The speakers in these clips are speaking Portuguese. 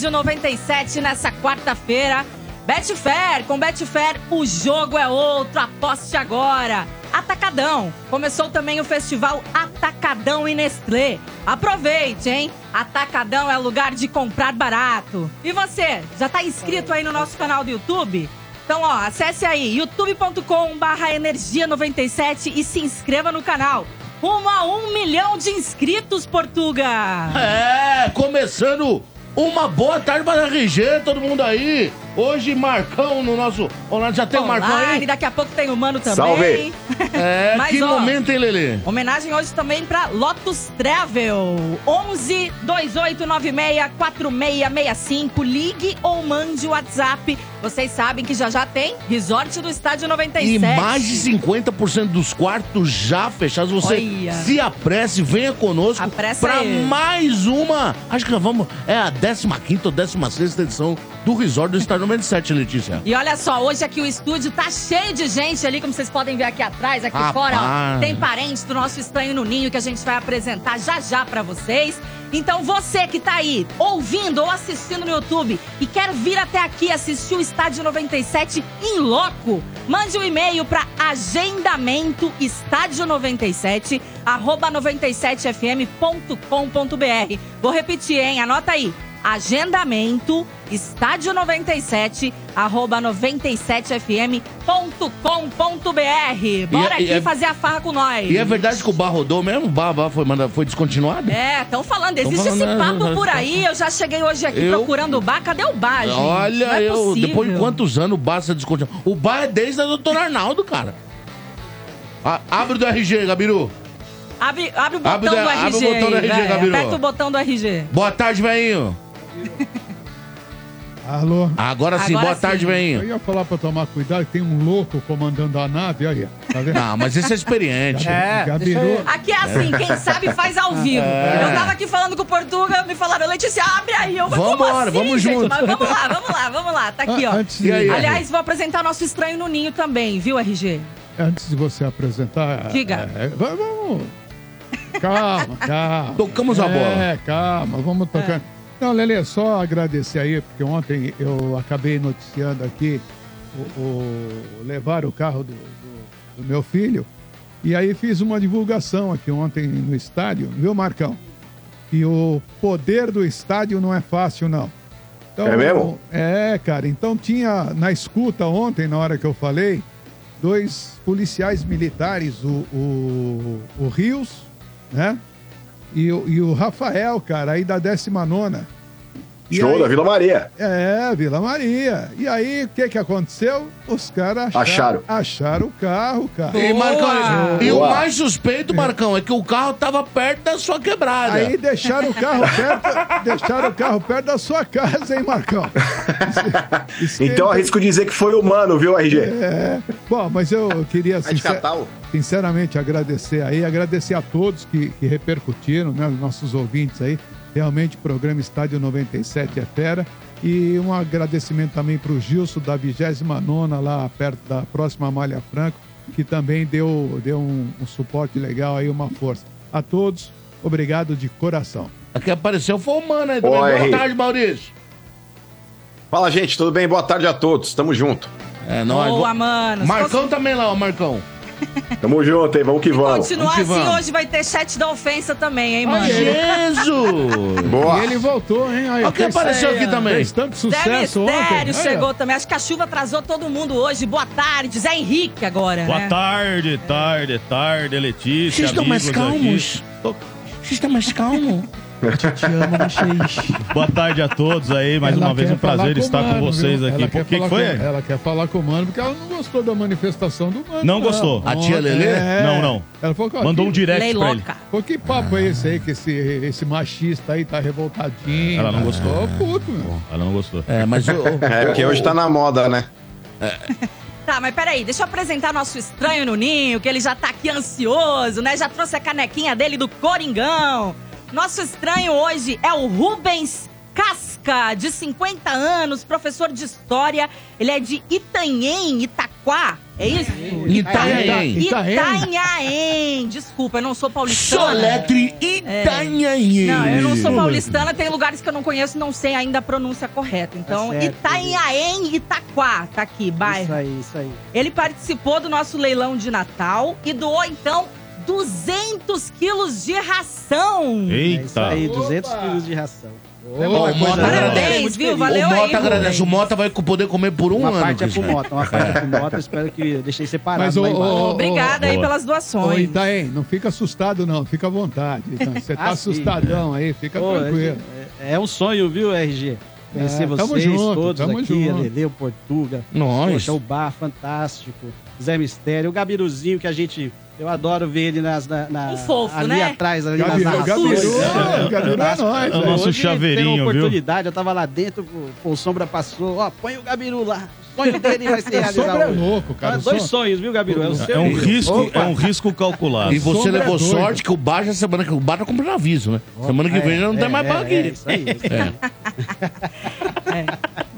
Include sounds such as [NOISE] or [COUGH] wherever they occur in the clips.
Estádio 97 nessa quarta-feira. Betfair, com Betfair o jogo é outro, aposte agora. Atacadão, começou também o festival Atacadão e Nestlé. Aproveite, hein? Atacadão é lugar de comprar barato. E você, já tá inscrito aí no nosso canal do YouTube? Então, ó, acesse aí youtube.com barra energia 97 e se inscreva no canal. Rumo a um milhão de inscritos, Portuga! É, começando uma boa tarde para a RG, todo mundo aí. Hoje, Marcão no nosso. Olá, já tem o Marcão Online, aí? daqui a pouco tem o Mano também. Salve. É, [LAUGHS] Mas, que ó, momento, hein, Lelê? Homenagem hoje também para Lotus Travel. 11 2896 4665. Ligue ou mande o WhatsApp. Vocês sabem que já já tem Resort do Estádio 97. E mais de 50% dos quartos já fechados. Você Olha. se apresse, venha conosco para mais uma. Acho que nós vamos. É a 15 ou 16 edição do Resort do Estádio 97, Letícia. E olha só, hoje aqui o estúdio tá cheio de gente ali, como vocês podem ver aqui atrás, aqui Rapaz. fora, ó. Tem parentes do nosso estranho no ninho que a gente vai apresentar já já pra vocês. Então você que tá aí ouvindo ou assistindo no YouTube e quer vir até aqui assistir o Estádio 97 em loco, mande um e-mail para agendamento estádio 97 arroba 97fm.com.br. Vou repetir, hein? Anota aí. Agendamento estádio 97 arroba 97fm.com.br. Bora E é- e aqui é- fazer a farra com nós. E é verdade que o bar rodou mesmo? O bar, bar foi, manda- foi descontinuado? É, estão falando, existe falando, esse né? papo por aí. Eu já cheguei hoje aqui Eu- procurando o bar. Cadê o bar, gente? Olha, é eu. possível. Depois de quantos anos o bar se descontinuado? O bar é desde a doutora Arnaldo, cara. A- abre o do RG, Gabiru. Abre, abre o botão Abre do RG. abre o botão do aí, RG, velho. Gabiru. Aperta o botão do RG. Boa tarde, velhinho. [LAUGHS] Alô? Agora sim, Agora boa sim. tarde, Eu ia falar pra tomar cuidado, tem um louco comandando a nave, aí, tá vendo? Não, mas esse é experiente. Gabiru, Aqui é assim, quem sabe faz ao vivo. [LAUGHS] Eu tava aqui falando com o Portuga, me falaram, Letícia, abre aí. Eu, mas como Vambora, assim, vamos gente? junto. Mas vamos lá, vamos lá, vamos lá. Tá aqui, ó. Antes de, E aí? Aliás, vou apresentar nosso estranho no ninho também, viu, RG? antes de você apresentar. Diga. é, va- vamos. Calma, [LAUGHS] calma. Tocamos a bola. É, calma, vamos tocar. Não, Lele, só agradecer aí, porque ontem eu acabei noticiando aqui o, o- levar o carro do, do- do meu filho. E aí fiz uma divulgação aqui ontem no estádio, viu, Marcão? E o poder do estádio não é fácil, não. Então, É mesmo? É, cara. Então tinha na escuta ontem, na hora que eu falei, dois policiais militares, o, o, o Rios, né? E, e o Rafael, cara, aí da 19. E Show aí- da Vila Maria. É, Vila Maria. E aí, o que que aconteceu? Os caras acharam, Acharam. acharam o carro, cara. E, Marcão, e o Boa. mais suspeito, Marcão, é que o carro tava perto da sua quebrada. Aí deixaram o carro perto, deixaram o carro perto da sua casa, hein, Marcão? Esquenta- [LAUGHS] Então arrisco dizer que foi humano, viu, RG? É. Bom, mas eu queria sincer- sinceramente agradecer aí, agradecer a todos que, que repercutiram, né, os nossos ouvintes aí. Realmente o programa Estádio 97 é fera. E um agradecimento também para o Gilson da 29 lá perto da próxima Malha Franco, que também deu, deu um, um suporte legal aí, uma força. A todos, obrigado de coração. Aqui apareceu foi o mano aí também. Oi. Boa tarde, Maurício. Fala, gente, tudo bem? Boa tarde a todos. Tamo junto. É, nóis. Boa, mano. Marcão também lá, ó, Marcão. Tamo junto, hein? Vamos que vamos. Continuar Vamos que assim, vamos. hoje vai ter chat da ofensa também, hein, mano? Jesus! Boa. E ele voltou, hein? Olha quem fez- apareceu aqui também. Fez tanto Zé sucesso ontem. Mistério chegou também. Acho que a chuva atrasou todo mundo hoje. Boa tarde. Zé Henrique agora, Boa né? tarde, tarde, tarde, Letícia. Vocês estão mais aqui. calmos? Vocês estão mais calmos? Te amo, vocês. Boa tarde a todos aí, mais Ela uma vez um prazer falar estar o com Mano, vocês viu? aqui. Por que, foi? com- ela quer falar com o Mano porque ela não gostou da manifestação do Mano. Não gostou? A tia Lelê? É. Não, não. Ela falou ó, Mandou um direct pra ele. Pô, que papo é esse aí que esse, esse machista aí tá revoltadinho? Ela não gostou. Ô, puto, meu. Ela não gostou. É, mas o. É, porque hoje tá na moda, né? Tá, mas peraí, deixa eu apresentar nosso estranho no ninho, que ele já tá aqui ansioso, né? Já trouxe a canequinha dele do Coringão. Nosso estranho hoje é o Rubens Casca, de 50 anos, professor de história. Ele é de Itanhem, Itaquá. É isso? Itanhaém. Itanhaém. Desculpa, eu não sou paulistana. Soletre Itanhaém. Não, eu não sou paulistana, tem lugares que eu não conheço, não sei ainda a pronúncia correta. Então, Tá Itanhaém, Itaquá, tá aqui, bairro. Isso aí, isso aí. Ele participou do nosso leilão de Natal e doou, então, 200 quilos de ração. É isso Eita. aí, 200 quilos de ração. Ô, o Mota coisa agradece. Parabéns, viu? O Valeu Mota aí, agradece. Rubens. O Mota vai poder comer por um Uma ano. parte é pro. Mota, uma parte é pro Mota. Espero que deixei separado Mas, ô, ô, Obrigada aí boa. pelas Ô, doações. Itaém, não fica assustado não, fica à vontade. Então, Você tá Ah, assustadão aí, fica Pô, tranquilo. é, é um sonho, viu, RG? Conhecer É, tamo vocês junto, todos tamo aqui, junto. a Lele, o Portuga. Nós. Poxa, o Bar, fantástico. Zé Mistério, o Gabiruzinho, que a gente... Eu adoro ver ele nas, na, na- Um fofo, ali né? atrás, ali Gabiru, nas Gabiru, narrações. é, Gabiru é nóis, É o nosso Hoje chaveirinho, teve uma viu? oportunidade, eu tava lá dentro, o, o Sombra passou, ó, põe o Gabiru lá. O sonho dele vai ser O realizado. Sombra é louco, cara. Dois sonhos, viu, Gabiru? É, o seu É um risco, Opa. é um risco calculado. E você Sombra é levou doido. sorte que o Bar já semana que o Bar tá comprando aviso, né? semana que vem já não É, tem mais é, bar aqui. é, isso aí, isso aí.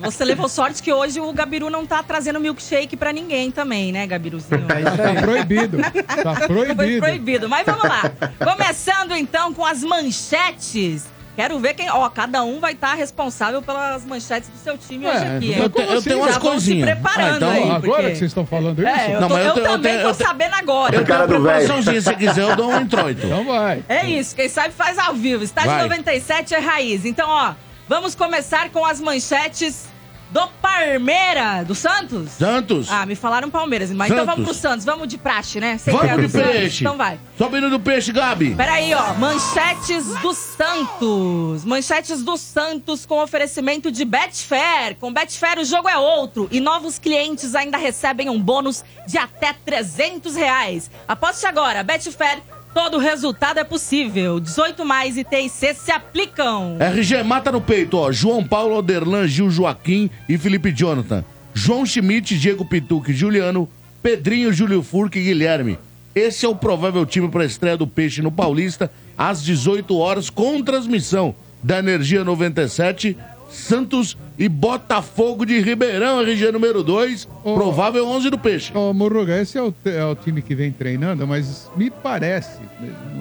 Você levou sorte que hoje o Gabiru não tá trazendo milkshake pra ninguém também, né, Gabiruzinho? Tá proibido. Tá [LAUGHS] Foi proibido. proibido. Mas vamos lá. Começando então com as manchetes. Quero ver quem. Ó, cada um vai estar responsável pelas manchetes do seu time hoje É, aqui. eu hein? Eu, te- eu tenho umas vão se coisinhas. preparando Ah, então, aí. Agora porque- que vocês estão falando isso? É, eu, Não, tô- mas eu eu tenho- também tenho- tô eu tenho- sabendo agora. Eu tenho uma preparaçãozinha, se quiser eu dou um introito. Então vai. É isso, quem sabe faz ao vivo. Estádio Vai. 97 é raiz. Então, ó, vamos começar com as manchetes do Parmeira, do Santos? Santos, Ah, me falaram Palmeiras, mas então Santos. vamos pro Santos, vamos de praxe, né? É vamos de Santos, peixe. Então vai. Sobe no do peixe, Gabi. Peraí, ó. Manchetes do Santos. Manchetes do Santos com oferecimento de Betfair. Com Betfair o jogo é outro. E novos clientes ainda recebem um bônus de até 300 reais. Aposte agora. Betfair, todo resultado é possível. 18 mais e TIC se aplicam. RG, mata no peito, ó. João Paulo, Oderlan, Gil Joaquim e Felipe Jonathan. João Schmidt, Diego Pituque, Juliano, Pedrinho, Júlio Furque e Guilherme. Esse é o provável time para a estreia do Peixe no Paulista, às 18 horas, com transmissão da Energia 97, Santos e Botafogo de Ribeirão, RG número 2, Ô. provável 11 do Peixe. Ô, Murruga, esse é o, é o time que vem treinando, mas me parece,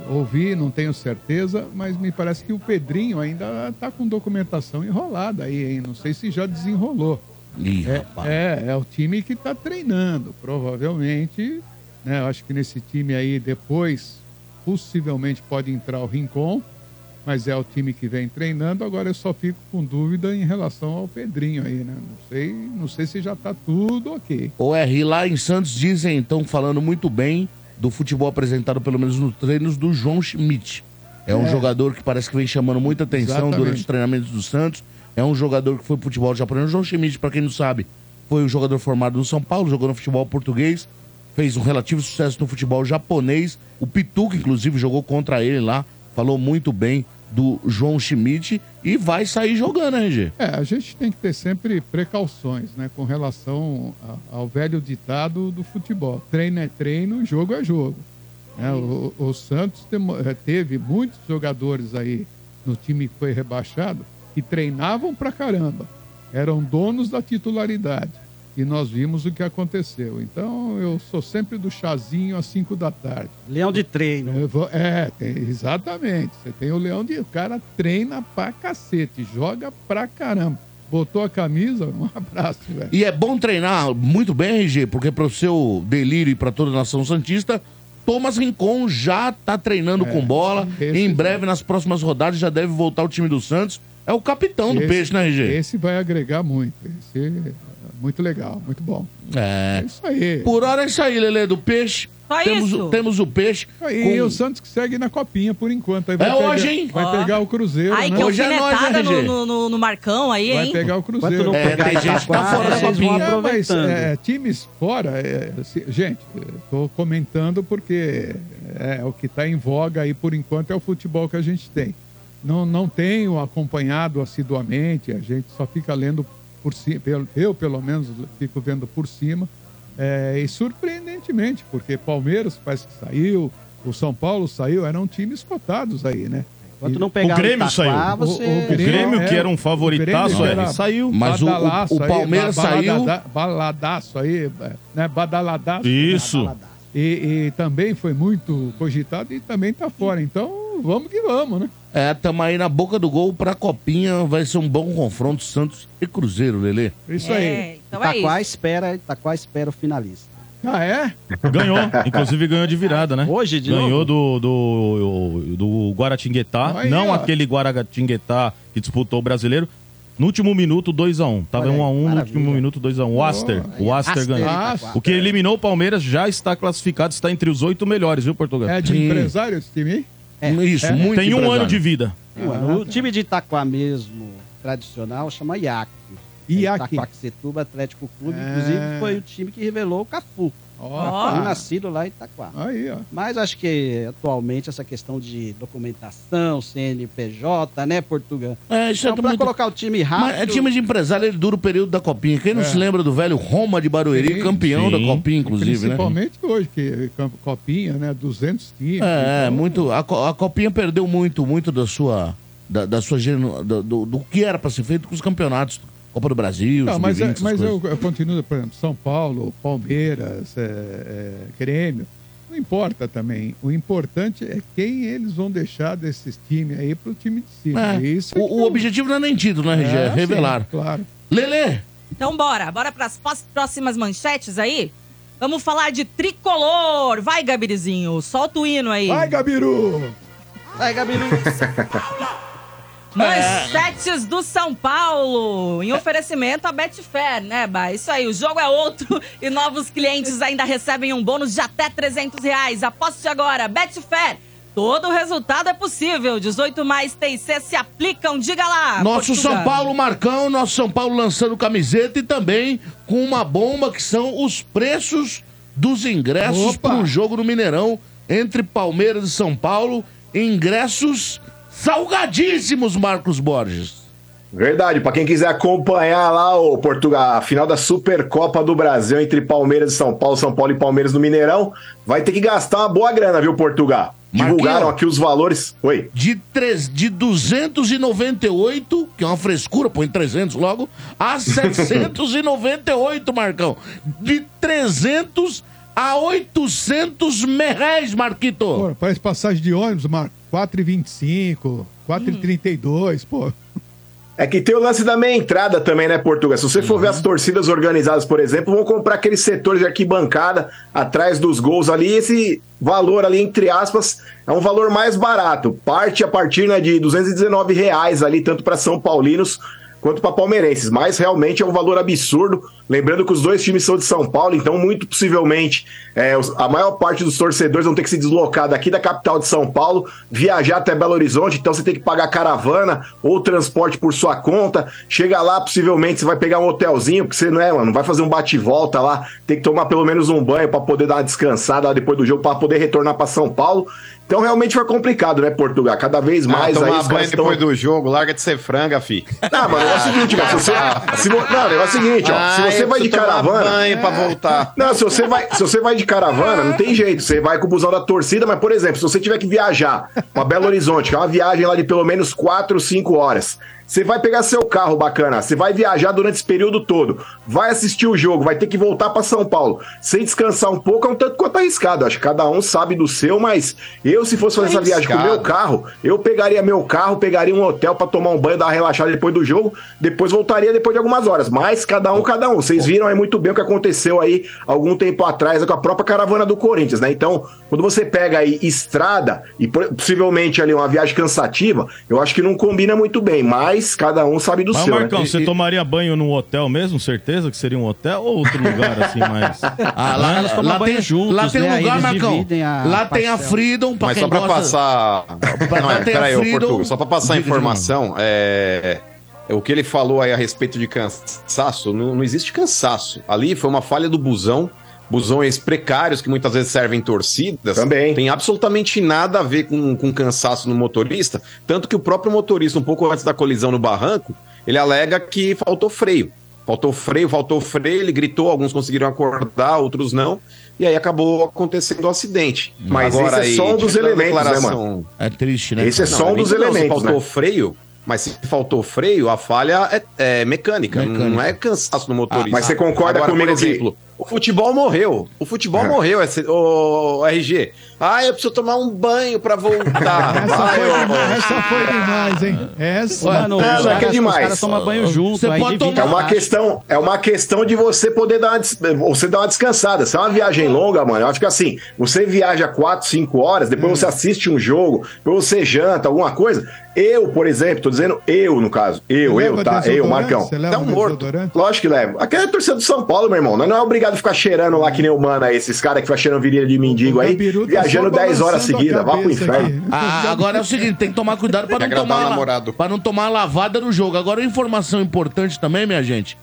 ouvi, não tenho certeza, mas me parece que o Pedrinho ainda tá com documentação enrolada aí, hein? Não sei se já desenrolou. Ih, É, rapaz. é, é o time que tá treinando, provavelmente, né? Eu acho que nesse time aí depois, possivelmente pode entrar o Rincon, mas é o time que vem treinando. Agora eu só fico com dúvida em relação ao Pedrinho aí, né? Não sei, não sei se já tá tudo ok. O R lá em Santos dizem, então, falando muito bem do futebol apresentado, pelo menos nos treinos, do João Schmidt. É um É. jogador que parece que vem chamando muita atenção Exatamente. durante os treinamentos do Santos. É um jogador que foi pro futebol japonês. O João Schmidt, para quem não sabe, foi um jogador formado no São Paulo, jogou no futebol português, fez um relativo sucesso no futebol japonês. O Pituca, inclusive, jogou contra ele lá, falou muito bem do João Schmidt e vai sair jogando, né, RG? É, a gente tem que ter sempre precauções, né, com relação ao velho ditado do futebol. Treino é treino, jogo é jogo. né? o, o Santos eh, teve muitos jogadores aí no time que foi rebaixado que treinavam pra caramba, eram donos da titularidade. E nós vimos o que aconteceu. Então eu sou sempre do chazinho às 5 da tarde. Leão de treino. Vou- é, tem- exatamente. Você tem o leão de. O cara treina pra cacete, joga pra caramba. Botou a camisa, um [LAUGHS] abraço, velho. E é bom treinar muito bem, RG, porque para o seu delírio e para toda a nação santista, Thomas Rincon já tá treinando com bola. em breve, nas próximas rodadas, já deve voltar o time do Santos. É o capitão do Esse- peixe, né, RG? Esse vai agregar muito. Esse é muito legal, muito bom. É. É isso aí. Por hora é isso aí, Lelê, do peixe. Só temos, isso? O, temos o peixe. Aí com- o Santos que segue na copinha por enquanto. Aí vai É pegar, hoje, hein? Vai Ó. pegar o Cruzeiro, Ai, né? que Hoje é né, RG? no, no, no Marcão aí, Vai hein? pegar o Cruzeiro. É, pegar tem gente que tá fora da copinha. É, mas é, times fora, é, se- gente, estou comentando porque é o que está em voga aí por enquanto é o futebol que a gente tem. Não, não tenho acompanhado assiduamente, a gente só fica lendo por cima, eu pelo menos fico vendo por cima. É, e surpreendentemente, porque Palmeiras parece que saiu, o São Paulo saiu, eram times cotados aí, né? Enquanto não pegar O Grêmio saiu. Você... O Grêmio, que era um favoritaço, Grêmio é, era saiu. Mas o- o- badalaço o aí, Palmeiras ba- saiu- balada- Baladaço aí, né? Badaladaço. Isso. E, e também foi muito cogitado e também tá fora. Então, vamos que vamos, né? É, tamo aí na boca do gol pra Copinha. Vai ser um bom confronto Santos e Cruzeiro, Lelê. Isso É, aí. então é Itaquá isso. espera, Itaquá espera o finalista. Ah, é? Ganhou. [LAUGHS] Inclusive ganhou de virada, né? Hoje, de Ganhou do, do, do Guaratinguetá. Aí, não ó. aquele Guaratinguetá que disputou o brasileiro. No último minuto, 2x1. Tava Olha aí, 1x1 no maravilha. último minuto, 2x1. O Aster. O Aster Aster, ganhou. Itaquá. O que eliminou o Palmeiras já está classificado, está entre os oito melhores, viu, Portugal? É de Sim. empresário esse time aí? É. Isso, É. muito Tem um ano de vida. O time de Itaquá mesmo, tradicional, chama IAC. Iaque. Itaquaquecetuba Atlético Clube. É. Inclusive, foi o time que revelou o Cafu. Ó, Foi nascido lá em Itaquá. aí, ó. Mas acho que atualmente essa questão de documentação, CNPJ, né, Portugal? É, isso é Então, pra muito... colocar o time rápido. Mas é time de empresário, ele dura o período da Copinha. Quem não É. se lembra do velho Roma de Barueri, Sim, campeão sim. da Copinha, inclusive, né? Principalmente hoje, que copinha, né? 200 times. É, é, Então, muito. A, a Copinha perdeu muito, muito da sua. Da, da sua do, do, do que era pra ser feito com os campeonatos. Copa do Brasil, Não, mas, é- Sub-20, essas mas eu, eu continuo, por exemplo, São Paulo, Palmeiras, é, é, Grêmio. Não importa também. O importante é quem eles vão deixar desses times aí pro time de cima. É, Isso o, o objetivo não é nem título, né, RG? É, sim, revelar. claro. Lelê, Então bora, bora pras pós- próximas manchetes aí? Vamos falar de tricolor. Vai, Gabirizinho, solta o hino aí. Vai, Gabiru! Aí, Gabiru. [LAUGHS] Manchetes do São Paulo, em oferecimento a Betfair, né, Bah? Isso aí, o jogo é outro e novos clientes ainda recebem um bônus de até 300 reais. Aposte agora, Betfair. Todo resultado é possível. 18 mais TIC se aplicam, diga lá. nosso Portugal. São Paulo Marcão, nosso São Paulo lançando camiseta e também com uma bomba que são os preços dos ingressos para o jogo no Mineirão entre Palmeiras e São Paulo. Ingressos salgadíssimos, Marcos Borges. Verdade, pra quem quiser acompanhar lá o Portugal, a final da Supercopa do Brasil entre Palmeiras e São Paulo, São Paulo e Palmeiras no Mineirão, vai ter que gastar uma boa grana, viu, Portugal? Divulgaram aqui os valores. Oi. de, três, de 298, que é uma frescura, põe 300 logo, a [LAUGHS] 798, Marcão. De 300 a 800 reais, Marquito. Pô, parece passagem de ônibus, Marco. 4,25, 4,32, pô. É que tem o lance da meia entrada também, né, Portugal? Se você for ver as torcidas organizadas, por exemplo, vão comprar aqueles setores de arquibancada atrás dos gols ali. Esse valor ali, entre aspas, é um valor mais barato. Parte a partir né, de 219 reais ali, tanto para São Paulinos quanto para palmeirenses. Mas realmente é um valor absurdo. Lembrando que os dois times são de São Paulo, então muito possivelmente é, a maior parte dos torcedores vão ter que se deslocar daqui da capital de São Paulo, viajar até Belo Horizonte, então você tem que pagar caravana ou transporte por sua conta. Chega lá, possivelmente você vai pegar um hotelzinho, porque você não é, mano, vai fazer um bate-volta lá, tem que tomar pelo menos um banho para poder dar uma descansada depois do jogo, para poder retornar para São Paulo. Então realmente foi complicado, né, Portugal? Cada vez mais ah, aí os caras tão- depois do jogo, larga de ser franga, fi. Não, mano, é o seguinte, cara, se você. Se, vo- não, o negócio é o seguinte, ó. Se Ah, você vai de caravana. banho pra voltar. Não, se você, vai, se você vai de caravana, não tem jeito. Você vai com o busão da torcida, mas, por exemplo, se você tiver que viajar pra Belo Horizonte, que é uma viagem lá de pelo menos 4, 5 horas. Você vai pegar seu carro bacana, você vai viajar durante esse período todo, vai assistir o jogo, vai ter que voltar pra São Paulo. Sem descansar um pouco, é um tanto quanto arriscado. Acho que cada um sabe do seu, mas eu, se fosse fazer essa viagem com o meu carro, eu pegaria meu carro, pegaria um hotel pra tomar um banho, dar uma relaxada depois do jogo, depois voltaria depois de algumas horas. Mas cada um, cada um. Vocês viram aí muito bem o que aconteceu aí algum tempo atrás com a própria caravana do Corinthians, né? Então, quando você pega aí estrada e po- possivelmente ali uma viagem cansativa, eu acho que não combina muito bem, mas cada um sabe do Mas, seu. Marcão, né? você tomaria banho num hotel mesmo? Certeza que seria um hotel ou outro lugar assim mais. [LAUGHS] Ah, lá, lá banho tem, juntos, lá tem né? um Aí lugar, Marcão. Lá tem a. Freedom, pra Mas quem só pra gosta... passar. Não, é, peraí, Freedom- Portugal, só pra passar a informação, é. é O que ele falou aí a respeito de cansaço, não, não existe cansaço. Ali foi uma falha do busão, busões precários que muitas vezes servem torcidas. Também. Tem absolutamente nada a ver com, com cansaço no motorista. Tanto que o próprio motorista, um pouco antes da colisão no barranco, ele alega que faltou freio. Faltou freio, faltou freio, ele gritou, alguns conseguiram acordar, outros não. E aí acabou acontecendo o acidente. Mas esse é só um dos elementos, né, declaração- É triste, né? Esse é cara? só um dos não, se elementos, faltou né? freio, mas se faltou freio, a falha é, é mecânica, Mecânica. não é cansaço do motorista. Ah, mas você concorda Agora, comigo por que- exemplo, o futebol morreu. O futebol É. morreu, esse- o RG. Ah, eu preciso tomar um banho pra voltar. [LAUGHS] Essa Vai, foi, demais, essa foi demais, hein? Essa. Mano, Não, os é que é demais. Os caras tomam banho junto. Você aí pode É tomar- a uma questão, é uma questão de você poder dar uma, você dar uma descansada. Se é uma viagem longa, mano, eu acho que assim, você viaja 4, 5 horas, depois você assiste um jogo, depois você janta, alguma coisa. Eu, por exemplo, tô dizendo eu, no caso. Eu, Você eu, tá? Eu? Marcão. Você leva Tá um morto. Lógico que levo. Aquela é a torcida do São Paulo, meu irmão. Nós não é obrigado a ficar cheirando lá que nem o mano aí, esses caras que ficam cheirando virilha de mendigo O aí, tá viajando só 10 horas seguidas. Vá pro inferno. Ah, agora é o seguinte, tem que tomar cuidado para Tem não tomar namorado. pra não tomar lavada no jogo. Agora, informação importante também, minha gente,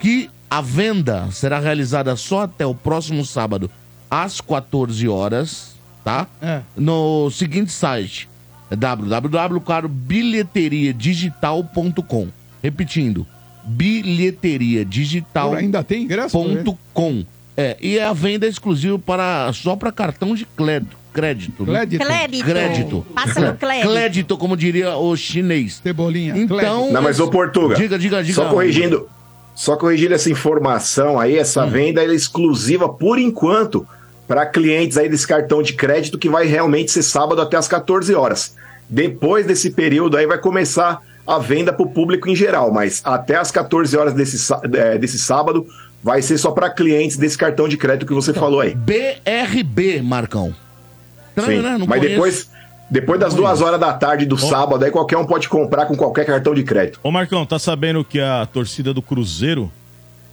que a venda será realizada só até o próximo sábado, às 14 horas, tá? É. No seguinte site, é www.bilheteriadigital.com. Repetindo, bilheteriadigital.com. Ainda tem ingresso? Ponto com. É, e a venda é exclusiva para, só para cartão de crédito. Crédito. Crédito. Crédito. Crédito. Passa no crédito. Crédito, como diria o chinês. Cebolinha. Então. Não, mas ô Portuga. Diga, diga, diga. Só corrigindo, só corrigindo essa informação aí, essa venda ela é exclusiva por enquanto para clientes aí desse cartão de crédito que vai realmente ser sábado até as 14 horas. Depois desse período aí vai começar a venda para o público em geral, mas até as 14 horas desse, é, desse sábado vai ser só para clientes desse cartão de crédito que você falou aí. BRB, Marcão. Estranho, Sim. né? Não Mas conheço. depois, depois das duas horas da tarde do sábado, aí qualquer um pode comprar com qualquer cartão de crédito. Ô Marcão, tá sabendo que a torcida do Cruzeiro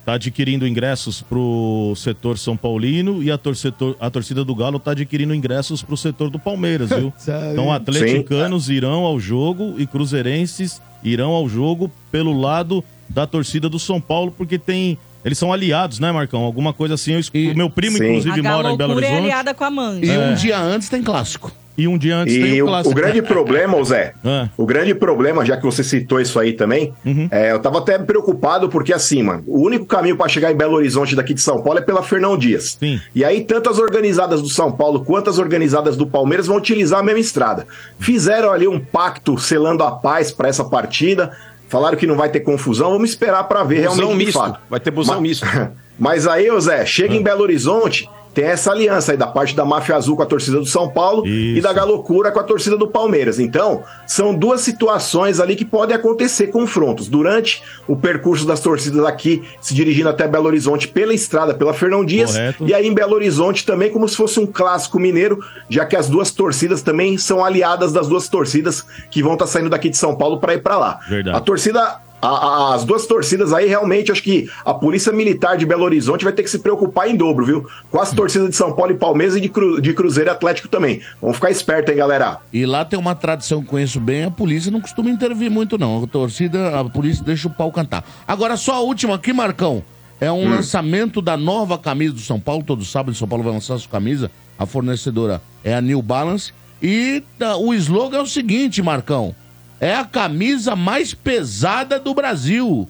tá adquirindo ingressos pro setor São Paulino e a, torcedor, a torcida do Galo tá adquirindo ingressos pro setor do Palmeiras, viu? [LAUGHS] Então atleticanos irão ao jogo e cruzeirenses irão ao jogo pelo lado da torcida do São Paulo, porque tem... Eles são aliados, né, Marcão? Alguma coisa assim. Eu, E- o meu primo, Sim. inclusive, A mora em Belo é Horizonte. aliada com a mãe. E É. um dia antes tem clássico. E um dia antes tem E o o, clássico. o grande problema, Zé, É. o grande problema, já que você citou isso aí também, Uhum. é, eu tava até preocupado porque assim, mano, o único caminho para chegar em Belo Horizonte daqui de São Paulo é pela Fernão Dias. Sim. E aí, tanto as organizadas do São Paulo quanto as organizadas do Palmeiras vão utilizar a mesma estrada. Fizeram ali um pacto selando a paz para essa partida. Falaram que não vai ter confusão, vamos esperar para ver Busão realmente misto. Vai ter busão Ma- misto. [LAUGHS] Mas aí, Zé, chega Ah. em Belo Horizonte, tem essa aliança aí da parte da Máfia Azul com a torcida do São Paulo e Isso. da Galocura com a torcida do Palmeiras. Então, são duas situações ali que podem acontecer confrontos. Durante o percurso das torcidas aqui, se dirigindo até Belo Horizonte pela estrada, pela Fernão Dias, Correto. e aí em Belo Horizonte também como se fosse um clássico mineiro, já que as duas torcidas também são aliadas das duas torcidas que vão estar saindo daqui de São Paulo para ir para lá. Verdade. A torcida a- a- as duas torcidas aí, realmente, acho que a Polícia Militar de Belo Horizonte vai ter que se preocupar em dobro, viu? Com as torcidas de São Paulo e Palmeiras e de, Cru- de Cruzeiro e Atlético também. Vamos ficar esperto, hein, galera? E lá tem uma tradição que conheço bem, a polícia não costuma intervir muito, não. A torcida, a polícia deixa o pau cantar. Agora, só a última aqui, Marcão. É um lançamento da nova camisa do São Paulo. Todo sábado, São Paulo vai lançar sua camisa. A fornecedora é a New Balance. E tá, o slogan é o seguinte, Marcão. É a camisa mais pesada do Brasil.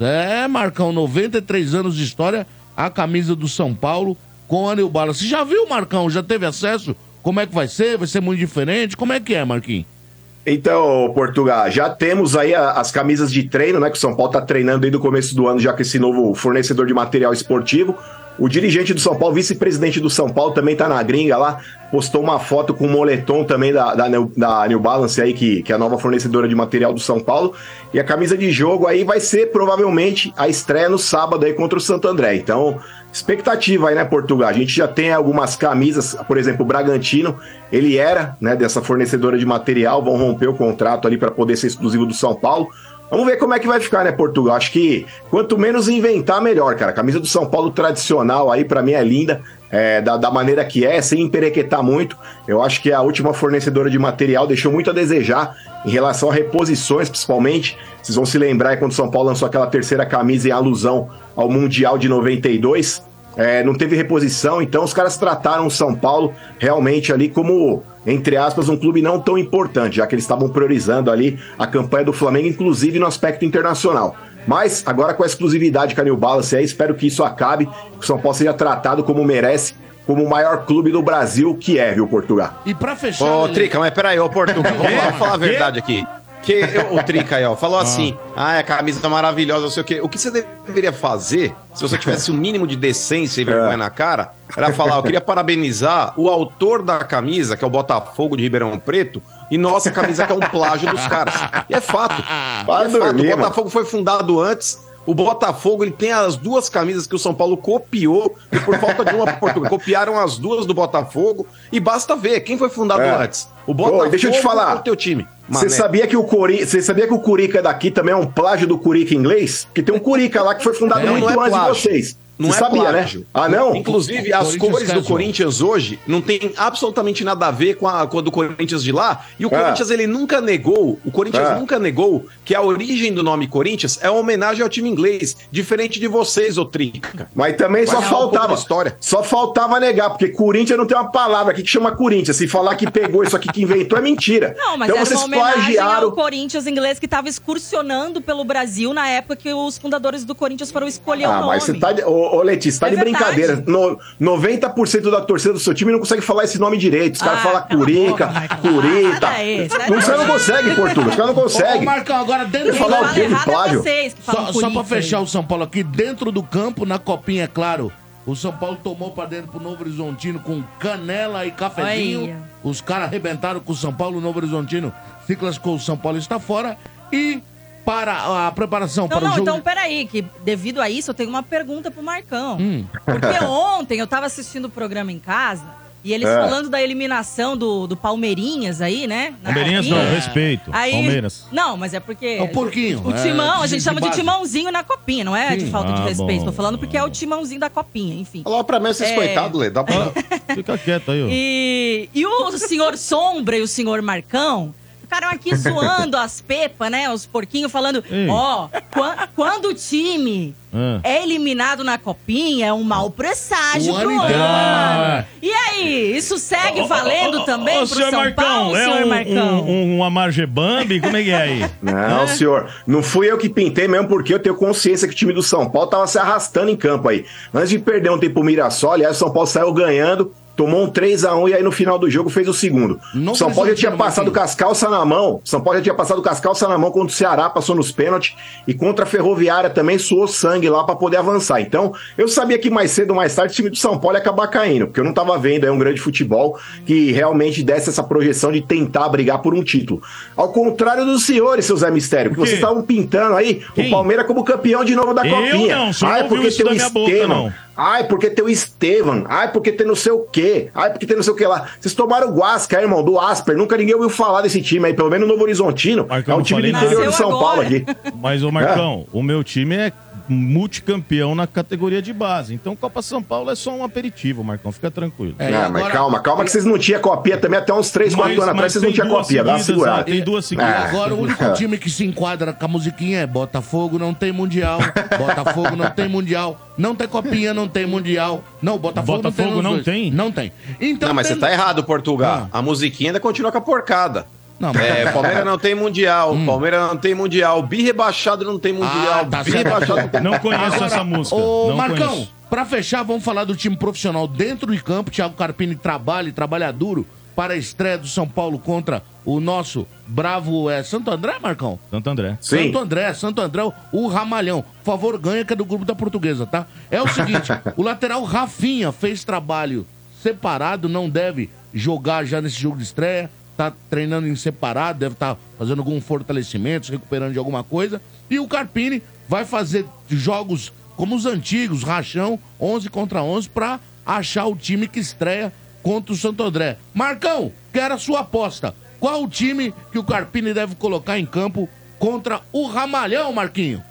É, Marcão, 93 anos de história, a camisa do São Paulo com a New Balance. Você já viu, Marcão? Já teve acesso? Como é que vai ser? Vai ser muito diferente? Como é que é, Marquinhos? Então, Portugal, já temos aí as camisas de treino, né? Que o São Paulo tá treinando desde o começo do ano, já com esse novo fornecedor de material esportivo. O dirigente do São Paulo, vice-presidente do São Paulo, também tá na gringa lá, postou uma foto com o moletom também da, da, New- da New Balance aí, que, que é a nova fornecedora de material do São Paulo. E a camisa de jogo aí vai ser provavelmente a estreia no sábado aí contra o Santo André. Então, expectativa aí, né, Portugal? A gente já tem algumas camisas, por exemplo, o Bragantino, ele era, né, dessa fornecedora de material, vão romper o contrato ali para poder ser exclusivo do São Paulo. Vamos ver como é que vai ficar, né, Portugal? Acho que quanto menos inventar, melhor, cara. Camisa do São Paulo tradicional aí, pra mim, é linda. é, da, da maneira que é, sem emperequetar muito. Eu acho que a última fornecedora de material deixou muito a desejar em relação a reposições, principalmente. Vocês vão se lembrar é quando o São Paulo lançou aquela terceira camisa em alusão ao Mundial de 92. É, não teve reposição, então os caras trataram o São Paulo realmente ali como, entre aspas, um clube não tão importante, já que eles estavam priorizando ali a campanha do Flamengo, inclusive no aspecto internacional. Mas agora com a exclusividade com a New Balance aí, espero que isso acabe, que o São Paulo seja tratado como merece, como o maior clube do Brasil que é, viu, Portugal? E pra fechar. Ô, Trica, mas peraí, ô Portugal, [LAUGHS] vamos, lá, vamos falar a verdade aqui. Que eu- o Trica aí, ó, falou assim: ah, a camisa tá maravilhosa, não sei o quê. O que você deveria fazer, se você tivesse o mínimo de decência e vergonha na cara, era falar: eu queria parabenizar o autor da camisa, que é o Botafogo de Ribeirão Preto, e nossa camisa que é um plágio dos caras. E é fato. Vai é fato. dormir, o Botafogo foi fundado antes. O Botafogo ele tem as duas camisas que o São Paulo copiou e por falta de uma Portugal. Copiaram as duas do Botafogo e basta ver quem foi fundado É. antes. O Botafogo Ô, deixa eu te falar. o teu time. Você sabia que o Curi... Você sabia que o Curica daqui também é um plágio do Curica inglês? Porque tem um Curica lá que foi fundado Não, muito é antes de plágio. vocês. Não Você é sabia, plágio. né? Ah, não? Inclusive, O as cores do. Corinthians hoje não tem absolutamente nada a ver com a, com a do Corinthians de lá. E o Ah. Corinthians, ele nunca negou, o Corinthians Ah. nunca negou que a origem do nome Corinthians é uma homenagem ao time inglês, diferente de vocês, ô Trica. Mas também só Vai pouco faltava. história. Só faltava negar, porque Corinthians não tem uma palavra aqui que chama Corinthians. Se falar que pegou isso aqui que inventou é mentira. Não, mas então era vocês uma homenagem plagiaram. ao Corinthians inglês que estava excursionando pelo Brasil na época que os fundadores do Corinthians foram escolher o Ah, nome. mas você tá de. Ô, ô Letícia, tá É de verdade. brincadeira. No, 90% da torcida do seu time não consegue falar esse nome direito. Os caras Ah, falam Curica. Curita. Sai daí, sai Não, daí. você não consegue, Portugal. Os caras não ô, conseguem. Marcão, agora dentro do falar o quê de errado é plágio? vocês que falam Só, só pra fechar aí. o São Paulo aqui, dentro do campo, na copinha, é claro. O São Paulo tomou pra dentro pro Novo Horizontino com canela e cafezinho. Os caras arrebentaram com o São Paulo, o Novo Horizontino se classificou, o São Paulo está fora. E para a preparação Não, para o não, jogo. então peraí, que devido a isso eu tenho uma pergunta pro Marcão. Hum. Porque [LAUGHS] ontem eu tava assistindo o programa em casa e eles É. falando da eliminação do, do Palmeirinhas aí, né? na Palmeirinhas copinha. não, respeito. Aí, Palmeiras. Não, mas é porque. É o porquinho, O é, timão, a de- gente de chama de timãozinho na copinha, não é de Sim. falta de Ah, respeito. bom. Tô falando porque é o timãozinho da copinha, enfim. Fala pra mim, esses É. coitados, Lê. Dá pra... Fica quieto aí, ó. E, e o senhor Sombra e o senhor Marcão ficaram aqui zoando as pepas, né? Os porquinhos falando: Ei. ó, quan- quando o time Ah. é eliminado na copinha, é um mau presságio O pro ano ano. inteiro, é. E aí, isso segue valendo também Ô, pro senhor São Marcão, Paulo, é senhor um, Marcão? um, um, uma Margebambi? Como é que é aí? Não, senhor. Não fui eu que pintei mesmo, porque eu tenho consciência que o time do São Paulo tava se arrastando em campo aí. Antes de perder um tempo pro Mirassol, aliás, o São Paulo saiu ganhando, tomou um 3x1 e aí no final do jogo fez o segundo. Não São Paulo já tinha passado com Marquinhos. as calças na mão. São Paulo já tinha passado com as calças na mão contra o Ceará, passou nos pênaltis. E contra a Ferroviária também suou sangue lá pra poder avançar. Então, eu sabia que mais cedo ou mais tarde o time do São Paulo ia acabar caindo, porque eu não tava vendo aí um grande futebol que realmente desse essa projeção de tentar brigar por um título. Ao contrário dos senhores, seu Zé Mistério, que vocês estavam pintando aí Quem? o Palmeiras como campeão de novo da Eu Copinha. não, não ouviu porque tem o da Ai, porque tem o Estevam. Ai, porque tem não sei o quê. Ai, porque tem não sei o que lá. Vocês tomaram o Guasca, irmão, do Asper. Nunca ninguém ouviu falar desse time aí. Pelo menos no Novo Horizontino. Marcão, é um time do interior de São Paulo agora. aqui. Mas, ô Marcão, o meu time é multicampeão na categoria de base. Então, Copa São Paulo é só um aperitivo, Marcão. Fica tranquilo. É, e Ah, mas agora- calma, calma que vocês não tinham copinha também até uns 3, 4 Mas- anos atrás. Vocês não tem tinham duas copinha. Dá uma segurada. ah, Tem duas E seguidas. Ah. agora o único [LAUGHS] time que se enquadra com a musiquinha é Botafogo, não tem Mundial. Botafogo não tem Mundial. Não tem copinha, não tem Mundial. Não, Botafogo, Botafogo não tem. não tem? Não tem. Então, Não, mas você tem- tá errado, Portugal. A musiquinha ainda continua com a porcada. Não, mas- É, Palmeiras não tem mundial, Palmeiras não tem mundial, bi rebaixado não tem mundial, Ah, tá bi rebaixado não tem Não conheço essa música. Ô, não Marcão, conheço. pra fechar, vamos falar do time profissional dentro de campo. Thiago Carpini trabalha e trabalha duro para a estreia do São Paulo contra o nosso bravo é, Santo André, Marcão? Santo André. Sim. Santo André, Santo André, o Ramalhão. Por favor, ganha, que é do grupo da portuguesa, tá? É o seguinte, [LAUGHS] o lateral Rafinha fez trabalho separado, não deve jogar já nesse jogo de estreia. Tá treinando em separado, deve estar fazendo algum fortalecimento, se recuperando de alguma coisa. E o Carpini vai fazer jogos como os antigos, rachão, 11 contra 11, pra achar o time que estreia contra o Santo André. Marcão, quero a sua aposta. Qual o time que o Carpini deve colocar em campo contra o Ramalhão, Marquinho?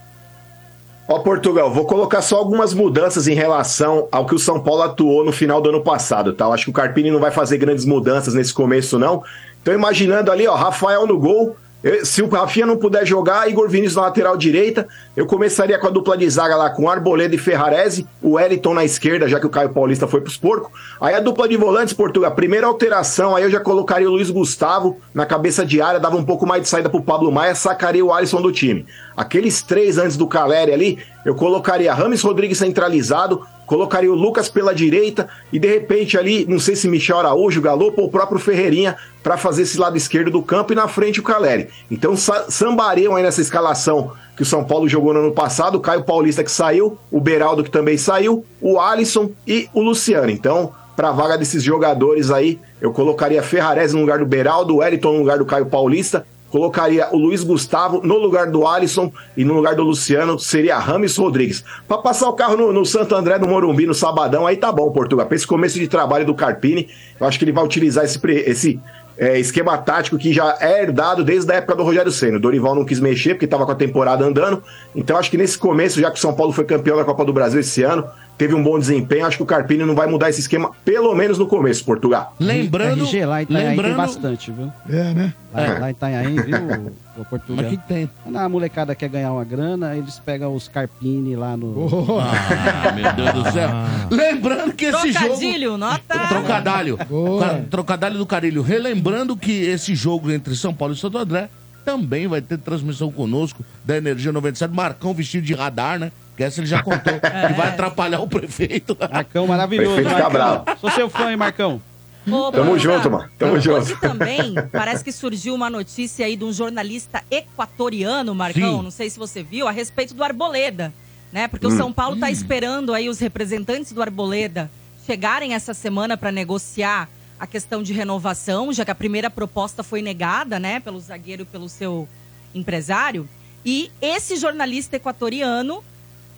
Ó, Portugal, vou colocar só algumas mudanças em relação ao que o São Paulo atuou no final do ano passado, tá? Eu acho que o Carpini não vai fazer grandes mudanças nesse começo, não. Então, imaginando ali, ó, Rafael no gol, Eu- se o Rafinha não puder jogar, Igor Vinícius na lateral direita, eu começaria com a dupla de zaga lá com Arboleda e Ferrarese, o Wellington na esquerda, já que o Caio Paulista foi pros porcos. Aí a dupla de volantes, Portugal, primeira alteração, aí eu já colocaria o Luiz Gustavo na cabeça de área, dava um pouco mais de saída pro Pablo Maia, sacaria o Alisson do time. Aqueles três antes do Caleri ali, eu colocaria Rames Rodrigues centralizado, colocaria o Lucas pela direita e de repente ali, não sei se Michel Araújo, Galopo ou o próprio Ferreirinha para fazer esse lado esquerdo do campo e na frente o Caleri. Então sa- sambariam aí nessa escalação que o São Paulo jogou no ano passado, o Caio Paulista que saiu, o Beraldo que também saiu, o Alisson e o Luciano. Então, para a vaga desses jogadores aí, eu colocaria Ferrarese no lugar do Beraldo, o Wellington no lugar do Caio Paulista, colocaria o Luiz Gustavo no lugar do Alisson e no lugar do Luciano seria Rames Rodrigues. Pra passar o carro no, no Santo André do Morumbi no sabadão, aí tá bom, Portugal. Pra esse começo de trabalho do Carpini, eu acho que ele vai utilizar esse, esse é, esquema tático que já é herdado desde a época do Rogério Senna. O Dorival não quis mexer porque tava com a temporada andando. Então acho que nesse começo, já que o São Paulo foi campeão da Copa do Brasil esse ano, teve um bom desempenho, acho que o Carpini não vai mudar esse esquema, pelo menos no começo, Portugal. Lembrando, RG lá em Itanhaém tem lembrando, bastante, viu? É, né? Lá, É. lá em Itanhaém, viu, [LAUGHS] o Portugal? mas que tem? Quando a molecada quer ganhar uma grana, eles pegam os carpini lá no... Oh, Ah, meu Deus do céu. Lembrando que esse jogo... Trocadilho, nota. Trocadalho. Ca- Trocadalho do Carilho. Relembrando que esse jogo entre São Paulo e Santo André também vai ter transmissão conosco da Energia 97. Marcão vestido de radar, né? Que essa ele já contou. [LAUGHS] Que vai atrapalhar o prefeito. [LAUGHS] Marcão maravilhoso, Prefeito Marcão. Cabral. Sou seu fã, hein, Marcão? Ô, Tamo junto, mano. Tamo Hoje junto. também parece que surgiu uma notícia aí de um jornalista equatoriano, Marcão, Sim. não sei se você viu, a respeito do Arboleda, né? Porque o São Paulo tá esperando aí os representantes do Arboleda chegarem essa semana para negociar a questão de renovação, já que a primeira proposta foi negada, né, pelo zagueiro e pelo seu empresário. E esse jornalista equatoriano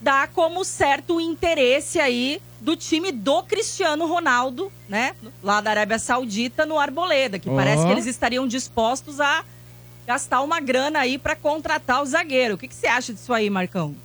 dá como certo o interesse aí do time do Cristiano Ronaldo, né? Lá da Arábia Saudita, no Arboleda, que parece que eles estariam dispostos a gastar uma grana aí pra contratar o zagueiro. O que, que você acha disso aí, Marcão?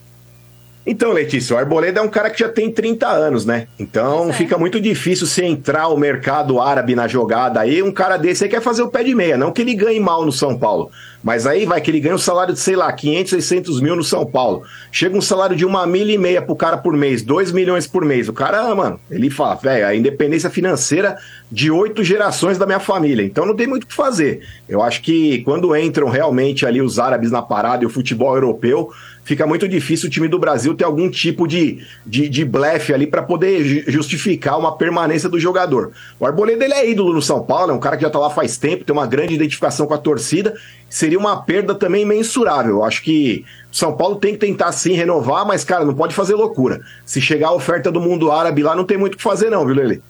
Então, Letícia, o Arboleda é um cara que já tem 30 anos, né? Então é. fica muito difícil se entrar o mercado árabe na jogada aí. Um cara desse aí quer fazer o pé de meia. Não que ele ganhe mal no São Paulo. Mas aí vai que ele ganha um salário de, sei lá, 500, 600 mil no São Paulo. Chega um salário de uma milha e meia pro cara por mês, 2 milhões por mês. O cara, mano, ele fala, velho, a independência financeira de oito gerações da minha família. Então não tem muito o que fazer. Eu acho que quando entram realmente ali os árabes na parada e o futebol europeu, fica muito difícil o time do Brasil ter algum tipo de, de, de blefe ali para poder ju- justificar uma permanência do jogador. O Arboleda ele é ídolo no São Paulo, é um cara que já tá lá faz tempo, tem uma grande identificação com a torcida. Seria uma perda também mensurável. Eu acho que São Paulo tem que tentar sim renovar, mas, cara, não pode fazer loucura. Se chegar a oferta do mundo árabe lá, não tem muito o que fazer, não, viu, Lele?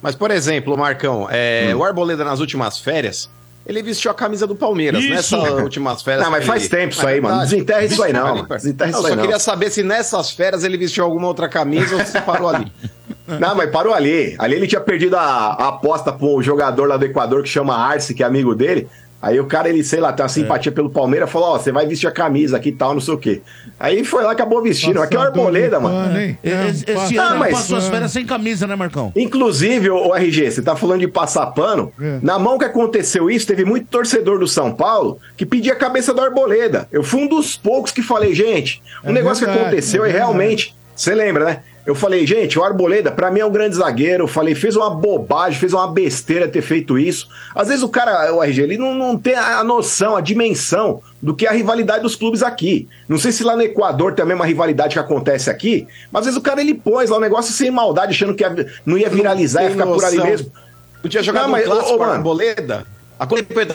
Mas, por exemplo, Marcão, é, Hum. o Arboleda nas últimas férias, ele vestiu a camisa do Palmeiras. Isso. Nessas últimas férias. Não, mas ele- faz tempo isso aí, mano. verdade. Desenterra isso aí, não. Desenterra isso eu aí, só não. queria saber se nessas férias ele vestiu alguma outra camisa ou se parou ali. [LAUGHS] Não, mas parou ali. Ali ele tinha perdido a, a aposta um jogador lá do Equador que chama Arce, que é amigo dele. Aí o cara, ele, sei lá, tem uma simpatia pelo Palmeiras, falou, ó, você vai vestir a camisa aqui e tal, não sei o quê. Aí foi lá, acabou vestindo. Aqui é o Passador Arboleda, mano. Esse, É um esse Ah, ano mas- ele passou as férias sem camisa, né, Marcão? Inclusive, o RG, você tá falando de passar pano. É. Na mão que aconteceu isso, teve muito torcedor do São Paulo que pedia a cabeça do Arboleda. Eu fui um dos poucos que falei, gente, o É negócio que aconteceu é é, verdade. realmente. Você lembra, né? Eu falei, gente, o Arboleda, pra mim é um grande zagueiro. Eu falei, fez uma bobagem, fez uma besteira ter feito isso. Às vezes o cara, o RG, ele não, não tem a noção, a dimensão do que é a rivalidade dos clubes aqui. Não sei se lá no Equador tem a mesma rivalidade que acontece aqui, mas às vezes o cara ele pôs lá o negócio sem maldade, achando que ia- não ia viralizar, ia Tem ficar por ali noção. mesmo. Podia jogar Não, mas, ô, clássico ô, mano. Arboleda. A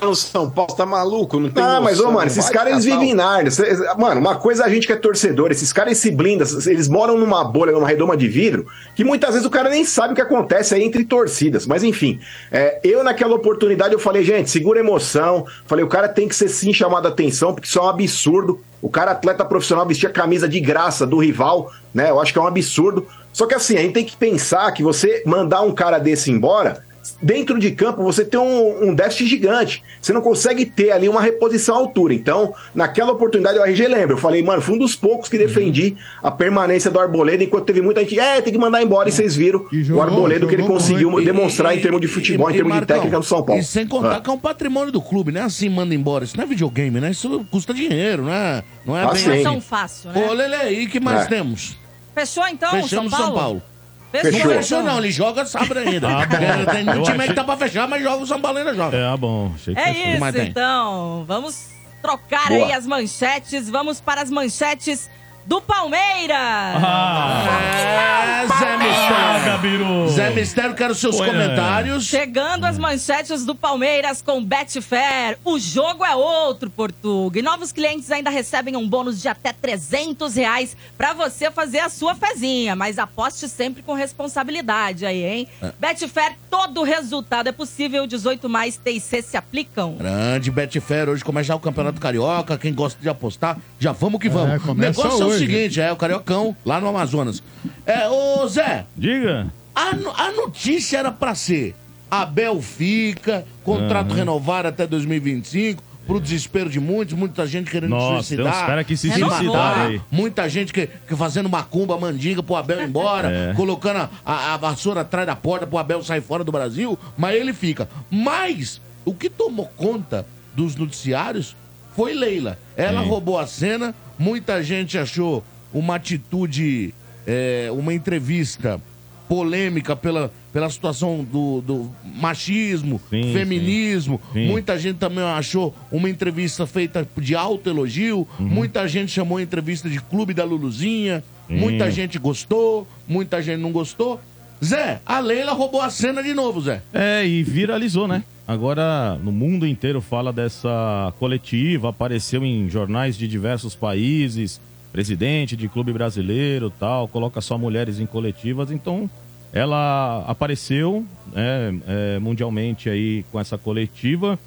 no São Paulo, tá maluco? Não tem Ah, mas, ô, mano, esses caras eles vivem o- em Nárnia. Cê- Mano, uma coisa a gente que é torcedor, esses caras se blindam, eles moram numa bolha, numa redoma de vidro, que muitas vezes o cara nem sabe o que acontece aí entre torcidas. Mas enfim, é, eu naquela oportunidade eu falei, gente, segura a emoção. Falei, o cara tem que ser sim chamado a atenção, porque isso é um absurdo. O cara, atleta profissional, vestir a camisa de graça do rival, né? Eu acho que é um absurdo. Só que assim, a gente tem que pensar que você mandar um cara desse embora dentro de campo você tem um, um déficit gigante. Você não consegue ter ali uma reposição à altura. Então, naquela oportunidade, o RG lembra. Eu falei, mano, fui um dos poucos que defendi a permanência do Arboleda, enquanto teve muita gente, é, tem que mandar embora. E vocês viram jogou, o Arboleda que ele conseguiu muito. demonstrar E- em termos de futebol, e- em termos e, de técnica Marcão, do São Paulo. E sem contar Ah. que é um patrimônio do clube, né? Assim, manda embora. Isso não é videogame, né? Isso custa dinheiro, né? Não é Ah, bem sim. Não é assim. tão fácil, né? Ô, Lele, e que mais É. temos? Fechou então, Fechamos São São Paulo? Fechou. Não Fechou. não. Ele joga sábado ainda. [LAUGHS] Ah, bom. Tem um time achei- que tá pra fechar, mas joga o São Paulo ainda joga. É, bom. Achei que É fechou. isso, Mas então. Vamos trocar Boa. aí as manchetes. Vamos para as manchetes do Palmeiras. É, Zé Ah, Mistério. Zé Mistério, quero seus Põe, né? comentários. Chegando as manchetes do Palmeiras com Betfair. O jogo é outro, Portuga. E novos clientes ainda recebem um bônus de até 300 reais pra você fazer a sua fezinha. Mas aposte sempre com responsabilidade aí, hein? Betfair, todo resultado é possível. 18 mais TIC se aplicam. Grande Betfair, hoje começa o Campeonato Carioca. Quem gosta de apostar, já vamos que vamos. É, começa negócio é o seguinte, é o Cariocão, lá no Amazonas. É, ô Zé, Diga. a, no- a notícia era pra ser: Abel fica, contrato renovado até 2025. Pro desespero de muitos, muita gente querendo Nossa, suicidar. tem uns cara que se Renovou. suicidaram aí. Muita gente que, que fazendo macumba, mandinga pro Abel ir embora, É. colocando a, a- a vassoura atrás da porta pro Abel sair fora do Brasil, mas ele fica. Mas o que tomou conta dos noticiários foi Leila. Ela Sim. roubou a cena, muita gente achou uma atitude, é, uma entrevista polêmica pela, pela situação do, do machismo, Sim, feminismo. sim. Sim. Muita gente também achou uma entrevista feita de autoelogio. Uhum. Muita gente chamou a entrevista de Clube da Luluzinha. Muita gente gostou, muita gente não gostou. Zé, a Leila roubou a cena de novo, Zé. É, e viralizou, né? Agora, no mundo inteiro fala dessa coletiva, apareceu em jornais de diversos países, presidente de clube brasileiro tal, coloca só mulheres em coletivas, então ela apareceu né, é, mundialmente aí com essa coletiva.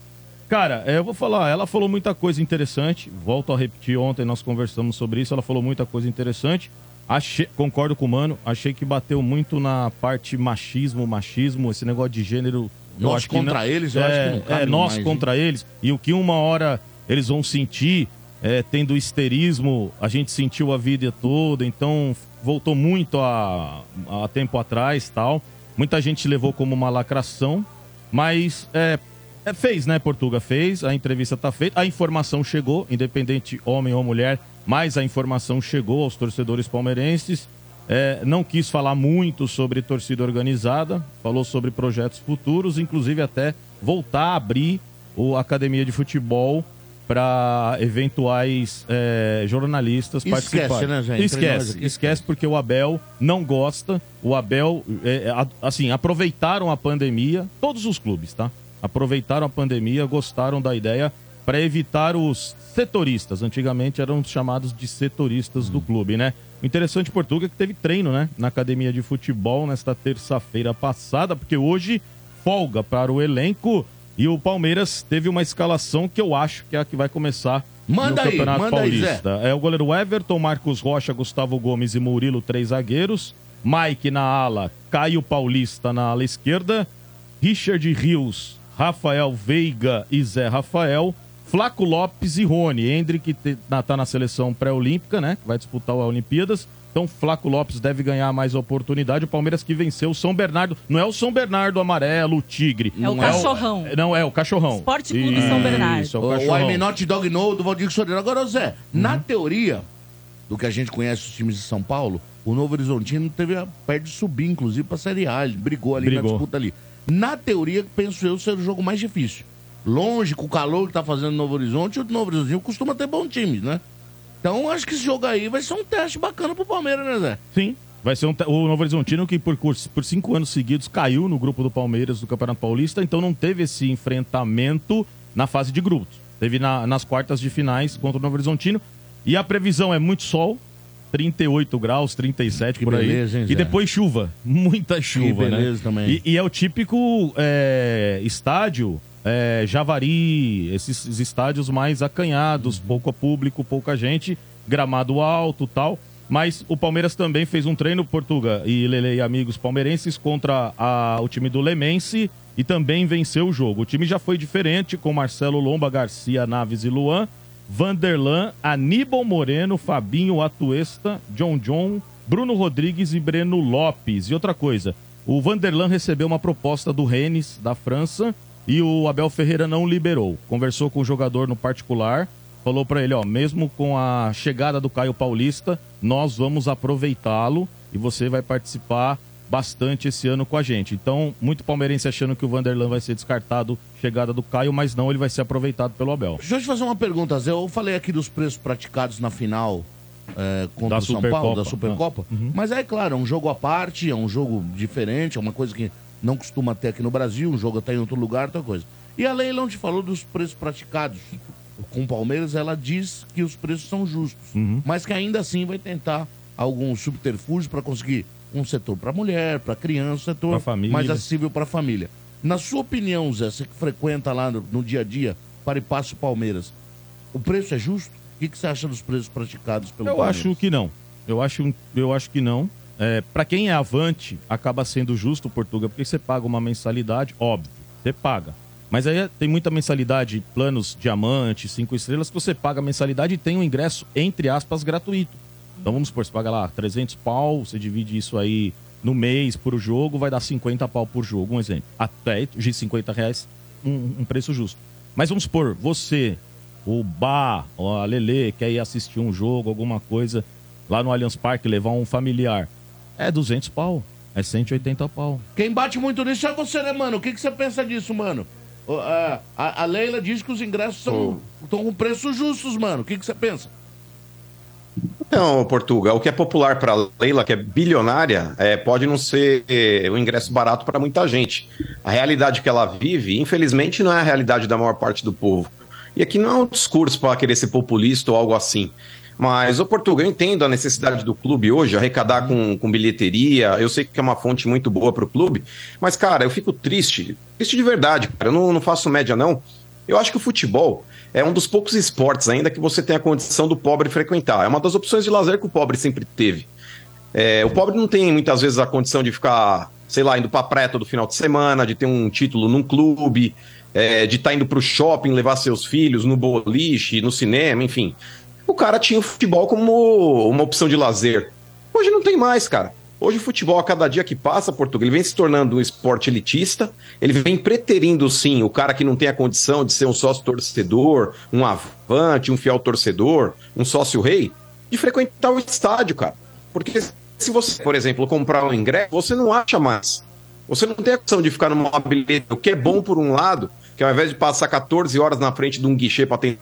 Cara, é, eu vou falar, ela falou muita coisa interessante, volto a repetir, ontem nós conversamos sobre isso, ela falou muita coisa interessante. Achei, concordo com o Mano, achei que bateu muito na parte machismo, machismo, esse negócio de gênero. Nós contra não- eles, eu é, acho que não cabe É, nós mais, hein? contra eles. E o que uma hora eles vão sentir, é, tendo histerismo, a gente sentiu a vida toda, então voltou muito a, a tempo atrás tal. Muita gente levou como uma lacração, mas é, é, fez, né, Portuga? Fez, a entrevista tá feita, a informação chegou, independente homem ou mulher, mas a informação chegou aos torcedores palmeirenses. É, não quis falar muito sobre torcida organizada, falou sobre projetos futuros, inclusive até voltar a abrir o academia de futebol para eventuais é, jornalistas Esquece, participarem. né, nós Esquece, aqui, esquece porque o Abel não gosta. O Abel, é, é, assim, aproveitaram a pandemia, todos os clubes, tá? Aproveitaram a pandemia, gostaram da ideia para evitar os setoristas. Antigamente eram os chamados de setoristas do clube, né? O interessante, Portugal, é que teve treino, né? Na academia de futebol nesta terça-feira passada, porque hoje folga para o elenco e o Palmeiras teve uma escalação que eu acho que é a que vai começar Manda no aí, Campeonato manda aí. Paulista. É o goleiro Everton, Marcos Rocha, Gustavo Gomes e Murilo, três zagueiros. Mike na ala, Caio Paulista na ala esquerda. Richard Rios, Rafael Veiga e Zé Rafael. Flaco Lopes e Rony. Hendrick te- na- tá na seleção pré-olímpica, né? Vai disputar as Olimpíadas. Então, Flaco Lopes deve ganhar mais oportunidade. O Palmeiras que venceu o São Bernardo. Não é o São Bernardo amarelo, o tigre. É o Não cachorrão. não, é o cachorrão. Esporte Clube São Bernardo. Isso, é o O, o. I'm Not Dog No do Valdir Soreiro. Agora, Zé, na teoria do que a gente conhece os times de São Paulo, o Novo Horizontino teve a perto de subir, inclusive, pra Série A. Ele brigou ali na Brigou. disputa ali. Na teoria, penso eu, ser o jogo mais difícil. Longe, com o calor que tá fazendo no Novo Horizonte, o Novo Horizonte costuma ter bons times, né? Então, acho que esse jogo aí vai ser um teste bacana pro Palmeiras, né, Zé? Sim. Vai ser um o Novo Horizontino que por, por cinco anos seguidos caiu no grupo do Palmeiras do Campeonato Paulista, então não teve esse enfrentamento na fase de grupos. Teve na- nas quartas de finais contra o Novo Horizontino. E a previsão é muito sol, 38 graus, 37 Que por aí. beleza, hein, e depois chuva. [LAUGHS] Muita chuva, beleza né? também. E, e é o típico é, estádio é, Javari, esses estádios mais acanhados, Uhum. pouco público, pouca gente, gramado alto tal. Mas o Palmeiras também fez um treino, Portuga e Lele e amigos palmeirenses, contra a- o time do Lemense e também venceu o jogo. O time já foi diferente, com Marcelo Lomba, Garcia, Naves e Luan, Vanderlan, Aníbal Moreno, Fabinho Atuesta, John John, Bruno Rodrigues e Breno Lopes. E outra coisa, o Vanderlan recebeu uma proposta do Rennes, da França, e o Abel Ferreira não liberou. Conversou com o jogador no particular, falou pra ele, ó, mesmo com a chegada do Caio Paulista, nós vamos aproveitá-lo e você vai participar bastante esse ano com a gente. Então, muito palmeirense achando que o Vanderlan vai ser descartado, chegada do Caio, mas não, ele vai ser aproveitado pelo Abel. Deixa eu te fazer uma pergunta, Zé. Eu falei aqui dos preços praticados na final é, contra Da o São. Paulo, da Supercopa. Ah, uhum. Mas é claro, é um jogo à parte, é um jogo diferente, é uma coisa que não costuma ter aqui no Brasil, um jogo até em outro lugar, outra coisa. E a Leila onde falou dos preços praticados com o Palmeiras, ela diz que os preços são justos, Uhum. mas que ainda assim vai tentar algum subterfúgio para conseguir um setor para mulher, para criança, um setor mais acessível para a família. Na sua opinião, Zé, você que frequenta lá no, no dia a dia, para e passo Palmeiras, o preço é justo? O que, que você acha dos preços praticados pelo Eu Palmeiras? acho que não. Eu acho, eu acho que não. É, para quem é avante, acaba sendo justo, Portugal, porque você paga uma mensalidade, óbvio, você paga. Mas aí tem muita mensalidade, planos diamante, cinco estrelas, que você paga a mensalidade e tem um ingresso, entre aspas, gratuito. Então vamos supor, você paga lá 300 pau, você divide isso aí no mês por jogo, vai dar 50 pau por jogo, um exemplo. Até de 50 reais, um, um preço justo. Mas vamos supor, você, o Bá, a Lele, quer ir assistir um jogo, alguma coisa, lá no Allianz Parque, levar um familiar. É 200 pau, é 180 pau. Quem bate muito nisso é você, né, mano? O que, que você pensa disso, mano? A, a- Leila diz que os ingressos são, estão com preços justos, mano. O que, que você pensa? Não, Portugal, o que é popular para Leila, que é bilionária, é, pode não ser é, um ingresso barato para muita gente. A realidade que ela vive, infelizmente, não é a realidade da maior parte do povo. E aqui não é um discurso para querer ser populista ou algo assim. Mas, o Portugal, eu entendo a necessidade do clube hoje, arrecadar com, com bilheteria. Eu sei que é uma fonte muito boa para o clube. Mas, cara, eu fico triste. Triste de verdade, cara. Eu não, não faço média, não. Eu acho que o futebol é um dos poucos esportes ainda que você tem a condição do pobre frequentar. É uma das opções de lazer que o pobre sempre teve. É, o pobre não tem muitas vezes a condição de ficar, sei lá, indo pra praia todo final de semana, de ter um título num clube, é, de estar indo pro shopping, levar seus filhos no boliche, no cinema, enfim. O cara tinha o futebol como uma opção de lazer. Hoje não tem mais, cara. Hoje o futebol, a cada dia que passa, Portugal, ele vem se tornando um esporte elitista, ele vem preterindo, sim, o cara que não tem a condição de ser um sócio torcedor, um avante, um fiel torcedor, um sócio rei, de frequentar o estádio, cara. Porque se você, por exemplo, comprar um ingresso, você não acha mais. Você não tem a opção de ficar numa bilhete, o que é bom por um lado, que ao invés de passar 14 horas na frente de um guichê pra ter.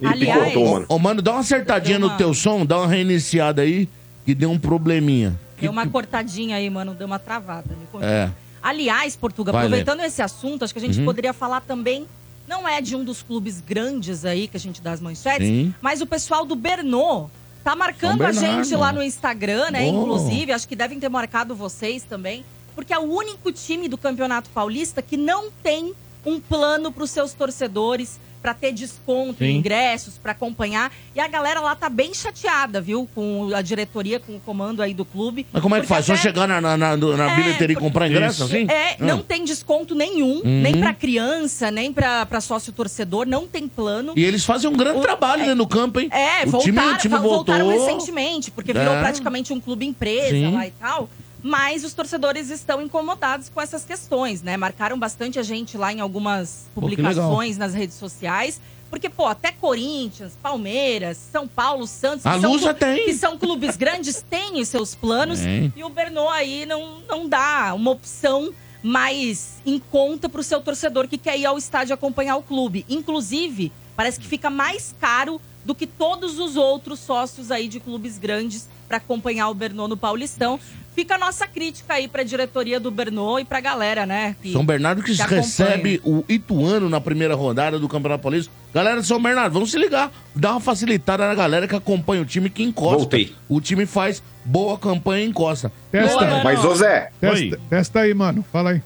Ele Aliás- picotou, mano. Ô, mano, dá uma acertadinha Deu no uma- teu som, dá uma reiniciada aí, que deu um probleminha. Deu uma cortadinha aí, mano, deu uma travada. É. Aliás, Portugal, Vai, aproveitando esse assunto, acho que a gente Uhum. poderia falar também, não é de um dos clubes grandes aí que a gente dá as manchetes, Sim. mas o pessoal do Bernô tá marcando a gente lá no Instagram, né? Oh. Inclusive, acho que devem ter marcado vocês também, porque é o único time do Campeonato Paulista que não tem um plano para os seus torcedores para ter desconto em Sim. ingressos, para acompanhar. E a galera lá tá bem chateada, viu? Com a diretoria, com o comando aí do clube. Mas como é que faz? Só até- chegar na, na, na, na É, bilheteria e comprar ingresso, assim? É, não Ah. tem desconto nenhum, Uhum. nem pra criança, nem pra, pra sócio torcedor, não tem plano. E eles fazem um grande O- trabalho né, no campo, hein? É, o time, voltaram, o time vol- voltaram voltou. recentemente, porque virou É. praticamente um clube empresa Sim. lá e tal. Mas os torcedores estão incomodados com essas questões, né? Marcaram bastante a gente lá em algumas Pô, publicações nas redes sociais. Porque, pô, até Corinthians, Palmeiras, São Paulo, Santos, A que, são, Lusa tem. que são clubes grandes, [LAUGHS] têm os seus planos. E o Bernô aí não, não dá uma opção mais em conta pro seu torcedor que quer ir ao estádio acompanhar o clube. Inclusive, parece que fica mais caro do que todos os outros sócios aí de clubes grandes para acompanhar o Bernô no Paulistão. Fica a nossa crítica aí pra diretoria do Bernô e pra galera, né? que- São Bernardo que, que recebe o Ituano na primeira rodada do Campeonato Paulista. Galera de São Bernardo, vamos se ligar. Dá uma facilitada na galera que acompanha o time que encosta. Voltei. O time faz boa campanha e encosta. Testa, Boa. Mas, ô Zé, testa, testa aí, mano. Fala aí.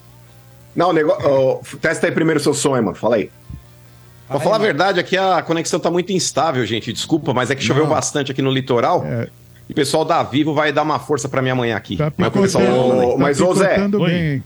não, nego... ó, testa aí primeiro o seu som aí, mano. Fala aí. Pra falar a verdade, aqui a conexão tá muito instável, gente. Desculpa, mas é que choveu bastante aqui no litoral. É. E o pessoal da Vivo vai dar uma força pra mim amanhã aqui. Tá Mas o pessoal Ô, tá mas, ô, Zé, bem?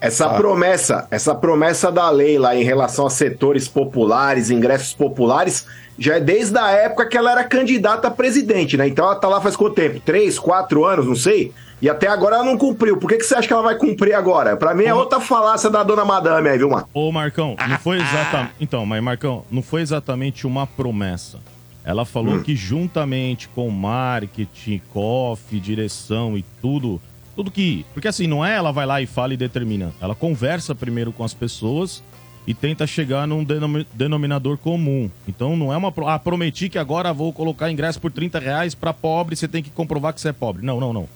Essa Ah. promessa, essa promessa da lei lá em relação a setores populares, ingressos populares, já é desde a época que ela era candidata a presidente, né? Então ela tá lá faz quanto tempo? Três, quatro anos, não sei. E até agora ela não cumpriu. Por que, que você acha que ela vai cumprir agora? Pra mim é outra falácia da dona Madame aí, viu, mano? Ô, Marcão, não foi exatamente. Então, mas Marcão, não foi exatamente uma promessa. Ela falou que juntamente com marketing, coffee, direção e tudo, tudo que. Porque assim, não é ela vai lá e fala e determina. Ela conversa primeiro com as pessoas e tenta chegar num denomi- denominador comum. Então não é uma. Ah, prometi que agora vou colocar ingresso por 30 reais pra pobre, você tem que comprovar que você é pobre. Não, não, não.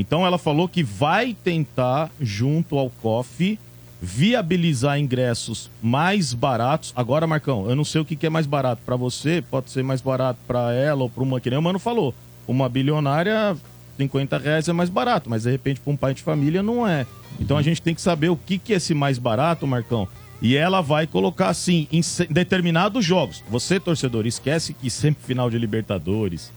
Então ela falou que vai tentar, junto ao COF, viabilizar ingressos mais baratos. Agora, Marcão, eu não sei o que é mais barato para você, pode ser mais barato para ela ou para uma, que nem o Mano falou. Uma bilionária, 50 reais é mais barato, mas de repente para um pai de família não é. Então a gente tem que saber o que que é esse mais barato, Marcão. E ela vai colocar assim, em determinados jogos. Você, torcedor, esquece que sempre final de Libertadores,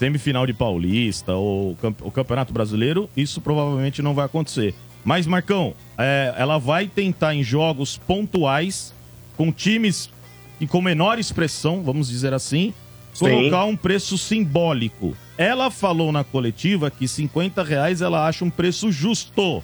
semifinal de Paulista ou o Campeonato Brasileiro, isso provavelmente não vai acontecer. Mas, Marcão, é, ela vai tentar em jogos pontuais, com times e com menor expressão, vamos dizer assim, Sim. colocar um preço simbólico. Ela falou na coletiva que 50 reais ela acha um preço justo.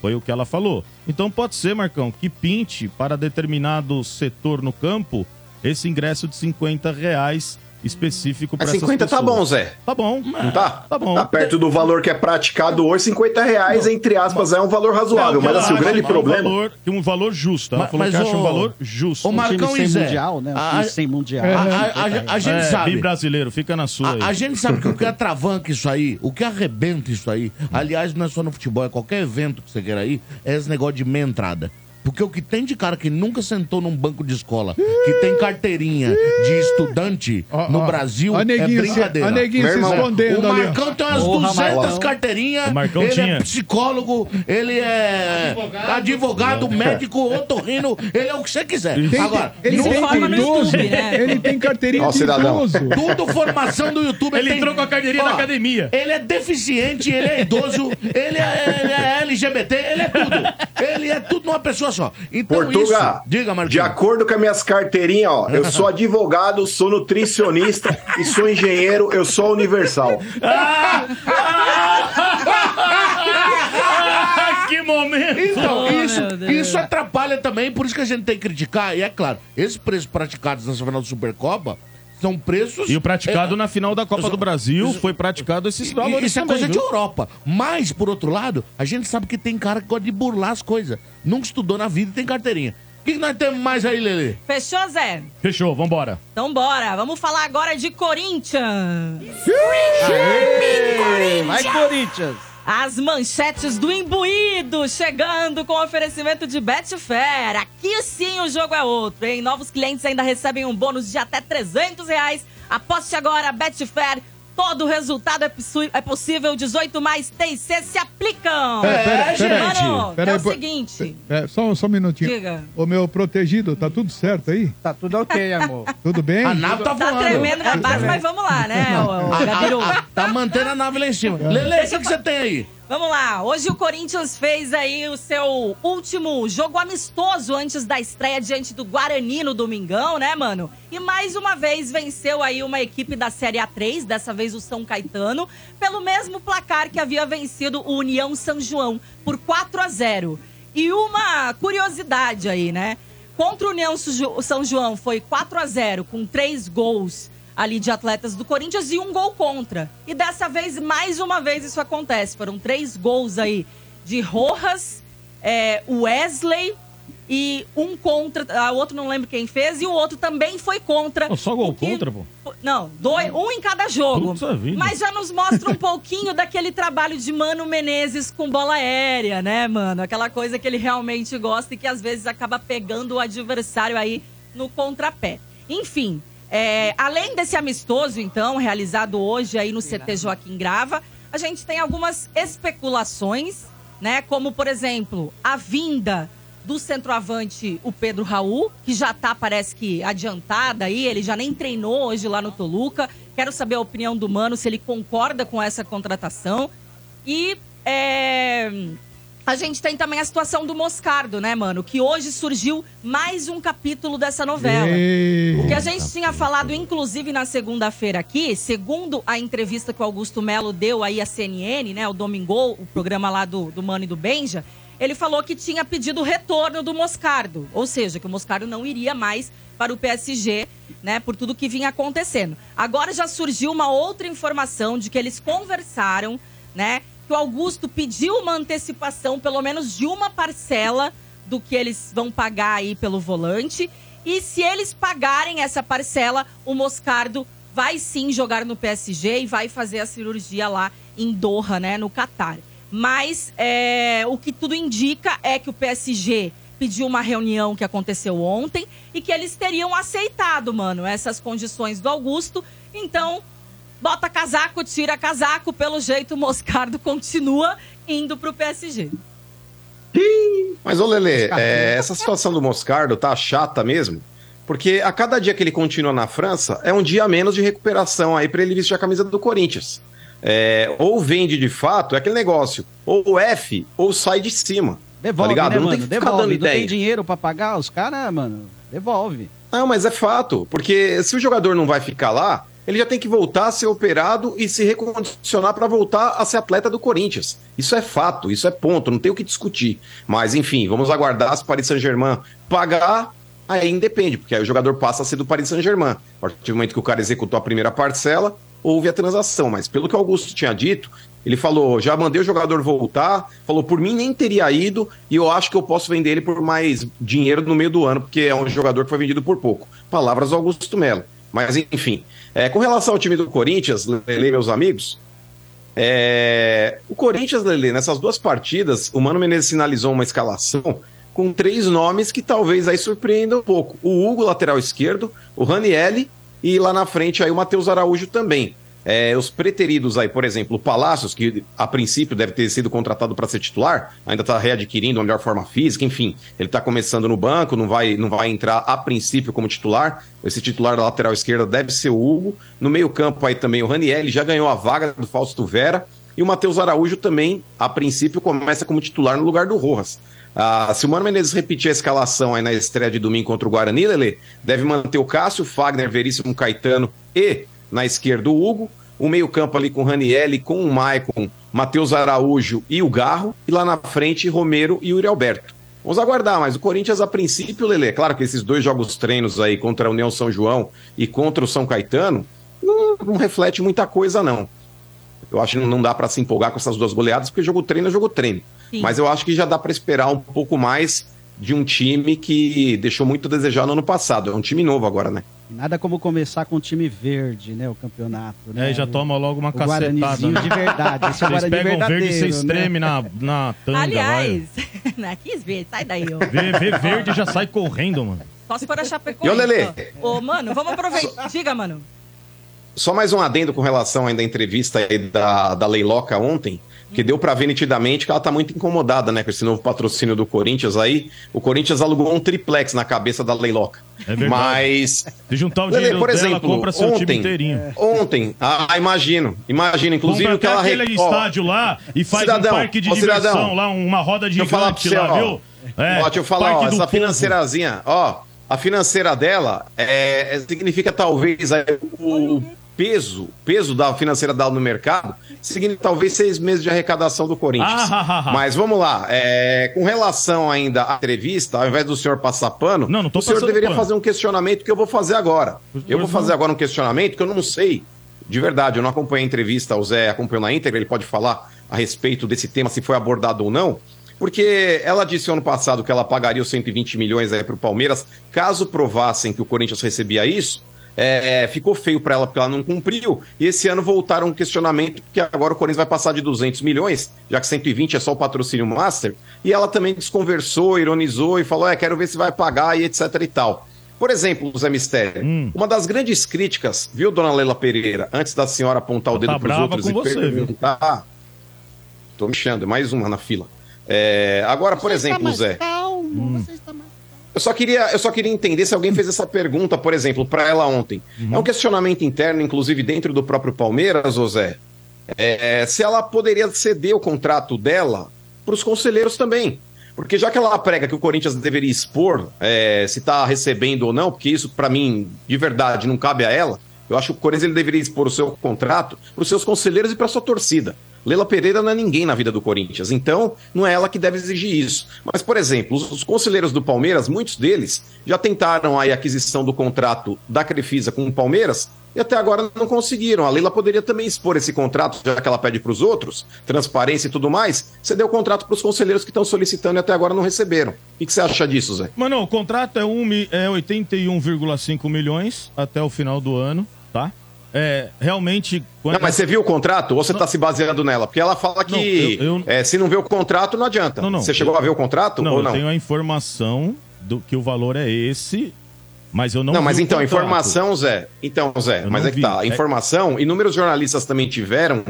Foi o que ela falou. Então pode ser, Marcão, que pinte para determinado setor no campo esse ingresso de 50 reais específico para Mas essas 50 tá pessoas. bom, Zé. Tá bom. Não tá? Tá bom. Tá perto do valor que é praticado hoje, 50 reais, entre aspas, é um valor razoável. Não, Mas assim, o grande é problema. Um valor, um valor justo. Ela Mas- falou mas que acha um o- valor justo. o Um time Marcão sem e Zé, mundial, né? Um a- time sem mundial. A, a- a- a gente é, sabe. bi brasileiro, fica na sua aí. A, a gente sabe que o que atravanca isso aí, o que arrebenta isso aí, aliás, não é só no futebol, é qualquer evento que você queira ir, é esse negócio de meia entrada. Porque o que tem de cara que nunca sentou num banco de escola, que tem carteirinha de estudante Ó, no ó, Brasil, ó, é neguinho se- brincadeira. ó, neguinho se escondendo O ali. Marcão tem umas Porra, 200 Marcão. carteirinhas, O Marcão ele tinha. é psicólogo, ele é advogado, médico, otorrino, ele é o que você quiser. Tem- Agora, ele não tem forma no YouTube, né? [LAUGHS] Ele tem carteirinha Ó, de cidadão. idoso. tudo formação do YouTube. Ele tem- entrou com a carteirinha da academia. Ele é deficiente, ele é idoso, ele é, ele é LGBT, ele é tudo. Ele é tudo numa pessoa só. Então Portuga, isso... Diga, de Marquinhos. acordo com as minhas carteirinhas, ó, eu sou [LAUGHS] advogado, sou nutricionista e sou engenheiro, eu sou universal. que momento! Então, Oh, isso, Deus. isso atrapalha também, por isso que a gente tem que criticar. E é claro, esses preços praticados nessa final do Supercopa são preços... E o praticado é, na final da Copa do Brasil isso- foi praticado esses valores Isso é também, coisa de viu? Europa. Mas, por outro lado, a gente sabe que tem cara que gosta de burlar as coisas. Nunca estudou na vida e tem carteirinha. O que, que nós temos mais aí, Lele? Fechou, Zé? Fechou, vambora. Então bora. Vamos falar agora de Corinthians. Vai, Corinthians! As manchetes do imbuído chegando com oferecimento de Betfair. Aqui sim o jogo é outro, hein? Novos clientes ainda recebem um bônus de até 300 reais. Aposte agora, Betfair. Todo resultado é, é possível. 18 mais TIC se aplicam. Pera, pera, pera aí. Mano, Pera é aí, o seguinte. É, só, só um minutinho. Diga. Ô, meu protegido, tá tudo certo aí? Tá tudo ok, amor. [LAUGHS] Tudo bem? A nave tá Tá voando. tremendo na base, mas vamos lá, né, o, o tá mantendo a nave lá em cima. Lele, o que você tem aí? Vamos lá, hoje o Corinthians fez aí o seu último jogo amistoso antes da estreia diante do Guarani no domingão, né, mano? E mais uma vez venceu aí uma equipe da Série A3, dessa vez o São Caetano, pelo mesmo placar que havia vencido o União São João por 4 a 0. E uma curiosidade aí, né? Contra o União São João foi 4 a 0 com três gols ali de atletas do Corinthians e um gol contra. E dessa vez, mais uma vez, isso acontece. Foram três gols aí de Rojas, é, Wesley e um contra. ah, O outro não lembro quem fez, e o outro também foi contra. Pô, só gol que- contra, pô? Não, dois, um em cada jogo. Mas já nos mostra um [LAUGHS] pouquinho daquele trabalho de Mano Menezes com bola aérea, né, mano? Aquela coisa que ele realmente gosta e que às vezes acaba pegando o adversário aí no contrapé. Enfim, é, além desse amistoso, então, realizado hoje aí no CT Joaquim Grava, a gente tem algumas especulações, né? Como, por exemplo, a vinda do centroavante, o Pedro Raul, que já tá, parece que, adiantado aí, ele já nem treinou hoje lá no Toluca. Quero saber a opinião do Mano, se ele concorda com essa contratação. E é, a gente tem também a situação do Moscardo, né, mano? Que hoje surgiu mais um capítulo dessa novela. O que a gente tinha falado, inclusive, na segunda-feira aqui, segundo a entrevista que o Augusto Melo deu aí à CNN, né? O Domingol, o programa lá do, do Mano e do Benja, ele falou que tinha pedido o retorno do Moscardo. Ou seja, que o Moscardo não iria mais para o PSG, né? Por tudo que vinha acontecendo. Agora já surgiu uma outra informação de que eles conversaram, né? Que o Augusto pediu uma antecipação, pelo menos de uma parcela do que eles vão pagar aí pelo volante. E se eles pagarem essa parcela, o Moscardo vai sim jogar no PSG e vai fazer a cirurgia lá em Doha, né, no Catar. Mas é, o que tudo indica é que o PSG pediu uma reunião que aconteceu ontem e que eles teriam aceitado, mano, essas condições do Augusto. Então, bota casaco, tira casaco, pelo jeito o Moscardo continua indo pro PSG. Mas, ô Lele, é, essa situação do Moscardo tá chata mesmo, porque a cada dia que ele continua na França, é um dia a menos de recuperação aí pra ele vestir a camisa do Corinthians. É, ou vende de fato, é aquele negócio, ou F, ou sai de cima. Devolve, tá ligado? né, não tem que ficar Devolve. dando Não tem ideia. dinheiro pra pagar os caras, mano. Devolve. Não, mas é fato, porque se o jogador não vai ficar lá, ele já tem que voltar a ser operado e se recondicionar para voltar a ser atleta do Corinthians. Isso é fato, isso é ponto, não tem o que discutir. Mas enfim, vamos aguardar se o Paris Saint-Germain pagar, aí independe, porque aí o jogador passa a ser do Paris Saint-Germain. A partir do momento que o cara executou a primeira parcela, houve a transação. Mas pelo que o Augusto tinha dito, ele falou: já mandei o jogador voltar, falou, por mim nem teria ido, e eu acho que eu posso vender ele por mais dinheiro no meio do ano, porque é um jogador que foi vendido por pouco. Palavras do Augusto Melo. Mas enfim, é, com relação ao time do Corinthians, Lele, meus amigos, é, o Corinthians, Lele, nessas duas partidas, o Mano Menezes sinalizou uma escalação com três nomes que talvez aí surpreendam um pouco. O Hugo, lateral esquerdo, o Ranielli e lá na frente aí o Matheus Araújo também. É, os preteridos aí, por exemplo, o Palácios, que a princípio deve ter sido contratado para ser titular, ainda está readquirindo uma melhor forma física, enfim, ele está começando no banco, não vai, não vai entrar a princípio como titular. Esse titular da lateral esquerda deve ser o Hugo. No meio-campo aí também o Ranielli já ganhou a vaga do Fausto Vera. E o Matheus Araújo também, a princípio, começa como titular no lugar do Rojas. Ah, se o Mano Menezes repetir a escalação aí na estreia de domingo contra o Guarani, Lele, deve manter o Cássio, Fagner, Veríssimo, Caetano e na esquerda o Hugo. O meio-campo ali com o Ranielli, com o Maicon, Matheus Araújo e o Garro. E lá na frente, Romero e Yuri Alberto. Vamos aguardar, mas o Corinthians, a princípio, Lele, claro que esses dois jogos treinos aí contra a União São João e contra o São Caetano, não, não reflete muita coisa, não. Eu acho que não dá para se empolgar com essas duas goleadas, porque jogo treino é jogo treino. Sim. Mas eu acho que já dá para esperar um pouco mais de um time que deixou muito a desejar no ano passado. É um time novo agora, né? Nada como começar com o time verde, né? O campeonato. Né? É, já toma logo uma o cacetada. Guaranizinho né? de verdade. Esse é o Vocês pegam verdadeiro, verde e vocês né? tremem na, na tanga, Aliás, quis [LAUGHS] ver, sai daí, ó. Vê, vê verde e já sai correndo, mano. Só se for a Chapecoense. E ô, Lelê? Ô, mano, vamos aproveitar. Diga, mano. Só mais um adendo com relação ainda à entrevista aí da, da Leiloca ontem, que deu pra ver nitidamente que ela tá muito incomodada, né, com esse novo patrocínio do Corinthians aí. O Corinthians alugou um triplex na cabeça da Leiloca. É verdade. Mas Se juntar o dinheiro por dela, exemplo, time ontem- inteirinho. ontem, ah, imagino, imagino, inclusive Compra que ela aquele re- ó, estádio lá e faz cidadão, um parque de diversão cidadão, lá, uma roda eu falar pra você, lá, ó. viu? É, ó, deixa eu falar, ó, essa financeirazinha, ó, a financeira dela é, é- significa talvez aí, o peso, peso da financeira dela no mercado, significa talvez seis meses de arrecadação do Corinthians. Ah, ah, ah. Mas vamos lá, é, com relação ainda à entrevista, ao invés do senhor passar pano, Não, não o senhor deveria pano. fazer um questionamento que eu vou fazer agora. Eu vou fazer agora um questionamento que eu não sei, de verdade, eu não acompanhei a entrevista, o Zé acompanhou na íntegra, ele pode falar a respeito desse tema, se foi abordado ou não. Porque ela disse ano passado que ela pagaria os 120 milhões para o Palmeiras, caso provassem que o Corinthians recebia isso. É, ficou feio para ela porque ela não cumpriu. E esse ano voltaram um questionamento, porque agora o Corinthians vai passar de 200 milhões, já que 120 é só o patrocínio master. E ela também desconversou, ironizou e falou: é, quero ver se vai pagar e etc e tal. Por exemplo, Zé Mistério, Hum. uma das grandes críticas, viu, dona Leila Pereira, antes da senhora apontar o Ela dedo tá para os outros com e você, viu? perguntar. Tô mexendo, mais uma na fila. É, agora, por exemplo, Zé. novo, você está mais. Eu só, queria, eu só queria entender se alguém fez essa pergunta, por exemplo, para ela ontem. É um questionamento interno, inclusive dentro do próprio Palmeiras, José. É, se ela poderia ceder o contrato dela para os conselheiros também. Porque já que ela prega que o Corinthians deveria expor é, se está recebendo ou não, porque isso, para mim, de verdade, não cabe a ela, eu acho que o Corinthians ele deveria expor o seu contrato para os seus conselheiros e para a sua torcida. Leila Pereira não é ninguém na vida do Corinthians, então não é ela que deve exigir isso. Mas, por exemplo, os, os conselheiros do Palmeiras, muitos deles já tentaram a aquisição do contrato da Crefisa com o Palmeiras e até agora não conseguiram. A Leila poderia também expor esse contrato, já que ela pede para os outros, transparência e tudo mais, ceder o contrato para os conselheiros que estão solicitando e até agora não receberam. O que, você acha disso, Zé? Mano, o contrato é, um, é 81,5 milhões até o final do ano, tá? É, realmente... Quando... Não, mas você viu o contrato ou você está se baseando nela? Porque ela fala que Não, eu- eu- é, se não vê o contrato, não adianta. Não, não. Você chegou a ver o contrato Não, ou eu não? tenho a informação do que o valor é esse, mas eu não Não, mas então, informação, Zé. Então, Zé, Eu mas é que vi. tá. É- Informação, inúmeros jornalistas também tiveram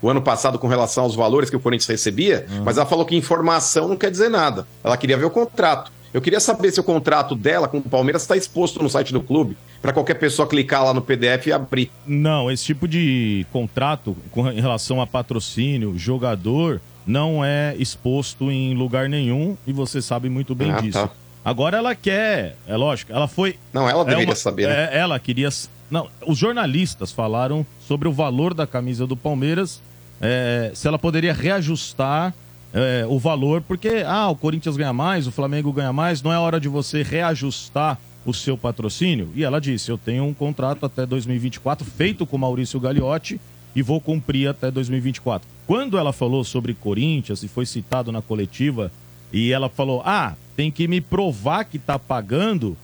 o ano passado com relação aos valores que o Corinthians recebia, Uhum. mas ela falou que informação não quer dizer nada. Ela queria ver o contrato. Eu queria saber se o contrato dela com o Palmeiras está exposto no site do clube, para qualquer pessoa clicar lá no PDF e abrir. Não, esse tipo de contrato com em relação a patrocínio, jogador, não é exposto em lugar nenhum e você sabe muito bem Ah, disso. tá. Agora ela quer, é lógico, ela foi. Não, ela é deveria saber, né? é, ela queria. Não, os jornalistas falaram sobre o valor da camisa do Palmeiras, é, se ela poderia reajustar é, o valor, porque ah, o Corinthians ganha mais, o Flamengo ganha mais, não é hora de você reajustar o seu patrocínio? E ela disse: Eu tenho um contrato até 2024 feito com Maurício Gagliotti e vou cumprir até 2024. Quando ela falou sobre Corinthians e foi citado na coletiva, e ela falou: Ah, tem que me provar que tá pagando.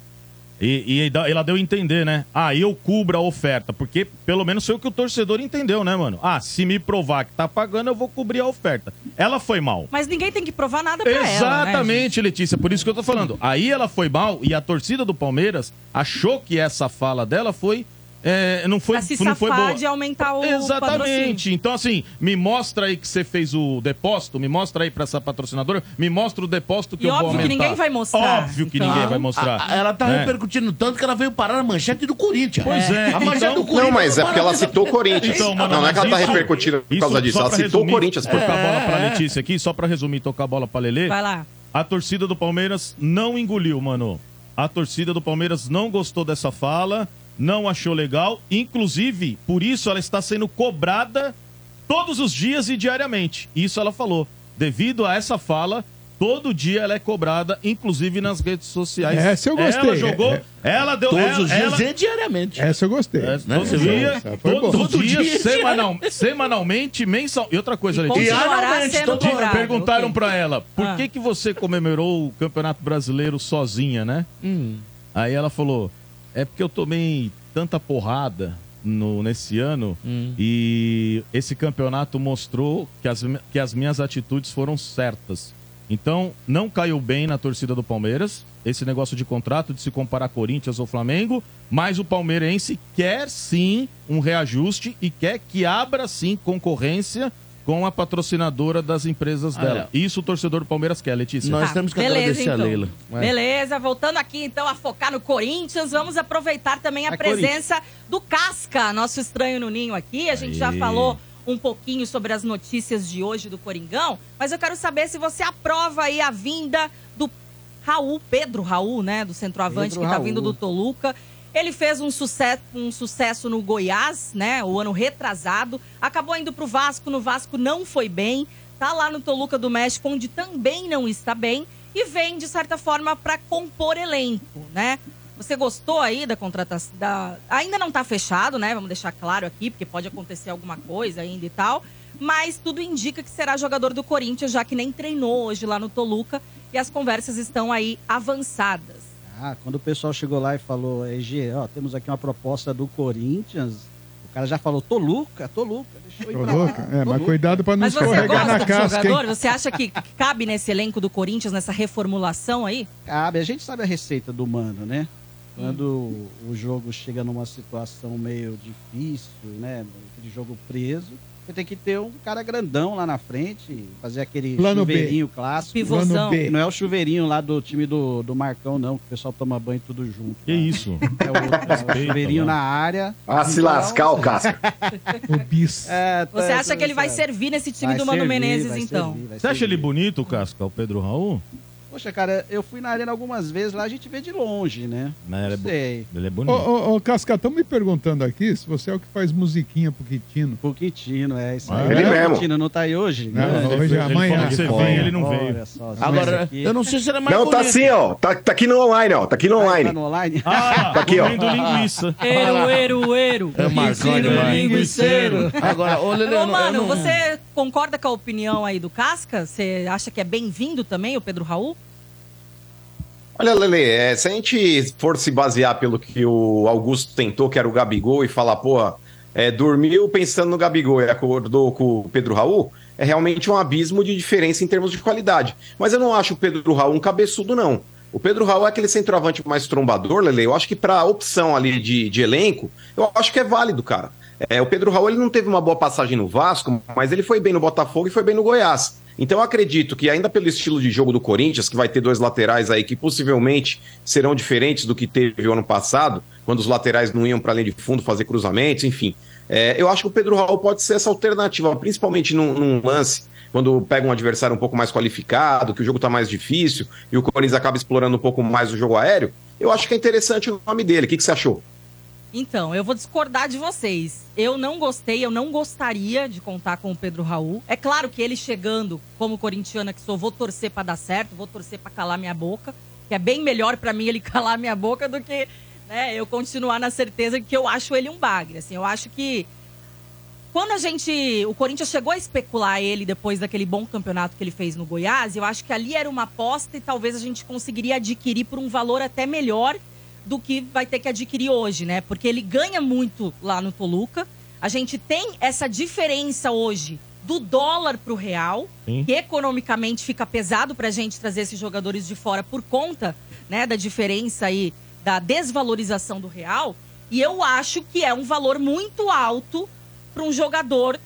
E, e ela deu a entender, né? Ah, eu cubro a oferta. Porque pelo menos foi o que o torcedor entendeu, né, mano? Ah, se me provar que tá pagando, eu vou cobrir a oferta. Ela foi mal. Mas ninguém tem que provar nada pra ela, né, Exatamente, Letícia, por isso que eu tô falando. Aí ela foi mal e a torcida do Palmeiras achou que essa fala dela foi. É, não foi, Pra se não foi boa. de aumentar o. Exatamente. Então, assim, me mostra aí que você fez o depósito, me mostra aí pra essa patrocinadora, me mostra o depósito que E eu vou óbvio que aumentar. ninguém vai mostrar, Óbvio que então. ninguém vai mostrar. A- ela tá né? repercutindo tanto que ela veio parar na manchete do Corinthians. Pois é, A manchete então- do Corinthians. Não, mas é porque ela citou o Corinthians. Então, mano, não, não é que ela tá isso- repercutindo por causa disso. Ela pra citou o Corinthians. pô. Tocar a bola pra Letícia aqui, só pra resumir, tocar a bola pra Lelê. Vai lá. A torcida do Palmeiras não engoliu, mano. A torcida do Palmeiras não gostou dessa fala, não achou legal. Inclusive, por isso ela está sendo cobrada todos os dias e diariamente. Isso ela falou. Devido a essa fala, todo dia ela é cobrada, inclusive nas redes sociais. Essa eu gostei. Ela jogou, É. ela deu. Todos ela, os dias ela- e diariamente. Essa eu gostei. é, Né? todo dia, os Todo dias, dia, semanal, semanalmente, mensal. E outra coisa, E Letícia. Diariamente, todo dia. Perguntaram ok. pra ela, por Ah. que, que você comemorou o Campeonato Brasileiro sozinha, né? Aí ela falou, é porque eu tomei tanta porrada no, nesse ano e esse campeonato mostrou que as, que as minhas atitudes foram certas. Então, não caiu bem na torcida do Palmeiras, esse negócio de contrato, de se comparar Corinthians ou Flamengo, mas o palmeirense quer sim um reajuste e quer que abra sim concorrência com a patrocinadora das empresas dela. é. Isso o torcedor do Palmeiras quer, Letícia. Nós Tá, temos que beleza, agradecer a então. Leila. Vai. Beleza, voltando aqui então a focar no Corinthians, vamos aproveitar também a Vai, presença do Casca, nosso estranho no ninho aqui. A gente já Aí. falou um pouquinho sobre as notícias de hoje do Coringão, mas eu quero saber se você aprova aí a vinda do Raul, Pedro Raul, né, do centroavante Pedro que tá Raul. vindo do Toluca. Ele fez um sucesso, um sucesso no Goiás, né? O ano retrasado. Acabou indo pro Vasco. No Vasco não foi bem. Tá lá no Toluca do México, onde também não está bem. E vem, de certa forma, para compor elenco, né? Você gostou aí da contratação? Da... Ainda não tá fechado, né? Vamos deixar claro aqui, porque pode acontecer alguma coisa ainda e tal. Mas tudo indica que será jogador do Corinthians, já que nem treinou hoje lá no Toluca. E as conversas estão aí avançadas. Ah, quando o pessoal chegou lá e falou, EG, ó, temos aqui uma proposta do Corinthians, o cara já falou, Toluca, Toluca, deixa eu ir Tô pra louca? lá. É, mas Toluca. cuidado pra não Mas você escorregar gosta na do casca, jogador? hein? Você acha que cabe nesse elenco do Corinthians, nessa reformulação aí? Cabe, a gente sabe a receita do mano, né? Quando o jogo chega numa situação meio difícil, né? Aquele jogo preso, Você tem que ter um cara grandão lá na frente, fazer aquele Plano B. chuveirinho clássico. Pivôzão. B. Não é o chuveirinho lá do time do, do Marcão, não, que o pessoal toma banho tudo junto. Que isso? É o, é o chuveirinho na área. Ah, se lascar o [LAUGHS] Casca. O bis. É, tá- Você acha que ele vai é. servir nesse time Vai do Mano servir, Menezes, então? servir, Você acha servir. ele bonito, Casca, o Pedro Raul? Poxa, cara, eu fui na arena algumas vezes lá, a gente vê de longe, né? Né, ele é Sei. Ele é Ô, bonito. ô, ô, Casca, estão me perguntando aqui se você é o que faz musiquinha pro Quintino. O Quintino, é isso Ah, aí. ele O mesmo. Quintino não tá aí hoje? Não, né? hoje é ele amanhã. falou que você Olha, vem, ele não olha veio. só, Agora, aqui. eu não sei se ele é mais Não, tá bonito. assim, ó. Tá, tá aqui no online, ó. Tá aqui no Ah, online. Tá no online? [LAUGHS] Ah, Tá aqui, ó. comendo linguiça. Eru, eru, eru. É Marcão demais. linguiceiro. Agora, ô, Lele, eu Ô, mano, você concorda com a opinião aí do Casca? Você acha que é bem-vindo também o Pedro Raul? Olha, Lele, é, se a gente for se basear pelo que o Augusto tentou, que era o Gabigol, e falar, pô, é, dormiu pensando no Gabigol e acordou com o Pedro Raul, é realmente um abismo de diferença em termos de qualidade. Mas eu não acho o Pedro Raul um cabeçudo, não. O Pedro Raul é aquele centroavante mais trombador, Lele. Eu acho que para opção ali de, de elenco, eu acho que é válido, cara. É, o Pedro Raul ele não teve uma boa passagem no Vasco, mas ele foi bem no Botafogo e foi bem no Goiás. Então eu acredito que ainda pelo estilo de jogo do Corinthians, que vai ter dois laterais aí que possivelmente serão diferentes do que teve o ano passado, quando os laterais não iam para além de fundo fazer cruzamentos, enfim. É, eu acho que o Pedro Raul pode ser essa alternativa, principalmente num, num lance quando pega um adversário um pouco mais qualificado, que o jogo tá mais difícil e o Corinthians acaba explorando um pouco mais o jogo aéreo. Eu acho que é interessante o nome dele. O que, que você achou? Então, eu vou discordar de vocês. Eu não gostei, eu não gostaria de contar com o Pedro Raul. É claro que ele chegando, como corintiana que sou, vou torcer pra dar certo, vou torcer pra calar minha boca, que é bem melhor pra mim ele [LAUGHS] calar minha boca do que né, eu continuar na certeza que eu acho ele um bagre. Assim, eu acho que quando a gente. O Corinthians chegou a especular ele depois daquele bom campeonato que ele fez no Goiás, eu acho que ali era uma aposta e talvez a gente conseguiria adquirir por um valor até melhor do que vai ter que adquirir hoje, né? Porque ele ganha muito lá no Toluca. A gente tem essa diferença hoje do dólar pro real, Sim. que economicamente fica pesado pra gente trazer esses jogadores de fora por conta, né, da diferença aí da desvalorização do real. E eu acho que é um valor muito alto para um jogador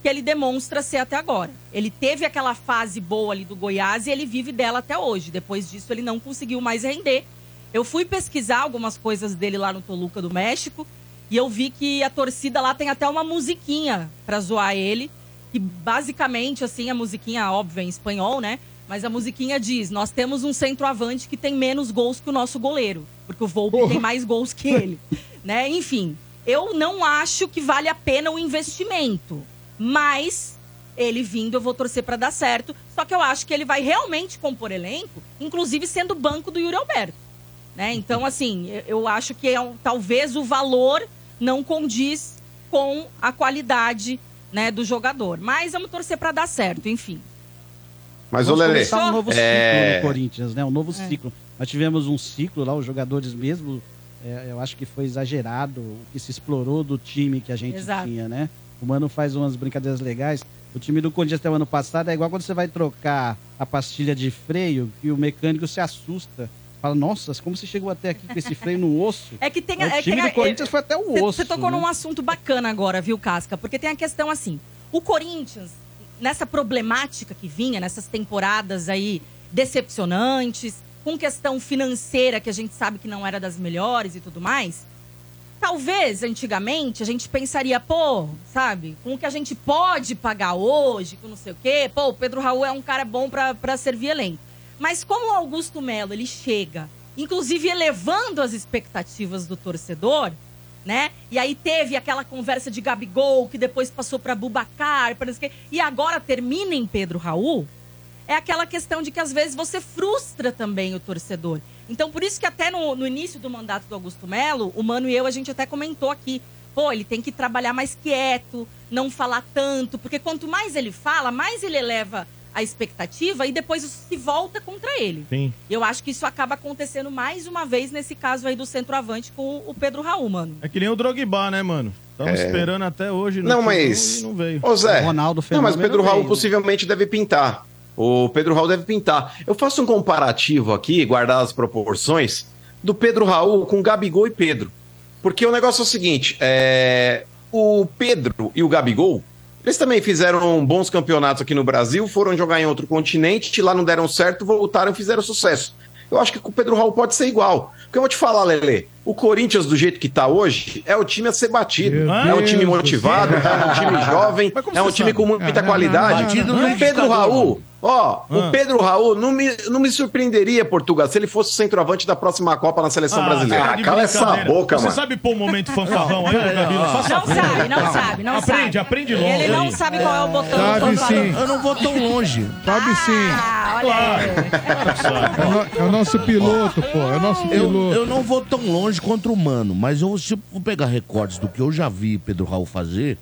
que ele demonstra ser até agora. Ele teve aquela fase boa ali do Goiás e ele vive dela até hoje. Depois disso, ele não conseguiu mais render. Eu fui pesquisar algumas coisas dele lá no Toluca do México e eu vi que a torcida lá tem até uma musiquinha pra zoar ele. Que basicamente, assim, a musiquinha, óbvio, é em espanhol, né? Mas a musiquinha diz: Nós temos um centroavante que tem menos gols que o nosso goleiro. Porque o Volpe tem mais gols que ele. [LAUGHS] né? Enfim, eu não acho que vale a pena o investimento. Mas ele vindo, eu vou torcer pra dar certo. Só que eu acho que ele vai realmente compor elenco, inclusive sendo banco do Yuri Alberto. Né? Então, assim, eu- acho que é um- talvez o valor não condiz com a qualidade né, do jogador. Mas vamos torcer pra dar certo, enfim. Mas, Vamos Lele, começar um novo ciclo é... no Corinthians, né? Um novo É. ciclo. Nós tivemos um ciclo lá, os jogadores mesmo, é, eu acho que foi exagerado o que se explorou do time que a gente Exato. tinha, né? O Mano faz umas brincadeiras legais. O time do Corinthians até o ano passado é igual quando você vai trocar a pastilha de freio, que o mecânico se assusta. Fala, nossa, como você chegou até aqui com esse freio no osso? É que tem, o é que time tem a- do Corinthians foi até o Você- osso. Você tocou né? num assunto bacana agora, viu, Casca? Porque tem a questão assim: o Corinthians, nessa problemática que vinha, nessas temporadas aí decepcionantes, com questão financeira que a gente sabe que não era das melhores e tudo mais. Talvez, antigamente, a gente pensaria, pô, sabe, com o que a gente pode pagar hoje, com não sei o quê, pô, o Pedro Raul é um cara bom pra servir elenco. Mas como o Augusto Melo, ele chega, inclusive elevando as expectativas do torcedor, né? E aí teve aquela conversa de Gabigol, que depois passou pra Bubacar, o quê, e agora termina em Pedro Raul, é aquela questão de que às vezes você frustra também o torcedor. Então, por isso que até no, no início do mandato do Augusto Melo, o Mano e eu, a gente até comentou aqui, pô, ele tem que trabalhar mais quieto, não falar tanto, porque quanto mais ele fala, mais ele eleva a expectativa e depois isso se volta contra ele. Sim. Eu acho que isso acaba acontecendo mais uma vez nesse caso aí do centroavante com o Pedro Raul, mano. É que nem o Drogba, né, mano? Estamos É. esperando até hoje. Não, chegou mas- Não veio. Ô Zé, O Ronaldo não, mas o Pedro Raul veio, né? possivelmente deve pintar. O Pedro Raul deve pintar. Eu faço um comparativo aqui, guardar as proporções, do Pedro Raul com Gabigol e Pedro. Porque o negócio é o seguinte: é, o Pedro e o Gabigol Eles também fizeram bons campeonatos aqui no Brasil, foram jogar em outro continente, lá não deram certo, voltaram e fizeram sucesso. Eu acho que com o Pedro Raul pode ser igual. Porque eu vou te falar, Lele, o Corinthians, do jeito que tá hoje, é o time a ser batido. Meu é um time motivado, é um time [LAUGHS] jovem, é um você time sabe? com muita Ah, não, qualidade. não, não, não, não, o Pedro não. Raul, ó, Ah. o Pedro Raul não me, não me surpreenderia, Portugal, se ele fosse o centroavante da próxima Copa na seleção brasileira. tá de cala essa boca, Você mano. sabe pôr um momento fanfarrão aí? Faça Não favor. sabe, não sabe, não sabe. Aprende, aprende logo Ele não aí. sabe qual é o botão. Sabe do sim. Eu não vou tão longe. Sabe sim. Ah, olha aí. Claro. É o, no- o nosso piloto, pô. É o nosso Eu, piloto. eu não vou tão longe contra o Mano, mas eu, se eu for pegar recortes do que eu já vi Pedro Raul fazer,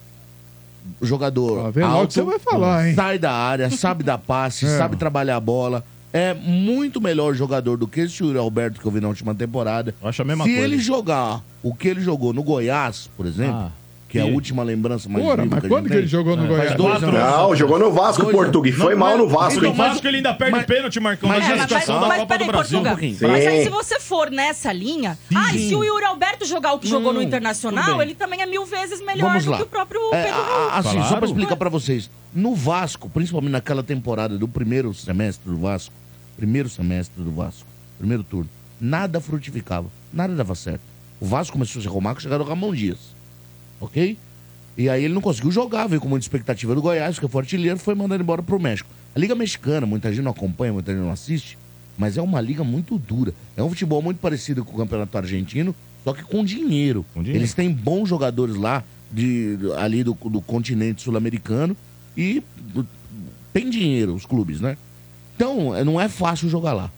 o jogador vê logo alto, que você vai falar, hein? sai da área, sabe dar passe, [LAUGHS] É. sabe trabalhar a bola, é muito melhor jogador do que esse Yuri Alberto que eu vi na última temporada. Eu acho a mesma Se coisa. ele jogar o que ele jogou no Goiás, por exemplo, Ah. Que é a última lembrança mais Porra, mas quando que ele jogou no É, Goiás? faz dois anos. Não, jogou no Vasco, Dois- Português. Foi Não, mal mas- no Vasco, No hein? Vasco ele ainda perde mas- o pênalti, Marcão, mas mas, mas, mas do peraí. Portugal. Mas aí, se você for nessa linha. Ah, e se o Yuri Alberto jogar o que jogou no Internacional, ele também é mil vezes melhor do que o próprio É, Pedro assim, só pra explicar pra vocês. No Vasco, principalmente naquela temporada do primeiro semestre do Vasco, primeiro semestre do Vasco, primeiro turno, nada frutificava, nada dava certo. O Vasco começou a se arrumar com a chegada do Ramon Dias, ok? E aí ele não conseguiu jogar, veio com muita expectativa do Goiás, que foi artilheiro, foi mandado embora pro México. A Liga Mexicana, muita gente não acompanha, muita gente não assiste, mas é uma liga muito dura. É um futebol muito parecido com o Campeonato Argentino, só que com dinheiro. Com dinheiro. Eles têm bons jogadores lá, de, ali do, do continente sul-americano, e do- tem dinheiro os clubes, né? Então, é, não é fácil jogar lá.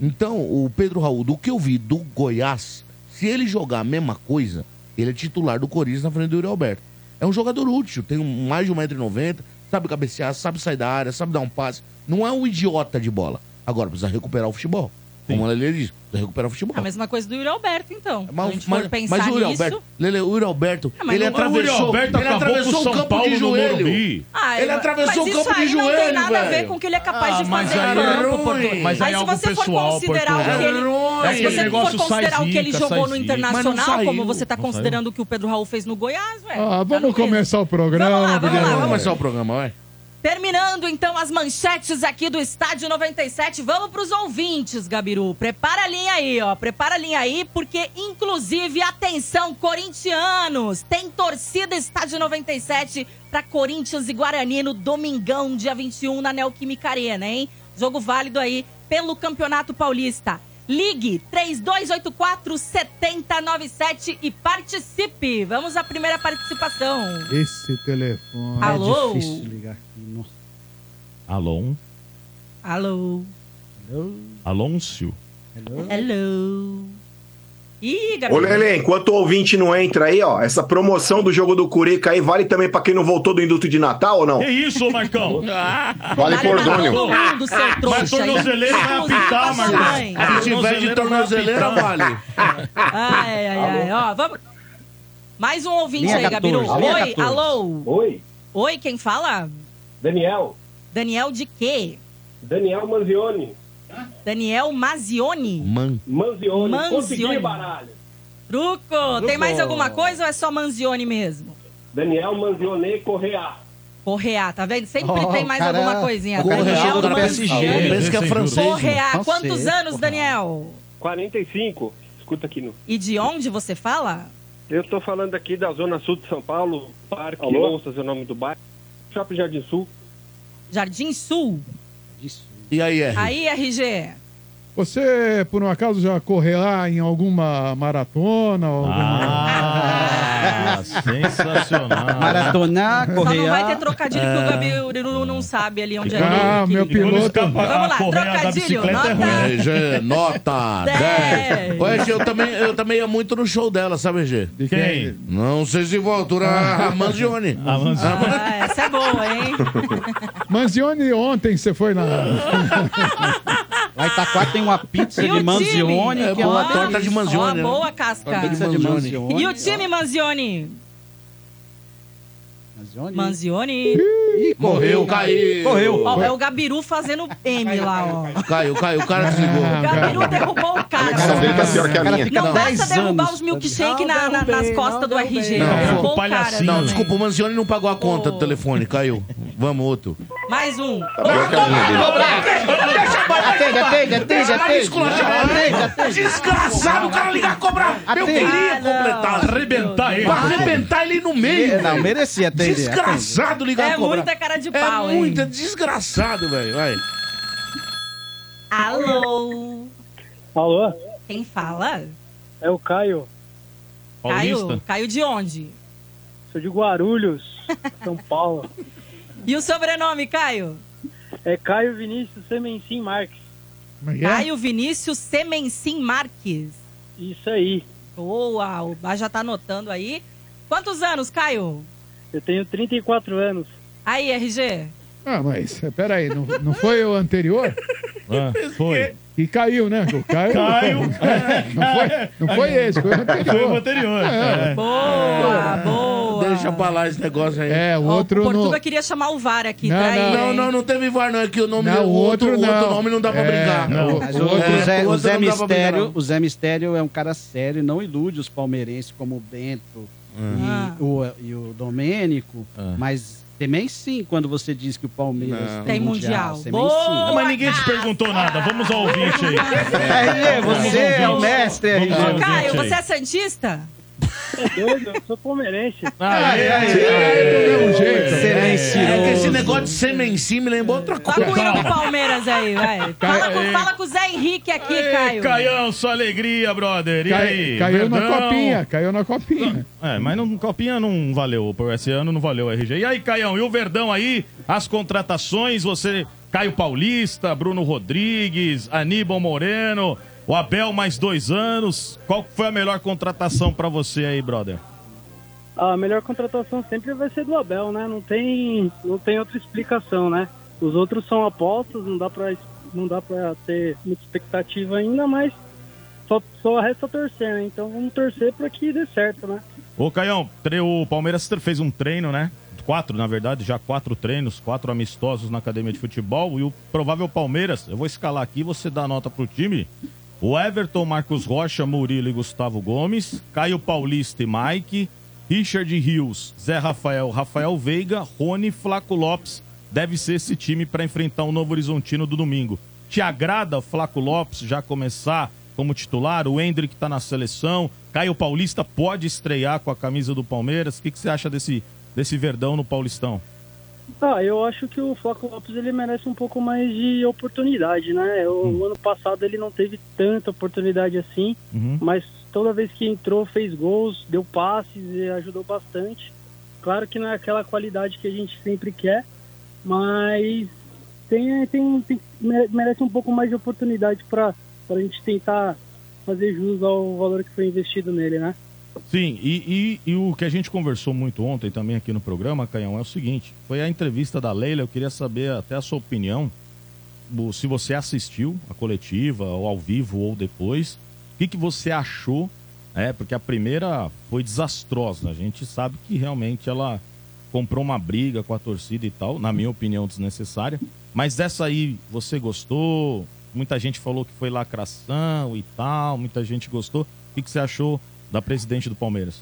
Então, o Pedro Raul, do que eu vi do Goiás, se ele jogar a mesma coisa, ele é titular do Corinthians na frente do Yuri Alberto. É um jogador útil, tem mais de 1,90m, sabe cabecear, sabe sair da área, sabe dar um passe. Não é um idiota de bola. Agora, precisa recuperar o futebol. Como a Lele diz, precisa recuperar o futebol. A mesma coisa do Yuri Alberto, então. Se a Mas, gente for mas, pensar mas o Yuri nisso... Alberto, Lele, o Yuri Alberto, Ah, mas ele não- atravessou, O Alberto ele atravessou o o São campo Paulo de joelho. Ah, Ele atravessou mas o campo isso aí de não tem joelho, nada a ver velho. com o que ele é capaz Ah, de mas fazer aí é campo, ruim. Mas aí Aí é se você for pessoal, considerar o que ele... É. Mas se você for negócio sai considerar o que ele jogou no. Internacional, Mas como você tá Não considerando o que o Pedro Raul fez no Goiás, velho. Ah, Tá vamos começar o programa. Vamos começar o programa, vai. Terminando então as manchetes aqui do Estádio 97, vamos pros ouvintes, Gabiru. Prepara a linha aí, ó. Prepara a linha aí, porque inclusive, atenção, corintianos, tem torcida Estádio 97 pra Corinthians e Guarani no domingão, dia 21, na Neoquímica Arena, hein? Jogo válido aí pelo Campeonato Paulista. Ligue 3284-7097 e participe. Vamos à primeira participação. Esse telefone. Alô? É difícil ligar. Alon. Alô? Alôncio. Hello. Ih, Ô, Gabriel. Lele, enquanto o ouvinte não entra aí, ó, essa promoção do jogo do Curica aí vale também pra quem não voltou do induto de Natal ou não? Que isso, ô Marcão? [LAUGHS] Vale por pra Dônio. todo mundo, seu Mas tornozeleira vai apitar, Marcão. Ah, Se tiver de tornozeleira, vale. Ai, ai, ai. Ó, vamos... Mais um ouvinte Linha aí, Gabiru. 14, linha Oi, 14. alô. Oi, Oi, quem fala? Daniel. Daniel de quê? Daniel Manzioni. Daniel Mazioni? Man, Manzioni. Manzioni. Consegui, baralho. Truco. Tem mais alguma coisa ou é só Manzioni mesmo? Daniel Manzioni Correa. Correia, tá vendo? Sempre Oh, tem mais cara- alguma coisinha. Daniel chegou do PSG. Pensa que é francês. Francês, quantos anos. Daniel? 45. Escuta aqui no. E de onde você fala? Eu tô falando aqui da zona sul de São Paulo, Parque Alô? Onças é o nome do bairro. Shopping Jardim Sul. Jardim Sul. Disso. E aí, R? Aí, RG. Você, por um acaso, já correu lá em alguma maratona? ou Alguma... Ah, sensacional. Maratonar, Só não vai ter trocadilho que o Gabiru não sabe ali onde é. Ah, meu piloto. Vamos lá, trocadilho, bicicleta é nota- nota [LAUGHS] Dez. 10. Ô, RG, eu também, eu também ia muito no show dela, sabe, RG? De Quem? Não sei se vou altura a Manzioni. [LAUGHS] A Manzioni. Ah, essa é boa, hein? [LAUGHS] Manzioni, ontem você foi na. Lá em Itaquá tem uma pizza E de? Manzioni. É que boa uma torta de Manzioni, Ó, né? boa casca. Pizza de Manzioni. Manzioni. E o time, Manzioni? Manzioni. Manzioni. Ih, Morreu, caiu. Correu. Ó, é o Gabiru fazendo M lá, ó. Caiu, caiu, o cara desligou. O Gabiru derrubou o cara. conexão dele tá pior que a minha. Não 10 basta derrubar anos. os milkshake na- na- nas costas do RG. Não, derrubou o cara. Não, desculpa, o Manzioni não pagou a conta do telefone, caiu. Vamos, outro. Mais um. Pior que a minha dele. Atende, atende, atende, Desgraçado, o cara ligar a cobrar. Eu queria Ah, completar. Arrebentar ele. Pra arrebentar ele no meio. Não, merecia atender. Desgraçado ligar É a cobrar. muita cara de É pau, hein? muito, é desgraçado, velho. Vai. Alô? Alô? Quem fala? É o Caio. Paulista? Caiu? Caiu de onde? Sou de Guarulhos, [LAUGHS] São Paulo. E o sobrenome, Caio? É Caio Vinícius Semencim Marques. É é? Caio Vinícius Semencim Marques. Isso aí. Boa, o Bá já tá anotando aí. Quantos anos, Caio? Eu tenho 34 anos. Aí, RG. Ah, mas peraí, não, não foi o anterior? Ah, foi. Que caiu, né? O Caio. Caiu. Não foi, não foi esse, foi o Foi o anterior. anterior. É. É. Boa, boa. Deixa pra lá esse negócio aí. É, o outro o Portuga no... queria chamar o VAR aqui. Não, tá aí, não, Não, não, não teve VAR, não. É que o nome Não, do o outro não. nome não dá pra É, brincar. não, Mas o outro- o Zé, o outro Zé não dá pra brigar, Mistério, não. o Zé Mistério é um cara sério, não ilude os palmeirenses como o Bento Ah. e, o, e o Domênico, Ah. mas também sim quando você diz que o Palmeiras Não. Tem mundial. Também Boa! sim. Ah, Mas ninguém te perguntou nada. Vamos ao ouvinte aí. RG, você é o mestre, Ô, Caio, você é Santista? É doido, eu sou palmeirense. Você é É que mentiroso. esse negócio de semenci me lembrou outra Tá coisa. com o hino do Palmeiras aí, vai. Fala com, Caio. fala com o Zé Henrique aqui, Ei, Caio. Caião, sua alegria, brother. E aí? Cai- caiu na Verdão? copinha, caiu na copinha. É, mas não, copinha não valeu. Por esse ano não valeu o RG. E aí, Caião, e o Verdão aí? As contratações, você. Caio Paulista, Bruno Rodrigues, Aníbal Moreno, o Abel mais dois anos. Qual foi a melhor contratação pra você aí, brother? A melhor contratação sempre vai ser do Abel, né? Não tem, não tem outra explicação, né? Os outros são apostas, não dá pra, não dá pra ter muita expectativa ainda, mas só, só resta torcer, né? Então vamos torcer pra que dê certo, né? Ô, Caião, o Palmeiras fez um treino, né? Quatro, na verdade, já quatro treinos, quatro amistosos na academia de futebol. E o provável Palmeiras, eu vou escalar aqui, você dá nota pro time. O Everton, Marcos Rocha, Murilo e Gustavo Gomes, Caio Paulista e Mike, Richard Rios, Zé Rafael, Rafael Veiga, Rony, Flaco Lopes. Deve ser esse time para enfrentar o Novo Horizontino do domingo. Te agrada Flaco Lopes já começar como titular? O Hendrick tá na seleção. Caio Paulista pode estrear com a camisa do Palmeiras. O que, que você acha desse, desse Verdão no Paulistão? Ah, eu acho que o Flaco Lopes ele merece um pouco mais de oportunidade, né? O, o ano passado ele não teve tanta oportunidade assim, Uhum. mas toda vez que entrou fez gols, deu passes e ajudou bastante. Claro que não é aquela qualidade que a gente sempre quer, mas tem, tem, tem- mere- merece um pouco mais de oportunidade para a gente tentar fazer jus ao valor que foi investido nele, né? Sim, e, e- e o que a gente conversou muito ontem também aqui no programa, Caião, é o seguinte: foi a entrevista da Leila, eu queria saber até a sua opinião, se você assistiu a coletiva, ou ao vivo ou depois, o que, que você achou? É, porque a primeira foi desastrosa, a gente sabe que realmente ela comprou uma briga com a torcida e tal, na minha opinião, desnecessária. Mas dessa aí, você gostou? Muita gente falou que foi lacração e tal, muita gente gostou. O que, que você achou da presidente do Palmeiras?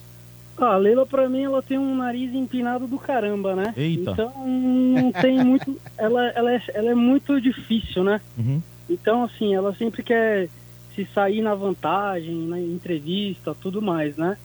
Ah, a Leila, pra mim, ela tem um nariz empinado do caramba, né? Eita. Então, não tem muito... Ela, ela, é, ela é muito difícil, né? Uhum. Então, assim, ela sempre quer se sair na vantagem, na entrevista, tudo mais, né?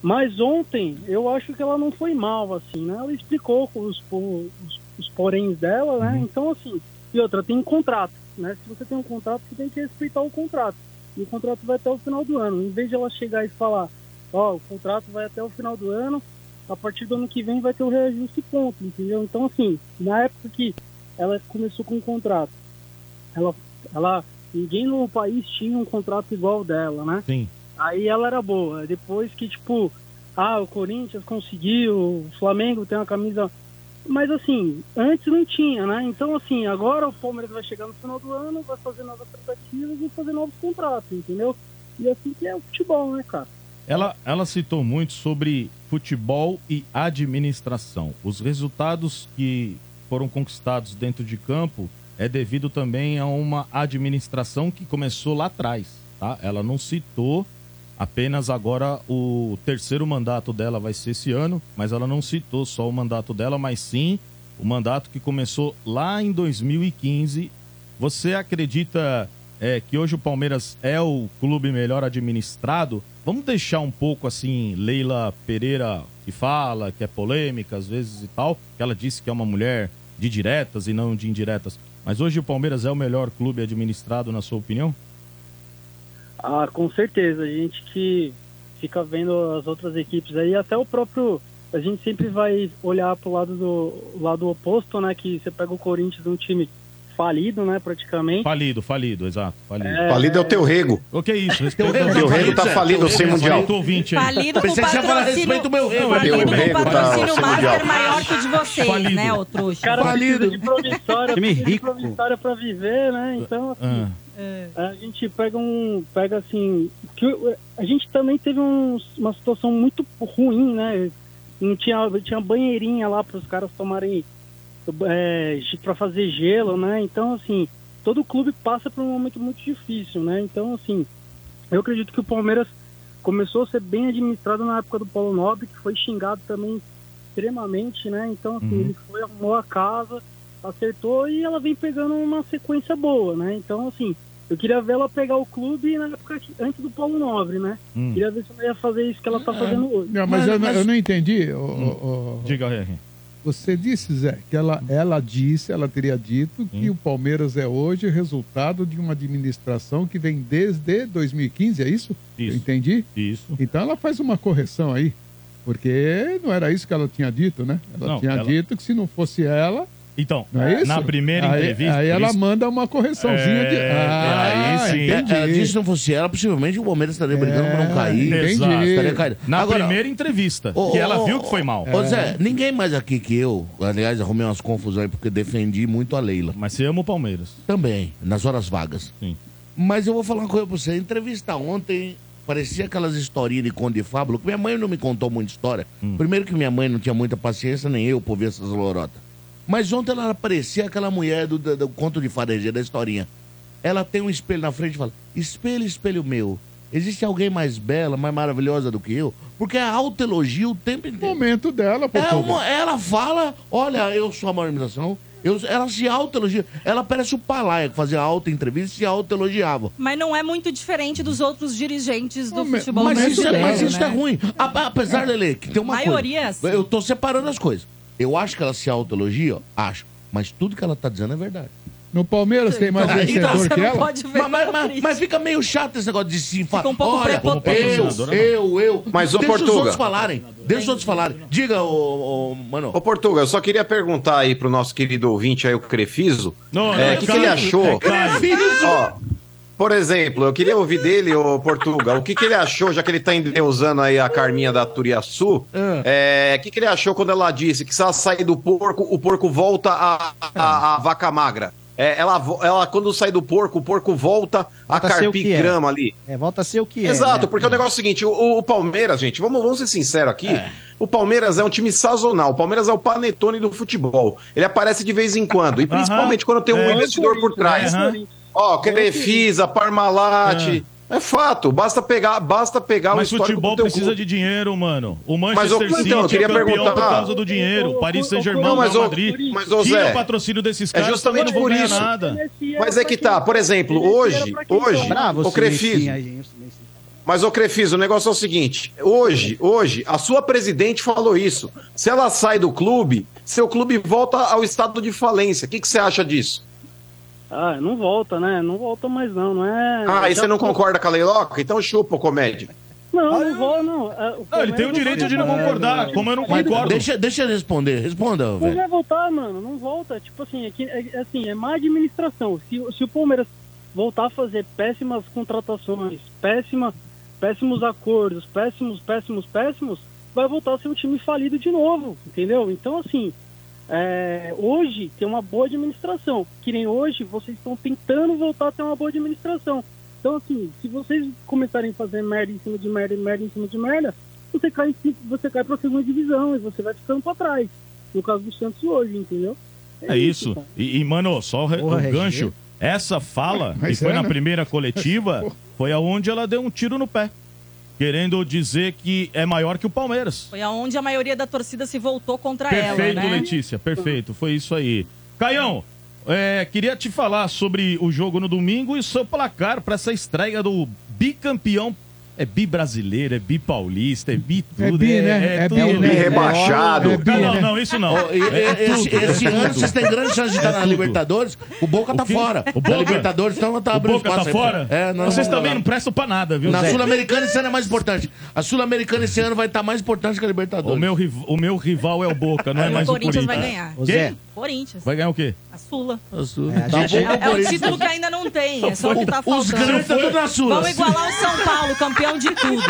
Mas ontem, eu acho que ela não foi mal, assim, né? Ela explicou os, os, os poréns dela, né? Então, assim, e outra, tem um contrato, né? Se você tem um contrato, você tem que respeitar o contrato. E o contrato vai até o final do ano. Em vez de ela chegar e falar, ó, o contrato vai até o final do ano, a partir do ano que vem vai ter o reajuste ponto, entendeu? Então, assim, na época que ela começou com o contrato, ela, ela, ninguém no país tinha um contrato igual dela, né? Sim. Aí ela era boa. Depois que, tipo, ah, o Corinthians conseguiu, o Flamengo tem uma camisa. Mas assim, antes não tinha, né? Então, assim, agora o Palmeiras vai chegar no final do ano, vai fazer novas tratativas e fazer novos contratos, entendeu? E assim que é o futebol, né, cara? Ela, ela citou muito sobre futebol e administração. Os resultados que foram conquistados dentro de campo é devido também a uma administração que começou lá atrás, tá? Ela não citou apenas agora o terceiro mandato dela vai ser esse ano, mas ela não citou só o mandato dela, mas sim o mandato que começou lá em 2015. Você acredita é, que hoje o Palmeiras é o clube melhor administrado? Vamos deixar um pouco assim, Leila Pereira que fala, que é polêmica às vezes e tal, que ela disse que é uma mulher de diretas e não de indiretas. Mas hoje o Palmeiras é o melhor clube administrado, na sua opinião? Ah, com certeza. A gente que fica vendo as outras equipes aí, até o próprio. A gente sempre vai olhar pro lado do lado oposto, né? Que você pega o Corinthians, um time falido, né? Praticamente. Falido, falido, exato. Falido. É, Falido é o teu rego. O que é isso? Teu Respeita rego O teu rego tá falido sem mundial. Respeita o ouvinte aí. Falido com Pensei falar, patrocínio, respeita o meu rei, falido meu com rei, tá, patrocínio sem master mundial. maior que o de vocês, Falido. né, ô trouxa? O cara Falido. de promissória, Time de rico. promissória pra viver, né? Então, assim, Ah, a gente pega um. Pega assim. Que a gente também teve um- uma situação muito ruim, né? Não tinha, tinha banheirinha lá para os caras tomarem. É, para fazer gelo, né? Então, assim, todo clube passa por um momento muito difícil, né? Então, assim, eu acredito que o Palmeiras começou a ser bem administrado na época do Paulo Nobre, que foi xingado também extremamente, né? Então, assim, Uhum. ele foi, arrumou a casa, acertou e ela vem pegando uma sequência boa, né? Então, assim, eu queria ver ela pegar o clube na época que- antes do Paulo Nobre, né? hum. Queria ver se ela ia fazer isso que ela tá fazendo hoje. Não, mas, Mas- eu, não- mas- eu não entendi. ô, Diga, R. Você disse, Zé, que ela, ela disse, ela teria dito que Hum. o Palmeiras é hoje resultado de uma administração que vem desde 2015, é isso? Eu Isso. entendi? Isso. Então ela faz uma correção aí. Porque não era isso que ela tinha dito, né? Ela Não, tinha ela- dito que se não fosse ela, Então, não é isso? na primeira aí, entrevista. Aí ela isso- manda uma correçãozinha de. É, Ah, aí sim. entendi. Ela disse que se não fosse ela, possivelmente o Palmeiras estaria brigando pra não cair. entendi. Exato. Estaria caindo. Na Agora, primeira entrevista, ô, que ela viu que foi mal. Ô Zé, ninguém mais aqui que eu, aliás, arrumei umas confusões aí porque defendi muito a Leila. Mas você ama o Palmeiras. Também, nas horas vagas. Sim. Mas eu vou falar uma coisa pra você. Entrevista ontem, parecia aquelas historinhas de Conde Fábulo, que minha mãe não me contou muita história. Hum. Primeiro que minha mãe não tinha muita paciência, nem eu, por ver essas lorotas. Mas ontem ela parecia aquela mulher do, do, do conto de fareja, da historinha. Ela tem um espelho na frente e fala, espelho, espelho meu, existe alguém mais bela, mais maravilhosa do que eu? Porque é autoelogio o tempo inteiro. Momento dela, É Portugal. uma- ela fala, olha, eu sou a maior imitação. Eu, ela se autoelogia. Ela parece o Palaia, que fazia auto-entrevista e se autoelogiava. Mas não é muito diferente dos outros dirigentes do Mas- futebol Mas, isso, é, brasileiro, mas isso né? é ruim. A- apesar dele, que tem uma Maioria é coisa. assim. Eu tô separando as coisas. Eu acho que ela se autoelogia, ó, acho. Mas tudo que ela tá dizendo é verdade. No Palmeiras tem mais Então, vencedor você que não ela? pode ver Mas, mas- mas- fica meio chato esse negócio de se falar. um pouco Olha, eu, Patrocinadora, eu, eu. Mas, ô, Deixa os outros falarem. Deixa os outros falarem. Diga, ô, ô, mano. Ô, Portuga, eu só queria perguntar aí pro nosso querido ouvinte aí, o Crefiso, Não, é, não, o que, que Caio, ele achou? é Caio. Ó, por exemplo, eu queria ouvir dele, ô Portuga, o que, que ele achou, já que ele tá endeusando aí a Carminha da Turiaçu, é, o que, que ele achou quando ela disse que se ela sair do porco, o porco volta a, a, a vaca magra? É, ela, ela, quando sai do porco, o porco volta a Volta a o carpir é. grama ali. É, volta a ser o que é. Exato, né? porque o negócio é o seguinte: o, o Palmeiras, gente, vamos, vamos ser sinceros aqui. O Palmeiras é um time sazonal. O Palmeiras é o panetone do futebol. Ele aparece de vez em quando. E principalmente quando tem um É. investidor por trás. Aham. Ó, Crefisa, Parmalat. É. fato, basta pegar, basta pegar Mas o histórico futebol do teu precisa clube. de dinheiro, mano. O Mas, Manchester ô, City então, eu é queria campeão perguntar- por causa do dinheiro. O Paris Saint-Germain, o mas, Madrid. mas, ô, Tira Zé, o patrocínio desses é caras, justamente não vão por isso. nada. Mas é que tá, por exemplo, hoje, hoje, Bravo, o Crefisa. Mas, ô Crefisa, o negócio é o seguinte: hoje, hoje, a sua presidente falou isso. Se ela sai do clube, seu clube volta ao estado de falência. O que, que você acha disso? Ah, não volta, né? Não volta mais não, não é... Ah, e você não concorda com a Leiloca? Então chupa, ô comédia. Não, não volta, não. É, Não, o ele tem o direito de não concordar, como eu não concordo. deixa, deixa ele responder. Responda, Não velho. vai voltar, mano, não volta. Tipo assim, é, é- assim, é má administração. Se, se o Palmeiras voltar a fazer péssimas contratações, péssima, péssimos acordos, péssimos, péssimos, péssimos, vai voltar a ser um time falido de novo, entendeu? Então, assim, é, hoje tem uma boa administração. Que nem hoje vocês estão tentando voltar a ter uma boa administração. Então, assim, se vocês começarem a fazer merda em cima de merda, e merda em cima de merda, você cai, você cai pra segunda divisão e você vai ficando pra trás. No caso do Santos hoje, entendeu? É isso. cara. E, e, mano, só o, Porra, o RG. gancho. Essa fala, [LAUGHS] Mas e foi é, na né? primeira coletiva, [LAUGHS] foi aonde ela deu um tiro no pé. Querendo dizer que é maior que o Palmeiras. Foi aonde a maioria da torcida se voltou contra ela, Perfeito, né? Letícia, perfeito. Foi isso aí. Caião, é, queria te falar sobre o jogo no domingo e o seu placar para essa estreia do bicampeão. É bi brasileiro, é bi paulista, é bi É tudo. bi, né? É bi, tudo. né? Bi rebaixado. É bi, Não, não, né? não, isso não. E- É e- esse, tudo, é esse ano vocês têm grande chance de estar na. Libertadores. O Boca tá O fora. O Na Boca? Libertadores, então não tá O abrindo Boca tá aí. fora? É, não, Vocês não, também não. não prestam pra nada, viu? Na? Sul-Americana esse ano é mais importante. A Sul-Americana esse ano vai estar mais importante que a Libertadores. O meu, o meu rival é o Boca, não é mais o o Corinthians Corinthians. vai ganhar. Quem? Corinthians. Vai ganhar o quê? A Sula. A Sul. É, a Tá gente- É, é o Corinthians. título que ainda não tem. É só o que tá Os faltando. grandes tá tudo na Sula. Vamos igualar o São Paulo, campeão de tudo.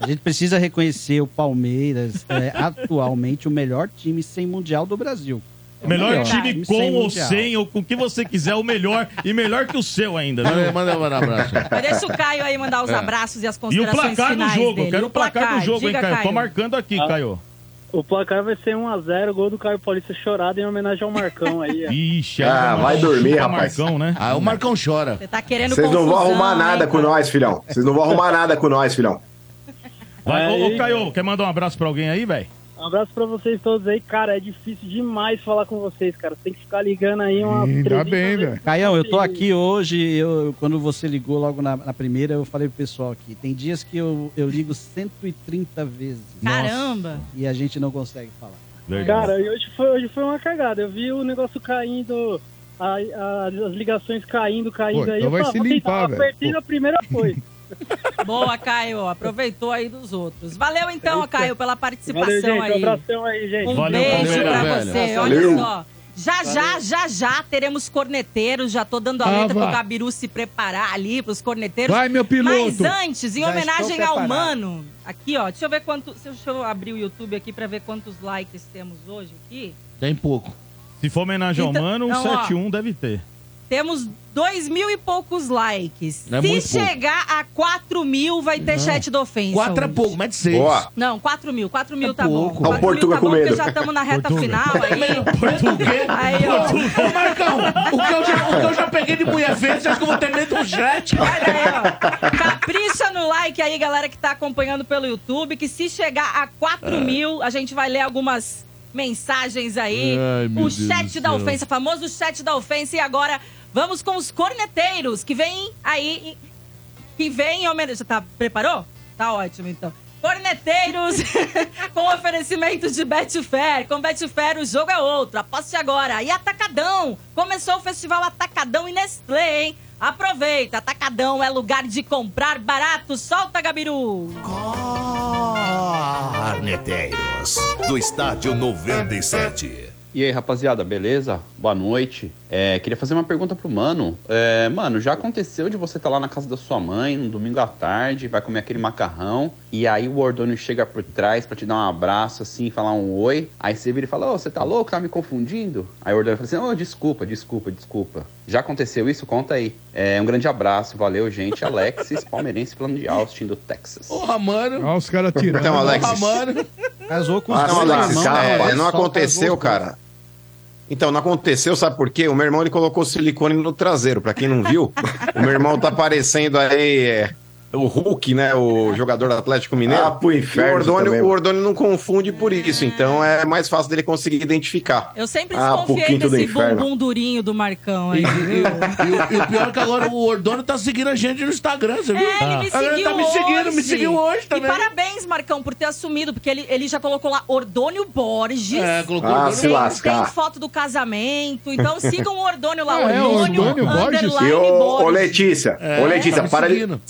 a gente precisa reconhecer o Palmeiras, é, atualmente o melhor time sem mundial do Brasil. É o Melhor time sem com ou mundial. sem, ou com o que você quiser, o melhor. E melhor que o seu ainda, Manda, viu? manda um abraço. Mas deixa o Caio aí mandar os abraços e as É. E o considerações placar do finais jogo, dele. eu quero o placar, do jogo, hein, diga, Caio? Tô marcando aqui, Ah. Caio. O placar vai ser 1x0, gol do Caio Paulista chorado em homenagem ao Marcão aí. ó. [LAUGHS] Ixi, Ah, aí vai dormir, rapaz. Marcão, né? Ah, o Marcão chora. Você tá querendo Vocês não vão arrumar nada hein, com nós, filhão. Vocês não vão arrumar nada com nós, filhão. Vai, ô, ô, Aí- Caio, quer mandar um abraço pra alguém aí, velho? Um abraço pra vocês todos aí. Cara, é difícil demais falar com vocês, cara. Tem que ficar ligando aí Ainda 300 bem, velho. Caião, eu tô aqui hoje, eu, quando você ligou logo na, na primeira, eu falei pro pessoal aqui, tem dias que eu, eu ligo 130 vezes Caramba. e a gente não consegue falar. Verdade. Cara, e hoje foi, hoje foi uma cagada. Eu vi o negócio caindo, a- a- as ligações caindo, caindo Pô, aí. então eu vai falei, se vou tentar. limpar, velho. Apertei na primeira foi. [LAUGHS] [LAUGHS] Boa, Caio. Aproveitou aí dos outros. Valeu então, Caio, pela participação Valeu, gente. Um aí. abração aí, gente. Um Valeu, beijo valeu, pra velho. você. Valeu. Olha só. Já, já, já, já teremos corneteiros. Já tô dando a Ah, letra vá. pro Gabiru se preparar ali pros corneteiros. Vai, meu piloto. Mas antes, em Já homenagem ao. Mano, aqui ó, deixa eu ver quanto. Deixa eu abrir o YouTube aqui pra ver quantos likes temos hoje aqui. Tem pouco. Se for homenagem ao Então- mano, um ó. 7-1 deve ter. Temos dois mil e poucos likes. É Se chegar a 4 mil, vai ter chat da ofensa. Quatro é hoje. pouco, mete seis. Boa. Não, 4 mil. 4 mil É tá bom. pouco. 4 Ó, o Portuga mil tá com bom, medo. já estamos na reta Portuga. final aí. Português. [LAUGHS] Aí, ó. Ô, Marcão, o que, eu já, o que eu já peguei de mulher você acha que eu vou ter medo do chat? Olha aí, ó. Capricha no like aí, galera que tá acompanhando pelo YouTube, que se chegar a 4 mil, a gente vai ler algumas mensagens aí. Ai, meu o Deus chat da céu. ofensa, famoso chat da ofensa. E agora vamos com os corneteiros, que vem aí, que vem em homenagem... Tá, preparou? Tá ótimo, então. Corneteiros [LAUGHS] com oferecimento de Betfair. Com Betfair o jogo é outro. Aposte agora. E Atacadão. Começou o festival Atacadão e Nestlé, hein? Aproveita. Atacadão é lugar de comprar barato. Solta, Gabiru. Corneteiros do Estádio 97. E aí, rapaziada, beleza? Boa noite. É, queria fazer uma pergunta pro Mano. É, mano, já aconteceu de você estar lá na casa da sua mãe, no domingo à tarde, vai comer aquele macarrão, e aí o Ordônio chega por trás pra te dar um abraço, assim, falar um oi. Aí você vira e fala, ô, você tá louco? Tá me confundindo? Aí o Ordônio fala assim, ô, desculpa, desculpa, desculpa. Já aconteceu isso? Conta aí. É, um grande abraço, valeu, gente. Alexis, palmeirense, plano de Austin, do Texas. Porra, mano. Olha os caras tirando. Então, Alex. Porra, mano. Casou com os Ah, dois não, irmãos, cara, né? é, não aconteceu, cara. Então, não aconteceu, sabe por quê? O meu irmão ele colocou silicone no traseiro. Pra quem não viu, [LAUGHS] o meu irmão tá parecendo aí é, o Hulk, né? O jogador do Atlético Mineiro. Ah, pro inferno E o Ordônio, também. o Ordônio não confunde por isso, então é mais fácil dele conseguir identificar. Eu sempre Ah, desconfiei do desse bumbum durinho do Marcão E, aí. e- e o- e o pior é que agora o Ordônio tá seguindo a gente no Instagram, você viu? É, ele me Ah, seguiu tá me seguindo, hoje. me seguiu hoje também. E parabéns, Marcão, por ter assumido, porque ele, ele já colocou lá Ordônio Borges. É, colocou Ah, Ordônio. se Tem, lascar. tem foto do casamento, então [LAUGHS] sigam o Ordônio lá, Ah, é, Ordônio, Ordônio Borges? underline E ô, Borges. ô Letícia, É, ô Letícia, tá para seguindo.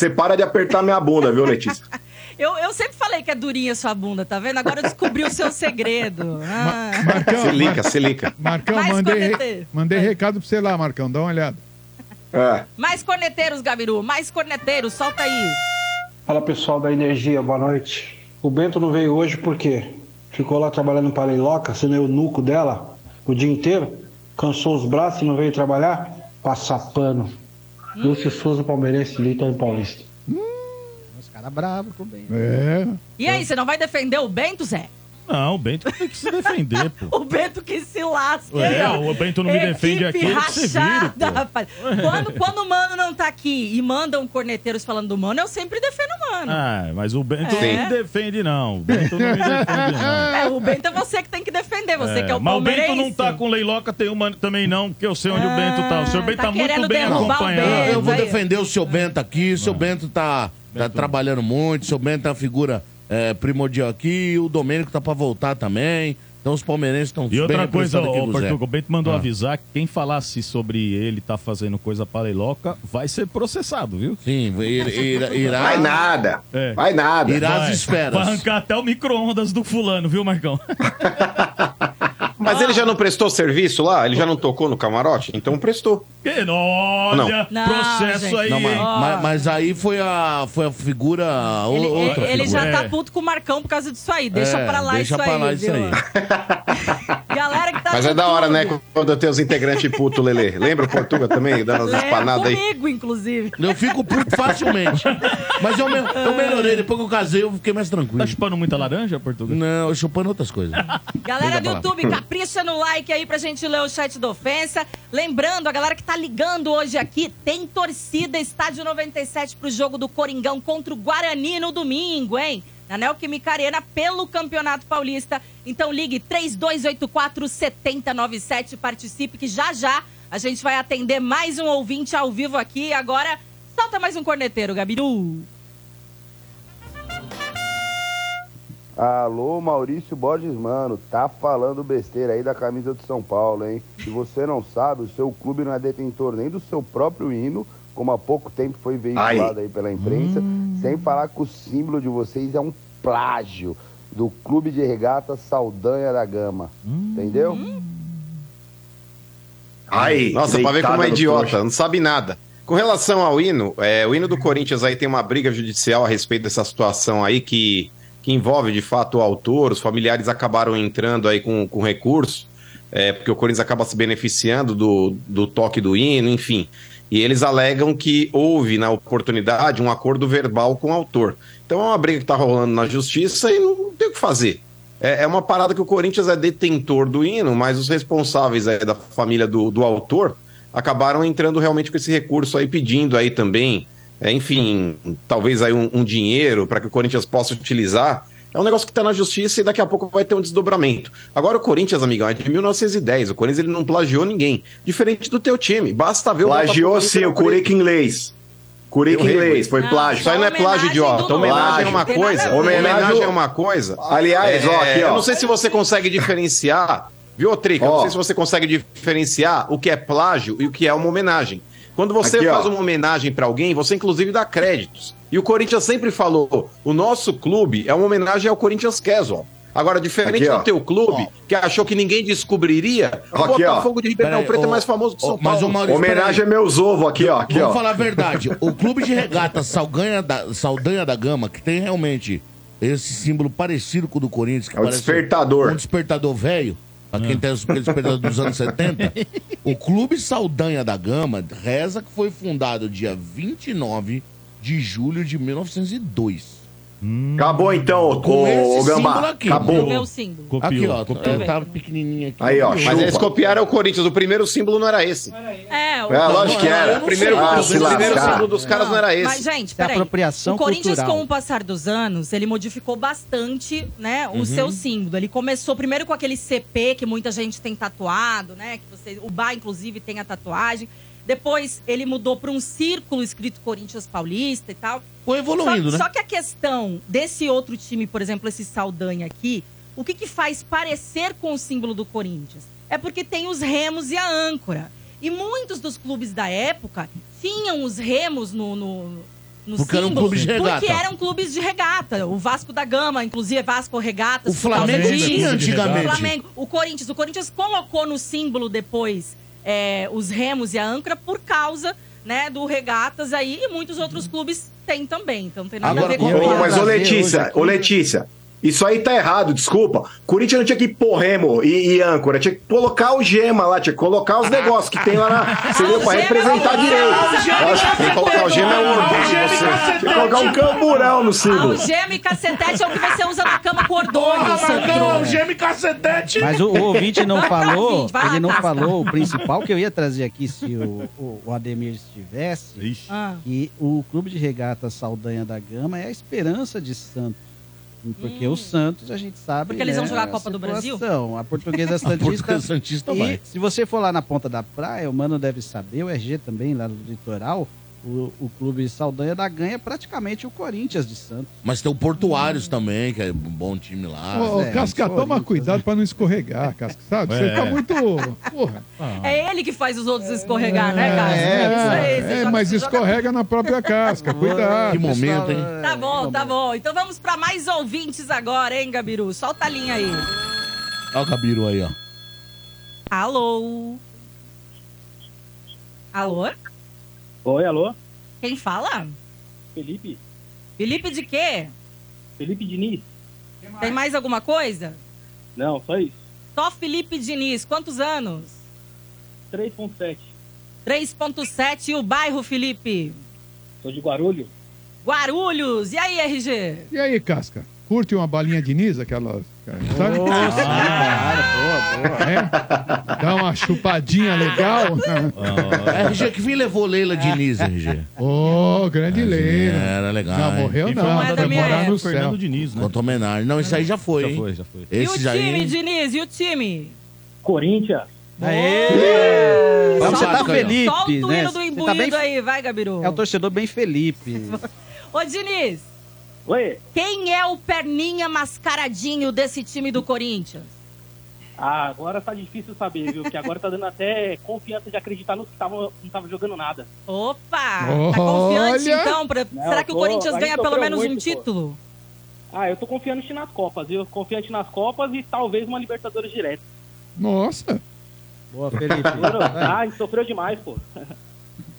Você para de apertar minha bunda, viu, Letícia? [LAUGHS] Eu, eu sempre falei que é durinha sua bunda, tá vendo? Agora eu descobri o seu segredo. Ah. Marcão, Se lica, se lica. Marcão, Mais mandei, corneteiro. mandei recado pra você lá, Marcão. Dá uma olhada. É. Mais corneteiros, Gabiru, mais corneteiros, solta aí. Fala pessoal da Energia, boa noite. O Bento não veio hoje porque ficou lá trabalhando para a Leiloca, sendo eu o nuco dela o dia inteiro, cansou os braços e não veio trabalhar, passa pano. Lúcio Souza, palmeirense Litor Paulista. Os caras bravos com o Bento. É. E aí, você não vai defender o Bento, Zé? Não, o Bento tem que se defender, [LAUGHS] pô. O Bento que se lasca. É, né? o Bento não me defende aqui, ele que se vire, rachada, pô. rapaz. Quando, quando o Mano não tá aqui e mandam corneteiros falando do Mano, eu sempre defendo o Mano. Ah, mas o Bento É. não me defende, não. O Bento não me defende, não. [LAUGHS] É, o Bento é você que tem que defender, você É, que é o mas o Bento palmeirense. não tá com leiloca, tem uma também não, porque eu sei onde o Bento tá. O senhor Bento tá tá, muito querendo bem derrubar o acompanhado. Bento. Eu vou defender o seu Bento aqui. O seu Bento tá, tá trabalhando muito. O seu Bento é uma figura é, primordial aqui. O Domênico tá pra voltar também. Então os palmeirenses estão E outra bem coisa, aqui o. Portugal, o Bento mandou Ah. avisar que quem falasse sobre ele tá fazendo coisa para leiloca vai ser processado, viu? Sim, irá, irá, Vai nada. É. Vai nada. irá às Vai, esferas. vai arrancar até o micro-ondas do fulano, viu, Marcão? [LAUGHS] Mas ele já não prestou serviço lá? Ele já não tocou no camarote? Então prestou. Que, olha, Não, processo gente. aí, Não, mas, mas- mas aí foi a, foi a figura. Ele, outra ele figura. já tá puto com o Marcão por causa disso aí. Deixa É, pra lá deixa isso pra aí, lá isso aí. [LAUGHS] Galera que tá Mas é da hora, né? Quando tem os integrantes puto, Lelê. Lembra o Portuga também, dando as espanadas aí? comigo, inclusive. Eu fico puto facilmente. Mas eu, me- eu melhorei. Depois que eu casei, eu fiquei mais tranquilo. Tá chupando muita laranja, Portugal? Não, eu chupando outras coisas. Galera do. YouTube, capricha no like aí pra gente ler o chat da ofensa. Lembrando, a galera que tá ligando hoje aqui, tem torcida Estádio 97 pro jogo do Coringão contra o Guarani no domingo, hein? Na Neoquímica Arena, pelo Campeonato Paulista. Então ligue 3284 7097, participe que já já a gente vai atender mais um ouvinte ao vivo aqui. Agora, solta mais um corneteiro, Gabiru. Alô, Maurício Borges, mano, tá falando besteira aí da camisa do São Paulo, hein? Se você não sabe, o seu clube não é detentor nem do seu próprio hino, como há pouco tempo foi veiculado aí pela imprensa, sem falar que o símbolo de vocês é um plágio do Clube de Regata Saldanha da Gama, entendeu? Ai, Nossa, pra ver como é idiota, não sabe nada. Com relação ao hino, é, o hino do Corinthians aí tem uma briga judicial a respeito dessa situação aí que, que envolve de fato o autor, os familiares acabaram entrando aí com, com recurso, é, porque o Corinthians acaba se beneficiando do, do toque do hino, enfim. E eles alegam que houve, na oportunidade, um acordo verbal com o autor. Então é uma briga que tá rolando na justiça e não tem o que fazer. É, é uma parada que o Corinthians é detentor do hino, mas os responsáveis aí da família do, do autor acabaram entrando realmente com esse recurso aí, pedindo aí também, é, enfim, talvez aí um, um dinheiro para que o Corinthians possa utilizar. É um negócio que está na justiça e daqui a pouco vai ter um desdobramento. Agora o Corinthians, amigão, é de 1910. O Corinthians ele não plagiou ninguém. Diferente do teu time. Basta ver o Plagiou sim, o Curica inglês. Curica Eu inglês, foi Não, plágio. Isso aí não é Homenagem plágio, idiota. Homenagem é uma coisa. Homenagem é uma coisa. Aliás, ó, aqui, ó. Eu não sei se você consegue diferenciar, viu, Trica? Eu não sei se você consegue diferenciar o que é plágio e o que é uma homenagem. Quando você Aqui, ó. faz uma homenagem pra alguém, você inclusive dá créditos. E o Corinthians sempre falou: o nosso clube é uma homenagem ao Corinthians Casual. Agora, diferente Aqui, ó. do teu clube, que achou que ninguém descobriria, o Aqui, ó. Botafogo de Ribeirão Preto é mais famoso que São mas Paulo. o Maurício, Homenagem é meus ovos aqui, ó. Aqui, Vamos ó. falar a verdade. O clube de regata Saldanha da, Saldanha da Gama, que tem realmente esse símbolo parecido com o do Corinthians, que É o despertador. Um despertador velho, pra quem tem os despertador dos anos 70. [LAUGHS] O clube Saldanha da Gama reza que foi fundado dia 29 de julho de 1902. Acabou então, Com esse ô símbolo Gambá. aqui. O Acabou. meu símbolo. Aqui, Copiou, ó. copiou. é, Tava pequenininho aqui. Aí, ó, Mas chupa. eles copiaram o Corinthians. O primeiro símbolo não era esse. É, o... É, lógico que era. não O primeiro. Ah, o se primeiro lascar. símbolo dos caras não, era esse. Mas, gente, é peraí. apropriação o Corinthians, cultural. com o passar dos anos, ele modificou bastante, né, o Uhum. seu símbolo. Ele começou primeiro com aquele CP que muita gente tem tatuado, né? Que você, o Bar, inclusive, tem a tatuagem. Depois ele mudou para um círculo escrito Corinthians Paulista e tal. Evoluindo, só, né? só que a questão desse outro time, por exemplo, esse Saldanha aqui, o que, que faz parecer com o símbolo do Corinthians? É porque tem os remos e a âncora. E muitos dos clubes da época tinham os remos no, no, no Porque eram símbolo, clubes de regata. Porque eram clubes de regata. O Vasco da Gama, inclusive, Vasco Regatas. O Flamengo tinha antigamente. O Flamengo, o Corinthians. O Corinthians colocou no símbolo depois é, os remos e a âncora por causa né, do Regatas aí. E muitos outros clubes têm também. Então não tem nada Agora, a ver com o mas ô Letícia, ô Letícia, Isso aí tá errado, desculpa. Corinthians não tinha que pôr remo e, e âncora, tinha que colocar o gema lá, tinha que colocar os negócios que tem lá na. [LAUGHS] Você viu, pra representar direito. Acho que tem que colocar o gema é o orgulho de você. Tinha que colocar um camburão no símbolo. Algema e cacetete é o que você usa na cama com ordônio, Sandro. Não, geme cacetete. Mas o, o ouvinte não [LAUGHS] falou, vai lá, ele não falou o principal que eu ia trazer aqui se o, o, o Ademir estivesse, Ah. que o Clube de Regatas Saldanha da Gama é a esperança de Santos. Porque o Santos, a gente sabe. Hum. Porque eles né, vão jogar a Copa do Brasil? situação. A portuguesa [LAUGHS] A Santista. Portuguesa Santista e vai. se você for lá na ponta da praia, o Mano deve saber, o RG também, lá no litoral, o, o Clube Saldanha da Ganha é praticamente o Corinthians de Santos. Mas tem o Portuários também, que é um bom time lá. Ô, é, Casca, toma cuidado pra não escorregar, Casca, sabe? Você É. tá muito. Porra. É ele que faz os outros escorregar, né, cara? É, Isso aí, é, joga- mas você joga- escorrega na própria casca. Cuidado. Que momento, hein? Tá bom, tá bom. Então vamos pra mais ouvintes agora, hein, Gabiru? Solta a linha aí. Olha o Gabiru aí, ó. Alô? Alô? Oi, alô? Quem fala? Felipe? Felipe de quê? Felipe Diniz? Tem mais alguma coisa? Não, só isso. Só Felipe Diniz. Quantos anos? 3.7. 3.7 e o bairro, Felipe? Sou de Guarulhos. Guarulhos. E aí, RG? E aí, Casca? Curte uma balinha de Nis, aquela. Sabe? É? Dá uma chupadinha legal. RG, que fim levou Leila Diniz, RG? Ô, grande Leila. Era legal. Não, hein? morreu não. Vai morar época. no céu. Fernando Diniz, né? Quanto homenagem. Não, isso aí já foi, Já foi, já foi. E o Esse já time, aí. Diniz? E o time? Corinthians? Aê! O Você tá. Felipe, Solta o né? hino do Você imbuído tá bem... aí, vai, Gabiru. É o torcedor bem Felipe. [LAUGHS] Ô, Diniz, Oi? quem é o perninha mascaradinho desse time do Corinthians? Ah, agora tá difícil saber, viu? Porque agora tá dando até confiança de acreditar nos que tavam, não estavam jogando nada. Opa! Tá confiante, então? pra- Não, Será que o tô- Corinthians a ganha pelo menos um muito, pô. título? Ah, eu tô confiando nas Copas, viu? Confiante nas Copas e talvez uma Libertadores direto. Nossa. Boa, Felipe. Ah, a gente sofreu demais, pô. [LAUGHS]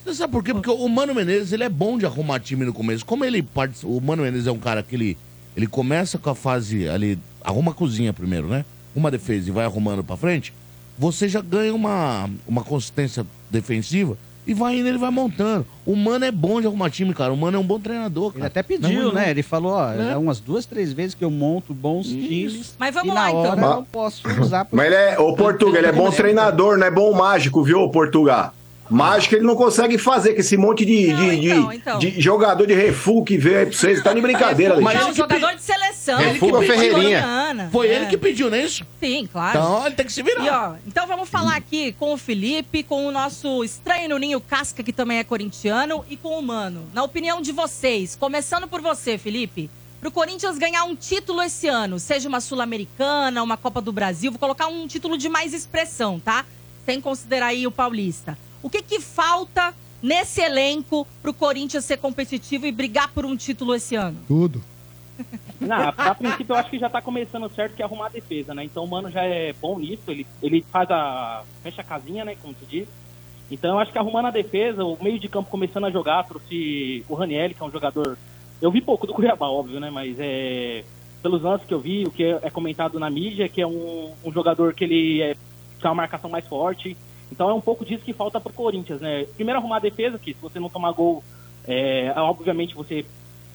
Você sabe por quê? Porque o Mano Menezes, ele é bom de arrumar time no começo. Como ele participa, o Mano Menezes é um cara que ele, ele começa com a fase ali, arruma a cozinha primeiro, né? Uma defesa e vai arrumando pra frente, você já ganha uma, uma consistência defensiva e vai indo, ele vai montando. O Mano é bom de arrumar time, cara. O Mano é um bom treinador, cara. Ele até Não, pediu, não. né? Ele falou, ó, Né? umas duas, três vezes que eu monto bons times. Mas vamos e lá, então. hora eu não posso usar. Mas ele é, o Portuga, ele é bom treinador, não é bom mágico, viu, Portuga? Mágico ele não consegue fazer com esse monte de, de, de- então, então. de jogador de refugo que veio aí pra vocês. Tá de brincadeira, Mas é um jogador de seleção. Que pediu Ferreirinha. Colombiana. Foi É. ele que pediu, não é isso? Sim, claro. Então ele tem que se virar. E ó, então vamos falar aqui com o Felipe, com o nosso estranho no Ninho Casca, que também é corintiano, e com o Mano. Na opinião de vocês, começando por você, Felipe, pro Corinthians ganhar um título esse ano, seja uma Sul-Americana, uma Copa do Brasil, vou colocar um título de mais expressão, tá? Sem considerar aí o Paulista. O que que falta nesse elenco pro Corinthians ser competitivo e brigar por um título esse ano? Tudo. [LAUGHS] Não, a, a princípio eu acho que já tá começando certo que é arrumar a defesa, né? Então o Mano já é bom nisso, ele, ele faz a. fecha a casinha, né? Como se diz. Então eu acho que arrumando a defesa, o meio de campo começando a jogar, trouxe o Raniel, que é um jogador. Eu vi pouco do [LAUGHS] Cuiabá, óbvio, né? Mas é. Pelos lances que eu vi, o que é comentado na mídia, que é um, um jogador que ele é, tem uma marcação mais forte. Então é um pouco disso que falta pro Corinthians, né? Primeiro arrumar a defesa, que se você não tomar gol, é, obviamente você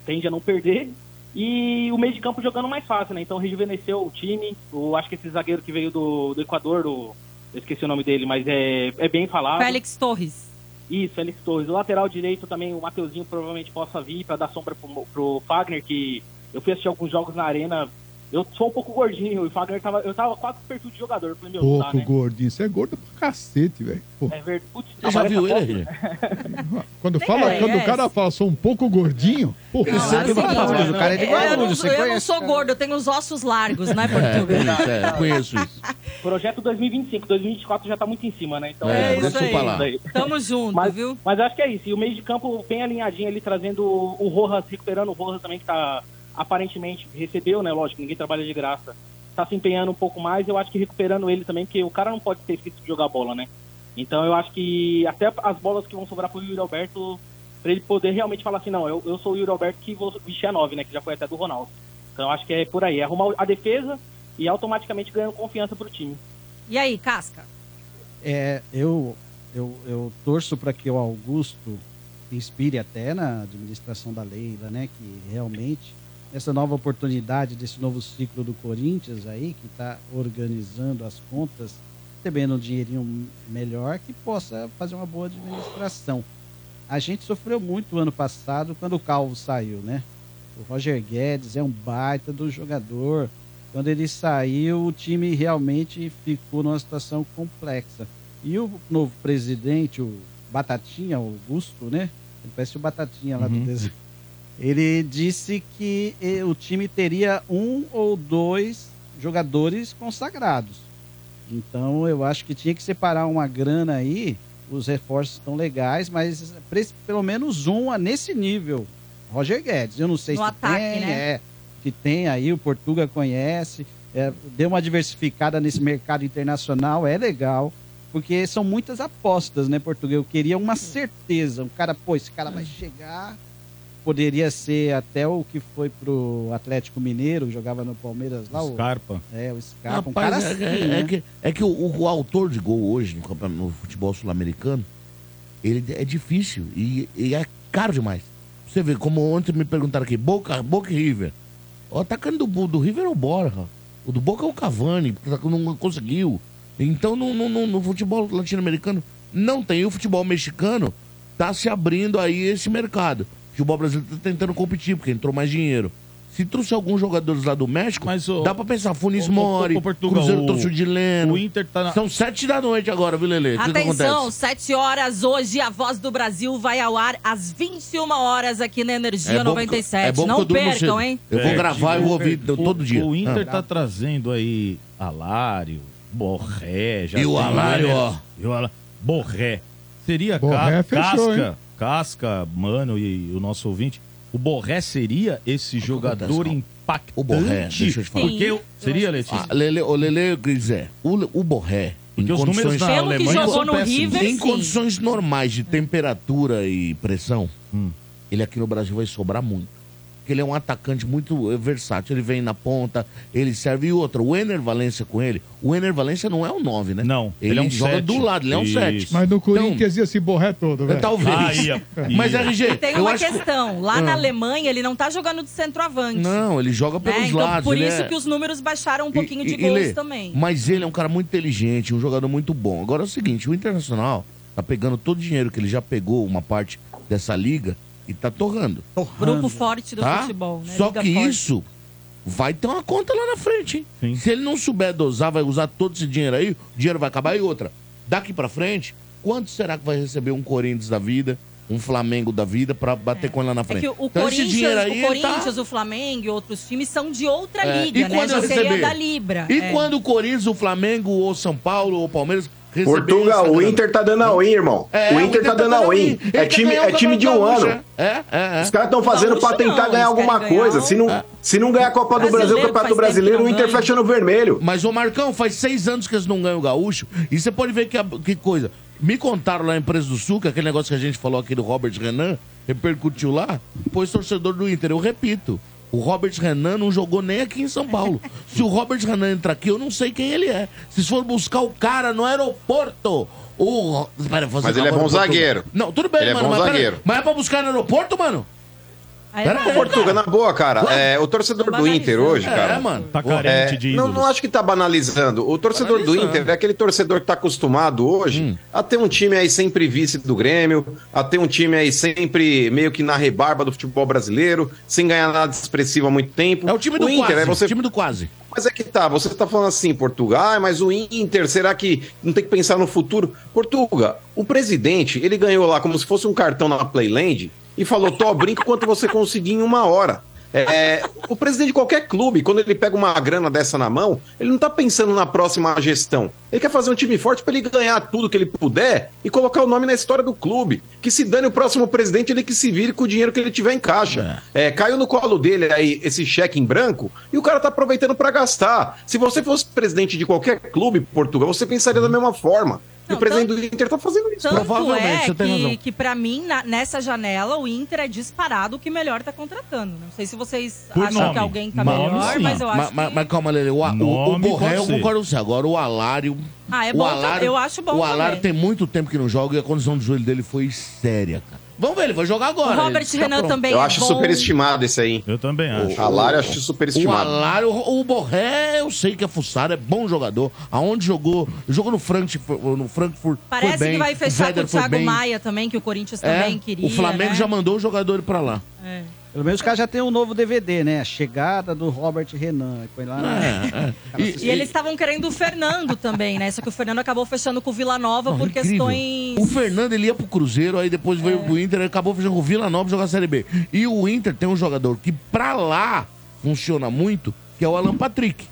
tende a não perder. E o meio de campo jogando mais fácil, né? Então rejuvenesceu o time. Eu acho que esse zagueiro que veio do, do Equador, do, eu esqueci o nome dele, mas é, é bem falado. Félix Torres. Isso, Félix Torres. O lateral direito também, o Mateuzinho provavelmente possa vir para dar sombra pro, pro Fagner, que eu fui assistir alguns jogos na arena. Eu sou um pouco gordinho, e o Fagner tava. Eu tava quase com o perfil de jogador. Eu falei, meu, Pouco dá, né? gordinho. Você é gordo pra cacete, velho. Pô, É verdade. Putz, Você já viu a ele? [LAUGHS] Quando, fala, quando o conhece. cara fala, sou um pouco gordinho, pô, Não, você assim, o cara é de eu, não, Guarulhos, você eu não conhece, sou gordo, eu tenho os ossos largos, né, [LAUGHS] É, Portugal? é, conheço isso. Projeto 2025, 2024 já tá muito em cima, né? Então É, É deixa isso eu falar. aí. Tamo junto, Mas, viu? mas acho que é isso. E o meio de campo bem alinhadinho ali, trazendo o Rojas, recuperando o Rojas também, que tá aparentemente recebeu, né? Lógico, ninguém trabalha de graça. Tá se empenhando um pouco mais, eu acho que recuperando ele também, porque o cara não pode ter esquecido de jogar bola, né? Então eu acho que até as bolas que vão sobrar pro Yuri Alberto, pra ele poder realmente falar assim, não, eu, eu sou o Yuri Alberto que vou vestir a 9, né? Que já foi até do Ronaldo. Então acho que é por aí, é arrumar a defesa e automaticamente ganhando confiança pro time. E aí, Casca? É, eu, eu, eu torço para que o Augusto inspire até na administração da Leila, né? Que realmente essa nova oportunidade desse novo ciclo do Corinthians aí, que está organizando as contas, recebendo um dinheirinho melhor, que possa fazer uma boa administração. A gente sofreu muito ano passado quando o Calvo saiu, né? O Roger Guedes é um baita do jogador. Quando ele saiu, o time realmente ficou numa situação complexa. E o novo presidente, o Batatinha, o Augusto, né? Ele parece o Batatinha lá do desenho. Ele disse que eh, o time teria um ou dois jogadores consagrados. Então eu acho que tinha que separar uma grana aí. Os reforços estão legais, mas pelo menos um nesse nível. Roger Guedes. Eu não sei No se ataque, tem, né? é, que tem aí, o Portuga conhece. é, deu uma diversificada nesse mercado internacional, é legal. Porque são muitas apostas, né, Portuga? Eu queria uma certeza. Um cara, pô, esse cara vai chegar. Poderia ser até o que foi pro Atlético Mineiro, que jogava no Palmeiras lá. o- Scarpa. É, o Scarpa. um Rapaz, cara é, assim, é- né? é que, é que o, o autor de gol hoje no, no futebol sul-americano, ele é difícil e, e é caro demais. Você vê, como ontem me perguntaram aqui, Boca, Boca e River. O atacante do, do River é o Borja. O do Boca é o Cavani, que não conseguiu. Então, no, no- no- no futebol latino-americano, não tem. E o futebol mexicano tá se abrindo aí esse mercado. O futebol brasileiro tá tentando competir, porque entrou mais dinheiro. Se trouxe alguns jogadores lá do México, dá pra pensar, Funis Ô, ô, Mori, Portugal, Cruzeiro o- trouxe o Dileno. o Inter tá na- São sete da noite agora, viu, Lele? Atenção? 7 horas hoje, a Voz do Brasil vai ao ar às 21 horas aqui na Energia É bom que- 97. é Não percam, hein? Eu vou gravar e vou ouvir o- todo dia. O Inter Ah. tá trazendo aí Alário, Borré. Já E o Alário, ó. E o Alá- Borré. Seria Borré ca fechou, hein? Casca, mano, e o nosso ouvinte. O Borré seria esse jogador impactante? O Borré, deixa eu te falar. Porque eu, seria, Letícia? Ah, Lele, o Lele, Grisé, o, o Borré, em os números condições, na Pelo que Alemanha jogou no. River, em sim. condições normais de temperatura e pressão, ele aqui no Brasil vai sobrar muito. Porque ele é um atacante muito versátil. Ele vem na ponta, ele serve. E outra, o Ener Valência com ele. O Ener Valência não é o 9, né? Não. Ele, ele é um joga sete. do lado, ele é um Isso. 7. Mas no Corinthians ia se borré todo, velho. Talvez. Ah, [LAUGHS] Mas, RG, E tem eu uma acho que- questão. Lá Ah. na Alemanha, ele não tá jogando de centroavante. Não, ele joga né? pelos Então, lados. por ele isso é- que os números baixaram um pouquinho de E- e gols Lê, também. Mas ele é um cara muito inteligente, um jogador muito bom. Agora é o seguinte, o Internacional tá pegando todo o dinheiro que ele já pegou, uma parte dessa liga, e tá torrando. Grupo forte do Tá? futebol, né? Só Liga que forte. isso vai ter uma conta lá na frente, hein? Se ele não souber dosar, vai usar todo esse dinheiro aí, o dinheiro vai acabar. E outra, daqui pra frente, quanto será que vai receber um Corinthians da vida, um Flamengo da vida, pra bater com ele lá na É frente? que o Então, Corinthians, aí, o tá- Corinthians, o Flamengo e outros times são de outra É, liga, e né? quando Já seria da Libra. E é. quando o Corinthians, o Flamengo, ou São Paulo, ou o Palmeiras Portugal, o? Inter tá dando a win, irmão. É, o Inter tá dando a win. É time, o é time de um ano. Gaúcho, é. É, é, é. Os caras estão fazendo pra Gaúcho tentar não, ganhar alguma coisa. ganhar Se não, se não ganhar a Copa do Brasil, o Brasileiro, Campeonato Brasileiro, o Inter ganha. fecha no vermelho. Mas, ô Marcão, faz seis anos que eles não ganham o gaúcho. E você pode ver que, a- que coisa. Me contaram lá em Preço do Sul, que aquele negócio que a gente falou aqui do Robert Renan, repercutiu lá, pois torcedor do Inter. Eu repito, o Robert Renan não jogou nem aqui em São Paulo. [LAUGHS] Se o Robert Renan entrar aqui, eu não sei quem ele é. Se for buscar o cara no aeroporto, o... Pera, Mas ele é bom zagueiro. Não, tudo bem, Ele é mano. bom mas, pera- zagueiro. mas é pra buscar no aeroporto, mano? Pera aí, Portuga, na boa, cara, é, o torcedor do Inter hoje, cara. É, mano. Tá carente é, de não, ídolos. não acho que tá banalizando. O torcedor do. Inter é aquele torcedor que tá acostumado hoje Hum. a ter um time aí sempre vice do Grêmio, a ter um time aí sempre meio que na rebarba do futebol brasileiro, sem ganhar nada expressivo há muito tempo. É o time do Inter, quase. é você O time do quase. mas é que tá, você tá falando assim, Portugal, ah, mas o Inter, será que não tem que pensar no futuro? Portuga, o presidente, ele ganhou lá como se fosse um cartão na Playland e falou, Tó, brinca quanto você conseguir em uma hora. É, o presidente de qualquer clube, quando ele pega uma grana dessa na mão, ele não tá pensando na próxima gestão. Ele quer fazer um time forte para ele ganhar tudo que ele puder e colocar o nome na história do clube. Que se dane o próximo presidente, ele que se vire com o dinheiro que ele tiver em caixa. É, caiu no colo dele aí esse cheque em branco e o cara tá aproveitando para gastar. Se você fosse presidente de qualquer clube, Portugal, você pensaria da mesma forma. E o presidente do Inter tá fazendo isso. Tanto é que, que para mim, na- nessa janela, o Inter é disparado o que melhor tá contratando. Não sei se vocês Por acham nome. que alguém tá Nome, melhor, sim. mas eu acho Mas, mas- mas calma, Lele. O, o, o Borré, eu concordo com você. Agora, o Alário. Ah, é o bom Alário. Eu acho bom O Alário também. tem muito tempo que não joga e a condição do joelho dele foi séria, cara. Vamos ver, ele vai jogar agora. O Robert tá Renan pronto. também Eu é acho bom. superestimado esse aí. Eu também acho. O Alário eu acho O superestimado. Alário, o Borré, eu sei que é fuçado, é bom jogador. Aonde jogou? Jogou no Frankfurt, no Frankfurt Parece foi bem. que vai o fechar com o Thiago. Maia também, que o Corinthians É, também queria. o Flamengo né? já mandou o jogador pra lá. É. Pelo menos os caras já tem um novo DVD, né? A chegada do Robert Renan. Põe lá na... É, E, eles estavam querendo o Fernando também, né? Só que o Fernando acabou fechando com o Vila Nova Não, por incrível. questões. É. O Fernando ele ia pro Cruzeiro, aí depois veio pro Inter, ele acabou fechando com o Vila Nova jogar a Série B. E o Inter tem um jogador que pra lá funciona muito, que é o Alan Patrick.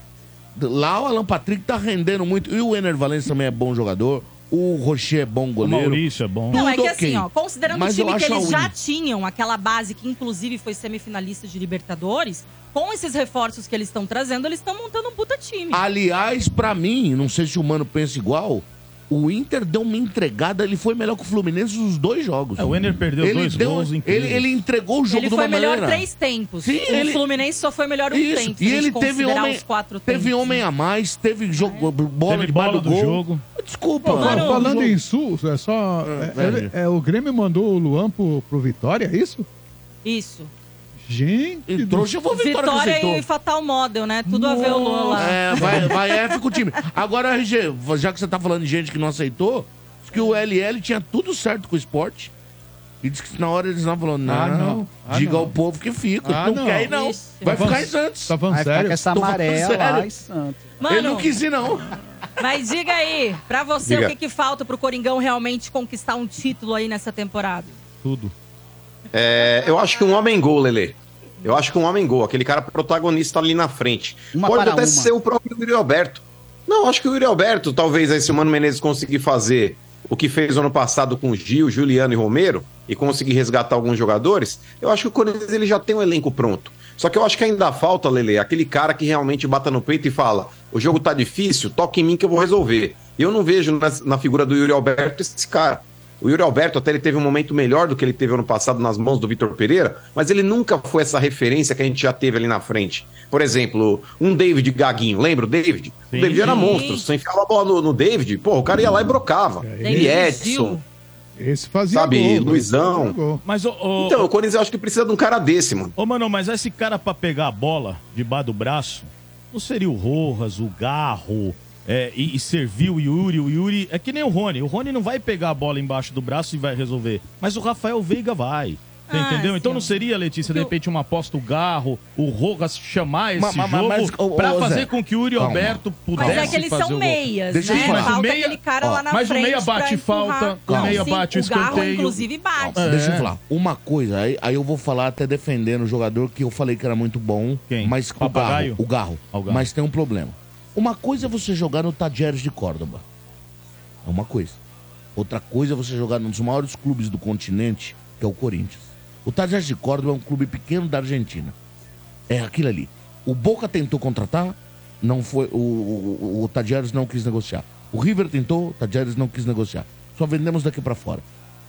Lá o Alan Patrick tá rendendo muito. E o Ener Valencia também é bom jogador. O Rocher é bom O goleiro. Maurício é bom. Não, é que ok. assim, ó, considerando Mas o time que eles já tinham, aquela base que inclusive foi semifinalista de Libertadores, com esses reforços que eles estão trazendo, eles estão montando um puta time. Aliás, pra mim, não sei se o Mano pensa igual, o Inter deu uma entregada, ele foi melhor que o Fluminense nos dois jogos. É, o Ener perdeu ele dois deu, gols ele, incríveis. ele entregou o jogo ele de foi uma melhor maneira. três tempos. Sim, o ele- Fluminense só foi melhor um Isso, tempo. e ele teve homem, os quatro teve tempos, homem a mais, teve jogo, bola Teve debaixo bola do, do gol. jogo. Desculpa. Pô, mano. falando em Sul, é só. É, é- velho. é, o Grêmio mandou o Luan pro, pro Vitória, é isso? Isso. Gente. E trouxe, eu vou ver Vitória que Vitória e Fatal Model, né? Tudo a ver o Luan lá. É, vai, vai F com o time. Agora, RG, já que você tá falando de gente que não aceitou, diz que o LL tinha tudo certo com o esporte. E diz que na hora eles não falaram, não, Ah, não. Ah, diga não. ao povo que fica. Ah, não, não. quer ir, não. Ixi. Vai Tá ficar falando- em Santos. Tá falando Vai ficar sério? com essa amarela lá em Santos. Mano, Ele não quis ir, não. mas diga aí, pra você, Diga. o que, que falta pro Coringão realmente conquistar um título aí nessa temporada? Tudo. É, eu acho que um homem gol, Lele. Eu acho que um homem gol, aquele cara protagonista ali na frente. Uma Pode até uma. ser o próprio Yuri Alberto. Não, acho que o Yuri Alberto, talvez aí se o Mano Menezes conseguir fazer o que fez ano passado com Gil, Juliano e Romero e conseguir resgatar alguns jogadores, eu acho que o Corinthians ele já tem um elenco pronto. Só que eu acho que ainda falta, Lele, aquele cara que realmente bata no peito e fala: o jogo tá difícil, toque em mim que eu vou resolver. E eu não vejo na, na figura do Yuri Alberto esse cara. O Yuri Alberto até ele teve um momento melhor do que ele teve ano passado nas mãos do Vitor Pereira, mas ele nunca foi essa referência que a gente já teve ali na frente. Por exemplo, um David Gaguinho, lembra o David? Sim. o David era monstro, você enfiava a bola no, no David, pô, o cara ia lá e brocava. É, e Edson. Esse fazia Sabe, gol. né? Luizão. Fazia gol. Mas, ô, Então, o Corinthians eu acho que precisa de um cara desse, mano. ô, mano, mas esse cara pra pegar a bola debaixo do braço, não seria o Rojas, o Garro, é, e, e servir o Yuri? O Yuri é que nem o Rony. O Rony não vai pegar a bola embaixo do braço e vai resolver. Mas o Rafael Veiga vai. Você Ah, entendeu? Então sim. não seria, Letícia, de repente uma aposta o Garro, o Rojas chamar esse Ma- ma- ma- jogo mas, pra Zé, fazer com que o Yuri calma. Alberto pudesse Mas é que eles fazer são o meias, Deixa eu né? Mas o meia- aquele cara ó, lá na mas o frente meia pra bate empurrar. falta, o meia sim, bate o o Garro, escanteio. inclusive, bate. É. Deixa eu falar. Uma coisa, aí, aí eu vou falar até defendendo o jogador que eu falei que era muito bom. Quem? Mas o? Garro, o Garro. Ah, o Garro. Mas tem um problema. Uma coisa é você jogar no Tajeres de Córdoba. É uma coisa. Outra coisa é você jogar num dos maiores clubes do continente, que é o Corinthians. O Tajeres de Córdoba é um clube pequeno da Argentina. É aquilo ali. O Boca tentou contratar, não foi. O, o, o Tajeres não quis negociar. O River tentou, o Tajeres não quis negociar. Só vendemos daqui pra fora.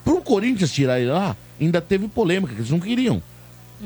Pro Corinthians tirar ele lá, ainda teve polêmica, que eles não queriam.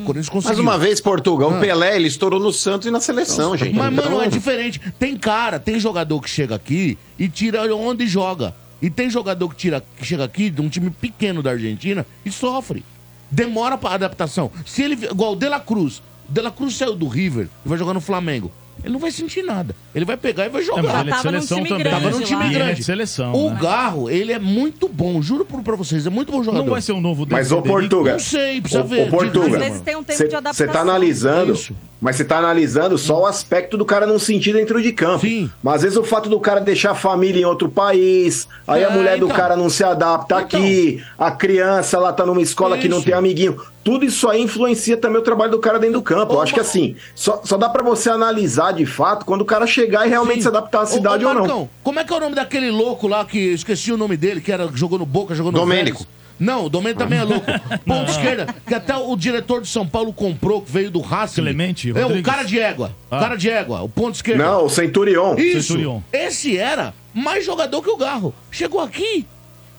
Conseguiu. Mais uma vez, Portugal, Ah. o Pelé, ele estourou no Santos e na seleção, gente. Mas, Então, mano, é diferente. Tem cara, tem jogador que chega aqui e tira onde joga. E tem jogador que, tira, que chega aqui de um time pequeno da Argentina e sofre. Demora pra adaptação. Se ele. Igual o De La Cruz. O De La Cruz saiu do River e vai jogar no Flamengo. Ele não vai sentir nada. Ele vai pegar e vai jogar. ele é de seleção também. grande Tava num lá. time E ele é grande. de seleção, O né? Garro, ele é muito bom. Juro por- pra vocês, é muito bom jogador. Não vai ser um novo Mas, Federico? Portuga, Não sei, precisa Ô, ver. ô, Portuga, Às vezes tem um tempo Você de adaptação. tá analisando, Isso. mas você tá analisando só o aspecto do cara não sentir dentro de campo. Sim. Mas às vezes o fato do cara deixar a família em outro país, aí É, a mulher do então. cara não se adapta Então. aqui, a criança ela tá numa escola que não Isso. tem amiguinho. Tudo isso aí influencia também o trabalho do cara dentro do campo. Eu acho que assim, só, só dá pra você analisar de fato quando o cara chegar e realmente Sim. se adaptar à cidade Ô, ô, ou não. Marcão, Como é que é o nome daquele louco lá que eu esqueci o nome dele, que era, jogou no Boca, jogou no Domênico. Vélez? Não, o Domênico também é louco. Ponto esquerda, que até o diretor de São Paulo comprou, que veio do Racing. Clemente É, o cara de égua. O Ah. cara de égua, o ponto esquerda. Não, o Centurion. Isso. Centurion. Esse era mais jogador que o Garro. Chegou aqui,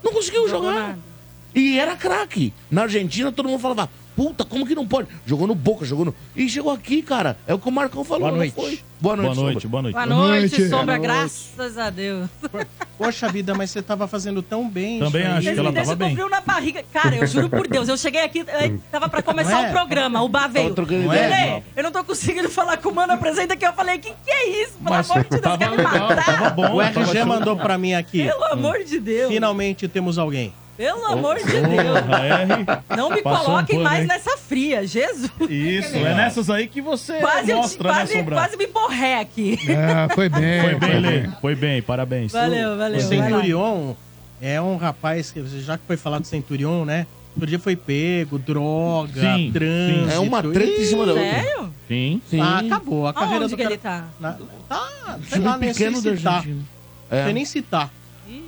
não conseguiu jogar. E era craque. Na Argentina, todo mundo falava, puta, como que não pode? Jogou no Boca, jogou no... E chegou aqui, cara. É o que o Marcão falou, Boa não noite. foi? Boa noite, Boa noite, Sombra. boa noite. Boa Boa noite. Sombra, Boa noite. graças a Deus. Poxa vida, mas você tava fazendo tão bem. Também acho que ela tava bem. na barriga. Cara, eu juro por Deus, eu cheguei aqui, eh, tava pra começar Não é? o programa, o Bar veio. Não é? Eu não tô conseguindo falar com o mano apresenta aqui. Eu falei, que que é isso? Pelo Mas amor de Deus, quer me matar? tava bom. O RG mandou pra mim aqui. Pelo amor de Deus. Finalmente temos alguém. Pelo amor de Deus. R. Não me Passou um coloquem pano, mais hein? nessa fria, Jesus. Isso, é nessas aí que você Quase, eu te- mostra, né, quase, Sombra? quase me borré aqui. É, foi bem. Foi bem, Lê. Foi bem, parabéns. Valeu, valeu. O. Centurion é um rapaz que, já que foi falado do Centurion, né? Outro dia foi pego, droga, Sim, trânsito. sim. É uma treta em cima da outra. Sério? Sim. Sim. Ah, acabou. A carreira Aonde do que cara... ele tá? Na... Tá, sei lá, nem pequeno da citar. Argentina. Não É. sei nem citar.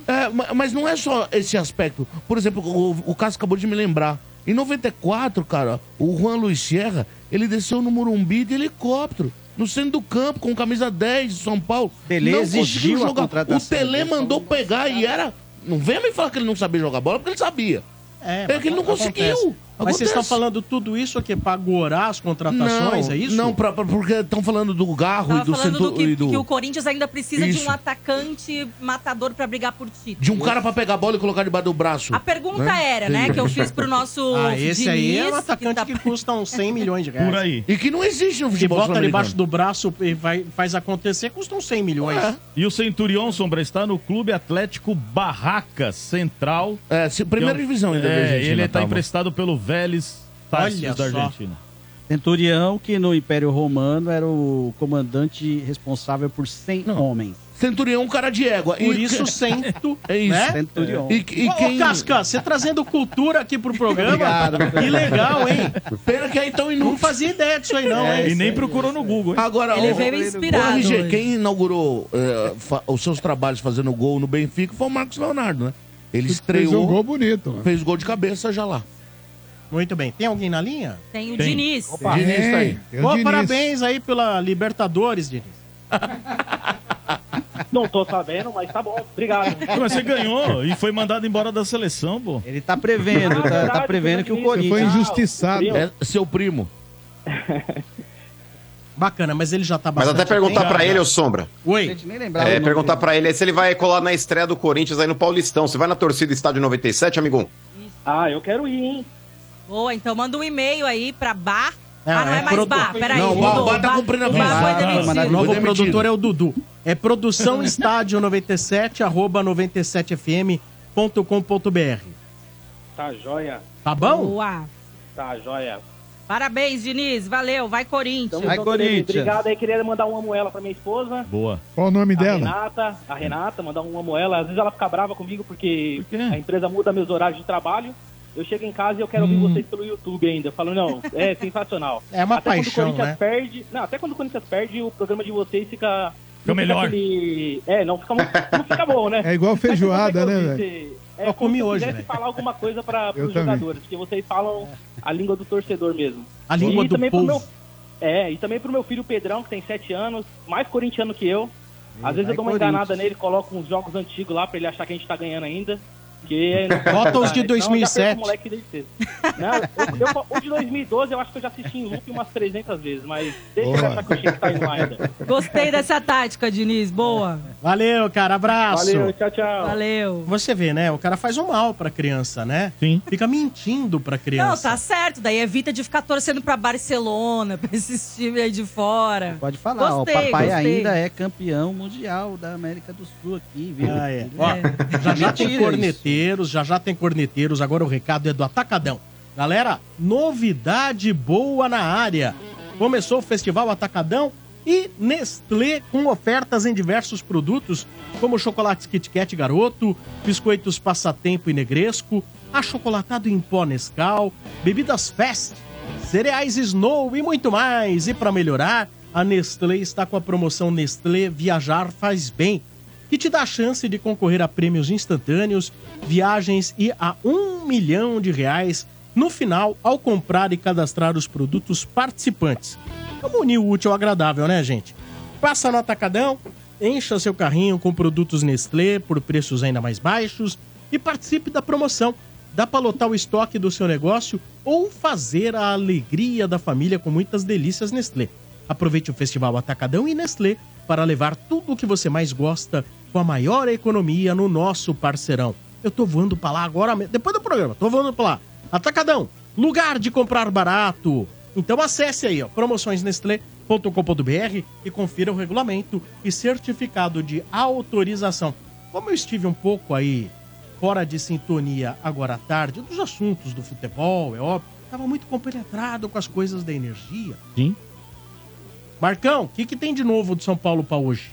É, ma- mas não é só esse aspecto. Por exemplo, o, o Cássio acabou de me lembrar. Em 94, cara, o Juan Luiz Sierra, ele desceu no Morumbi de helicóptero. No centro do campo, com camisa 10 de São Paulo. Tele não exigiu conseguiu a jogar. O Tele mandou pegar e era. Não venha me falar que ele não sabia jogar bola, porque ele sabia. É, É que ele não acontece. conseguiu. Mas vocês estão falando tudo isso aqui pra agorar as contratações, não, é isso? Não, pra- pra- porque estão falando do Garro Tava e do falando do Centro que, e do. que o Corinthians ainda precisa de Isso. um atacante matador pra brigar por título. De um cara pra pegar a bola e colocar debaixo do braço. A pergunta Né? era, né, que eu fiz pro nosso [LAUGHS] Ah, esse aí é um Diniz, atacante tá- que custa uns 100 [LAUGHS] milhões de reais. Por aí. E que não existe no Que futebol bota sul-americano. debaixo do braço e vai, faz acontecer, custa uns 100 milhões. É. E o Centurion, Sombra, está no Clube Atlético Barracas Central. É, se- primeira Que é um- divisão ainda da É, Argentina, ele está emprestado pelo Vélez Táxis da. Argentina. Centurião, que no Império Romano era o comandante responsável por 100 homens. Centurião, um cara de égua. Por E- isso, cento, [LAUGHS] É isso. né? Centurião. E, e Ô, quem... ô, Casca, você trazendo cultura aqui pro programa? Obrigado. Que legal, hein? Pena que aí tão Não inútil. fazia ideia disso aí, não, É, hein? E nem procurou no Google, hein? Agora, Ele o- veio o inspirado. RG, hoje. quem inaugurou eh, os seus trabalhos fazendo gol no Benfica foi o Marcos Leonardo, né? Ele Fez estreou, um gol bonito. mano. fez gol de cabeça já lá. Muito bem. Tem alguém na linha? Tem o Tem. Diniz. Diniz tá aí. Tem o Pô, Diniz. parabéns aí pela Libertadores, Diniz. [LAUGHS] Não tô sabendo, mas tá bom. Obrigado. Mas você ganhou e foi mandado embora da seleção, pô. Ele tá prevendo, tá, tá prevendo que o Você foi Corinthians. injustiçado. É seu primo. [LAUGHS] Bacana, mas ele já tá Mas bastante até perguntar pra ele, ô Sombra. Oi. nem lembrava. É, o nome perguntar pra ele se ele vai colar na estreia do Corinthians aí no Paulistão. Você vai na torcida Estádio 97, amigão? Ah, eu quero ir, hein? Boa, então manda um e-mail aí pra Bar. Ah, Ah, não é, é mais produ- Bar, peraí. Não, o Bar- mudou. o Bar tá cumprindo a o Bar Ah, O novo produtor é o Dudu. É produção [LAUGHS] estádio 97, arroba 97fm.com.br. Tá joia. Tá bom? Boa. Tá joia. Parabéns, Diniz. Valeu. Vai, Corinthians. Vai, junto, Corinthians. Obrigado aí. Queria mandar um amo ela pra minha esposa. Boa. Qual o nome A dela? Renata, a Renata, mandar um amo ela. Às vezes ela fica brava comigo porque Por a empresa muda meus horários de trabalho. Eu chego em casa e eu quero ouvir vocês pelo YouTube ainda. Eu falo, não, é sensacional. [LAUGHS] É uma até paixão, quando o Corinthians né? perde. Não, até quando o Corinthians perde, o programa de vocês fica. Fica melhor. aquele- É, não fica, não fica bom, né? [LAUGHS] É igual você feijoada, consegue né, velho? É Eu comi se eu hoje, quisesse velho. falar alguma coisa para os jogadores, porque vocês falam a língua do torcedor mesmo. A língua E do também pro povo. meu- É, e também pro meu filho Pedrão, que tem 7 anos, mais corintiano que eu. Às vezes eu dou uma enganada nele, coloco uns jogos antigos lá pra ele achar que a gente tá ganhando ainda. Que [LAUGHS] Bota os de Senão eu já perco 2007. o moleque desde cedo. Não, eu, eu, o de 2012 eu acho que eu já assisti em loop umas 300 vezes, mas deixa Boa. achar que o Chico tá indo ainda. Gostei dessa tática, Diniz. Boa. Valeu, cara. Abraço. Valeu, tchau, tchau. Valeu. Você vê, né? O cara faz um mal pra criança, né? Sim. Fica mentindo pra Não, criança. tá certo. Daí evita de ficar torcendo pra Barcelona, [LAUGHS] pra esses times aí de fora. Pode falar, Gostei, ó, o papai gostei. ainda é campeão mundial da América do Sul aqui, viu? Ah, é. Ó, já já tem Mentira corneteiros, já já tem corneteiros. Agora o recado é do Atacadão. Galera, novidade boa na área. Começou o Festival Atacadão e Nestlé com ofertas em diversos produtos, como chocolates Kit Kat Garoto, biscoitos Passatempo e Negresco, achocolatado em pó Nescau, bebidas Fest, cereais Snow e muito mais. E para melhorar, a Nestlé está com a promoção Nestlé Viajar Faz Bem, que te dá a chance de concorrer a prêmios instantâneos, viagens e a um milhão de reais no final ao comprar e cadastrar os produtos participantes. Vamos unir o útil ao agradável, né, gente? Passa no Atacadão, encha seu carrinho com produtos Nestlé por preços ainda mais baixos e participe da promoção. Dá para lotar o estoque do seu negócio ou fazer a alegria da família com muitas delícias Nestlé. Aproveite o Festival Atacadão e Nestlé para levar tudo o que você mais gosta com a maior economia no nosso parceirão. Eu tô voando pra lá agora, mesmo, depois do programa, tô voando pra lá. Atacadão, lugar de comprar barato. Então acesse aí, ó, promoçõesnestlé.com.br e confira o regulamento e certificado de autorização. Como eu estive um pouco aí fora de sintonia agora à tarde dos assuntos do futebol, é óbvio, tava muito compenetrado com as coisas da energia. Sim. Marcão, o que, que tem de novo do São Paulo pra hoje?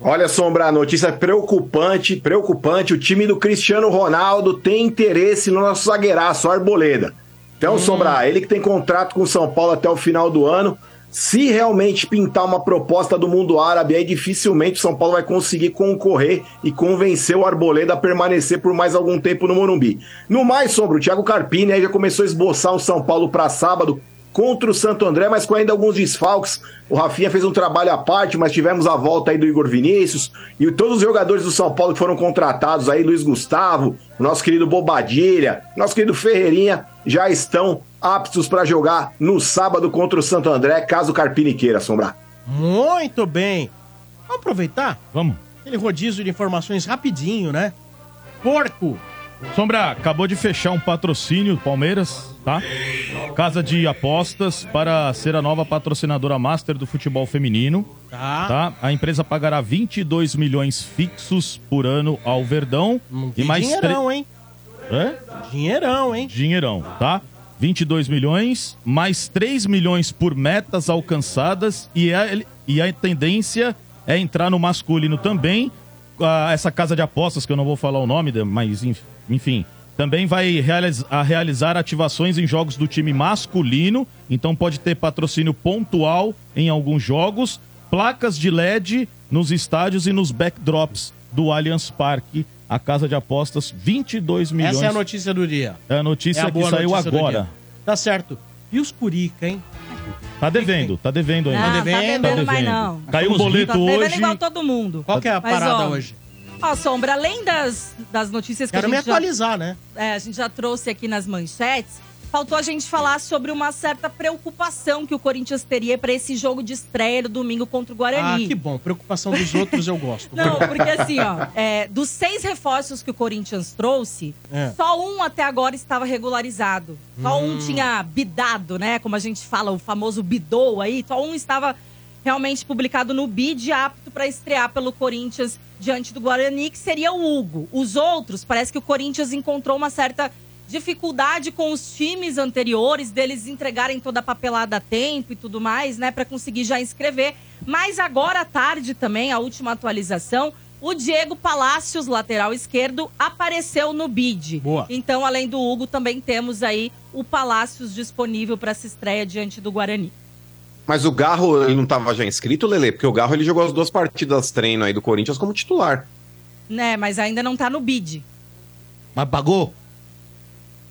Olha, Sombra, notícia preocupante, preocupante. O time do Cristiano Ronaldo tem interesse no nosso zagueiraço, Arboleda. Então, Sombra, ele que tem contrato com o São Paulo até o final do ano. Se realmente pintar uma proposta do mundo árabe, aí dificilmente o São Paulo vai conseguir concorrer e convencer o Arboleda a permanecer por mais algum tempo no Morumbi. No mais, Sombra, o Thiago Carpini aí já começou a esboçar um São Paulo para sábado contra o Santo André, mas com ainda alguns desfalques. O Rafinha fez um trabalho à parte, mas tivemos a volta aí do Igor Vinícius e todos os jogadores do São Paulo que foram contratados aí, Luiz Gustavo, o nosso querido Bobadilha, nosso querido Ferreirinha, já estão aptos para jogar no sábado contra o Santo André, caso o Carpini queira assombrar. Muito bem. Vamos aproveitar? Vamos. Aquele rodízio de informações rapidinho, né? Porco. Sombra, acabou de fechar um patrocínio do Palmeiras, tá? Casa de apostas para ser a nova patrocinadora master do futebol feminino. Tá. A empresa pagará 22 milhões fixos por ano ao Verdão. que dinheirão, tre- hein? Hã? Dinheirão, hein? Dinheirão, tá? 22 milhões, mais 3 milhões por metas alcançadas e a, e a tendência é entrar no masculino também. Ah, essa casa de apostas, que eu não vou falar o nome, mas enf- enfim, também vai realizar ativações em jogos do time masculino, então pode ter patrocínio pontual em alguns jogos, placas de LED nos estádios e nos backdrops do Allianz Parque. A casa de apostas, 22 milhões. Essa é a notícia do dia. É a notícia É a que saiu agora. Tá certo. E os Curica, hein? Tá devendo, tá devendo ainda. Não, tá devendo mais não. Caiu um boleto Tá devendo hoje. igual todo mundo. Qual que é a Mas, parada ó, hoje? Ó, Sombra, além das, das notícias que Quero a me gente já- atualizar, né? é, a gente já trouxe aqui nas manchetes, faltou a gente falar sobre uma certa preocupação que o Corinthians teria para esse jogo de estreia no domingo contra o Ah, Guarani. que bom. Preocupação dos outros eu gosto. Não, porque assim, ó, é, dos seis reforços que o Corinthians trouxe, É. só um até agora estava regularizado. Só um Hum. tinha bidado, né? Como a gente fala, o famoso bidou aí. Só um estava realmente publicado no bid apto para estrear pelo Corinthians diante do Guarani, que seria o Hugo. Os outros, parece que o Corinthians encontrou uma certa dificuldade com os times anteriores deles entregarem toda a papelada a tempo e tudo mais, né, para conseguir já inscrever. Mas agora à tarde também, a última atualização, o Diego Palácios, lateral esquerdo, apareceu no bid. Boa. Então, além do Hugo, também temos aí o Palácios disponível para essa estreia diante do Guarani. Mas o Garro, ele não tava já inscrito, Lele? Porque o Garro, ele jogou as duas partidas treino aí do Corinthians como titular. Né, mas ainda não tá no bid. Mas pagou?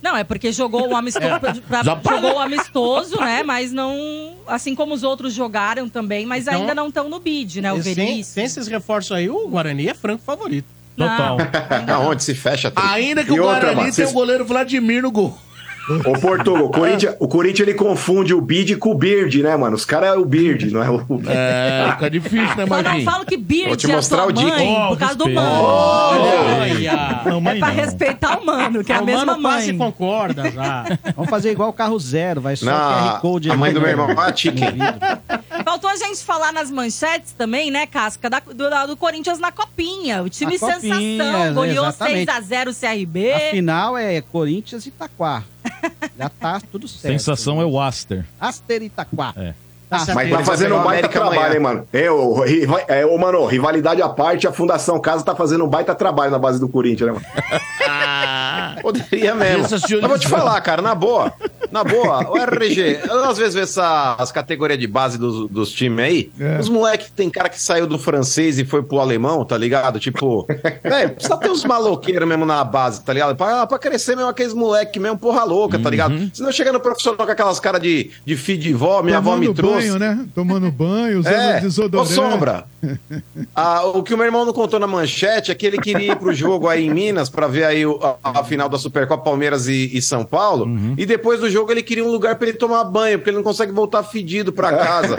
Não, é porque jogou o amistoso, [LAUGHS] pra- Já paga. jogou o amistoso, né? Mas não. Assim como os outros jogaram também, mas Então, ainda não estão no bid, né? O sem, sem esses reforços aí, o Guarani é franco favorito. Total. [LAUGHS] Aonde se fecha? Tri? Ainda que E o outra, Guarani mano, tem vocês- o goleiro Vladimir no gol. Ô, Portugal, o Corinthians, o Corinthians ele confunde o bid com o beard, né, mano? Os caras é o beard, não é o. É, fica difícil, né, Só não Marquinhos? falo que Beard Vou te é a mostrar sua o Dick. mãe, Oh, por causa do mano. Olha! Não, É mãe pra não. respeitar o mano, que é a o mesma mano quase mãe. concorda já. Vamos fazer igual o carro zero, vai só Não, QR Code. a mãe do meu irmão é a Chicken. Faltou a gente falar nas manchetes também, né, Casca, da- do, do Corinthians na Copinha. O time A Copinha, sensação, goleou exatamente. 6x0 o CRB. A final é Corinthians e Itaquá. Já tá tudo certo. Sensação é o Aster. Aster Itaquá. É. Tá. Mas tá fazendo um baita América trabalho, amanhã. hein, mano? É, ô, é, ô, mano, rivalidade à parte, a Fundação Casa tá fazendo um baita trabalho na base do Corinthians, né, mano? Poderia mesmo. Mas vou te falar, cara, na boa. Na boa, o RG, eu às vezes essa, as categorias de base dos, dos times aí. É. Os moleques tem cara que saiu do francês e foi pro alemão, tá ligado? Tipo, [LAUGHS] velho, precisa ter uns maloqueiros mesmo na base, tá ligado? Pra, pra crescer mesmo aqueles moleques mesmo, porra louca, tá ligado? Senão chega no profissional com aquelas caras de, de filho de vó, minha avó me trouxe. Banho, né? Tomando banho, usando É, desodorante. ô Sombra, Ah, o que o meu irmão não contou na manchete é que ele queria ir pro jogo aí em Minas pra ver aí o- a, a final da Supercopa Palmeiras e, e São Paulo. Uhum. E depois do jogo ele queria um lugar pra ele tomar banho, porque ele não consegue voltar fedido pra casa.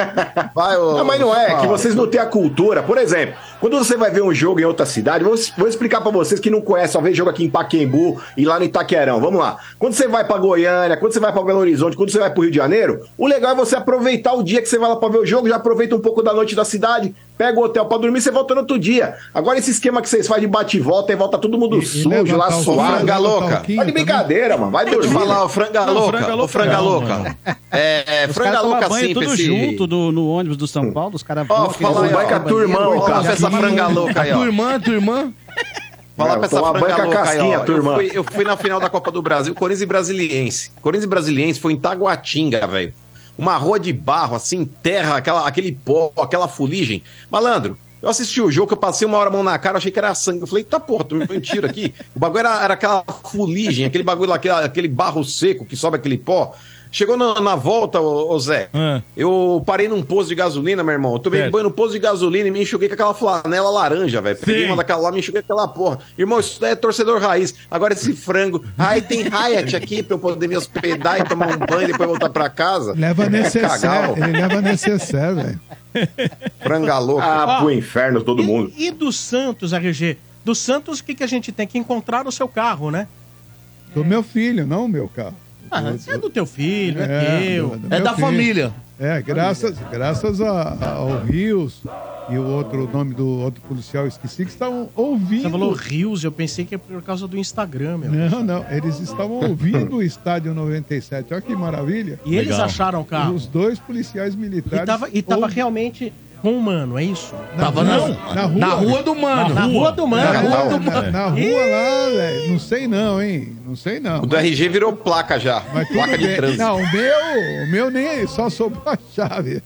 Vai, ô, Não, mas não é, que vocês não têm a cultura. Por exemplo, quando você vai ver um jogo em outra cidade, vou, vou explicar pra vocês que não conhecem, só vê jogo aqui em Paquembu e lá no Itaquerão. Vamos lá. Quando você vai pra Goiânia, quando você vai pra Belo Horizonte, quando você vai pro Rio de Janeiro, o legal é você aproveitar o dia que você vai lá pra ver o jogo, já aproveita um pouco da noite da cidade, pega o hotel pra dormir, você volta no outro dia. Agora esse esquema que vocês fazem de bate e volta e volta todo mundo sujo levantar lá, o suado. franga louca. Tá de brincadeira, mano. Vai Deixa eu te dormir. falar, o franga Não, louca, franga o louca franga não, louca. É, é franga louca simples. tudo esse- junto do- no ônibus do São Paulo, os caras Ó, vão fala vai com a tua irmã, ó, essa franga louca aí, ó. Tua irmã, tua irmã. Falar É, pra essa franga banho com a louca aí, casquinha, ó. Eu turma. fui, eu fui na final da Copa do Brasil, Corinthians e Brasiliense. Corinthians e Brasiliense foi em Taguatinga, velho. Uma rua de barro, assim, terra, aquela, aquele pó, aquela fuligem. Malandro, eu assisti o jogo, eu passei uma hora a mão na cara, achei que era sangue. Eu falei, tá porra, me mentira aqui. O bagulho era, era aquela fuligem, aquele bagulho lá, aquele, aquele barro seco que sobe aquele pó. Chegou na, na volta, ô, ô Zé, eu parei num posto de gasolina, meu irmão. Eu tomei Certo. banho no posto de gasolina e me enxuguei com aquela flanela laranja, velho. Peguei uma daquela lá, me enxuguei com aquela porra. Irmão, isso daí é torcedor raiz. Agora esse frango. Ai, tem Hyatt aqui pra eu poder me hospedar e tomar um banho e depois voltar pra casa. Leva Cagal. necessaire, ele leva necessaire, velho. Franga louca. Ah, Ó, pro inferno todo mundo. E do Santos, RG? Do Santos, o que, que a gente tem? Que encontrar o seu carro, né? Do meu filho, não o meu carro. Ah, é do teu filho, é, teu. do- do meu filho. É, graças, graças a- a- ao Rios e o outro nome do outro policial, esqueci, que estavam ouvindo. Você falou Rios, eu pensei que é por causa do Instagram, meu. Não, não, eles estavam ouvindo o Estádio 97. Olha que maravilha. E eles Legal. acharam o carro? Os dois policiais militares. E tava, e tava realmente com o mano, é isso? Tava não, na rua. Na rua do mano. Na rua do mano. Na Na rua, rua do na- mano. na rua lá, velho. Não sei não, hein? Não sei não. O do RG virou placa já. Placa de bem. trânsito. Não, o meu, o meu nem só sobrou a chave.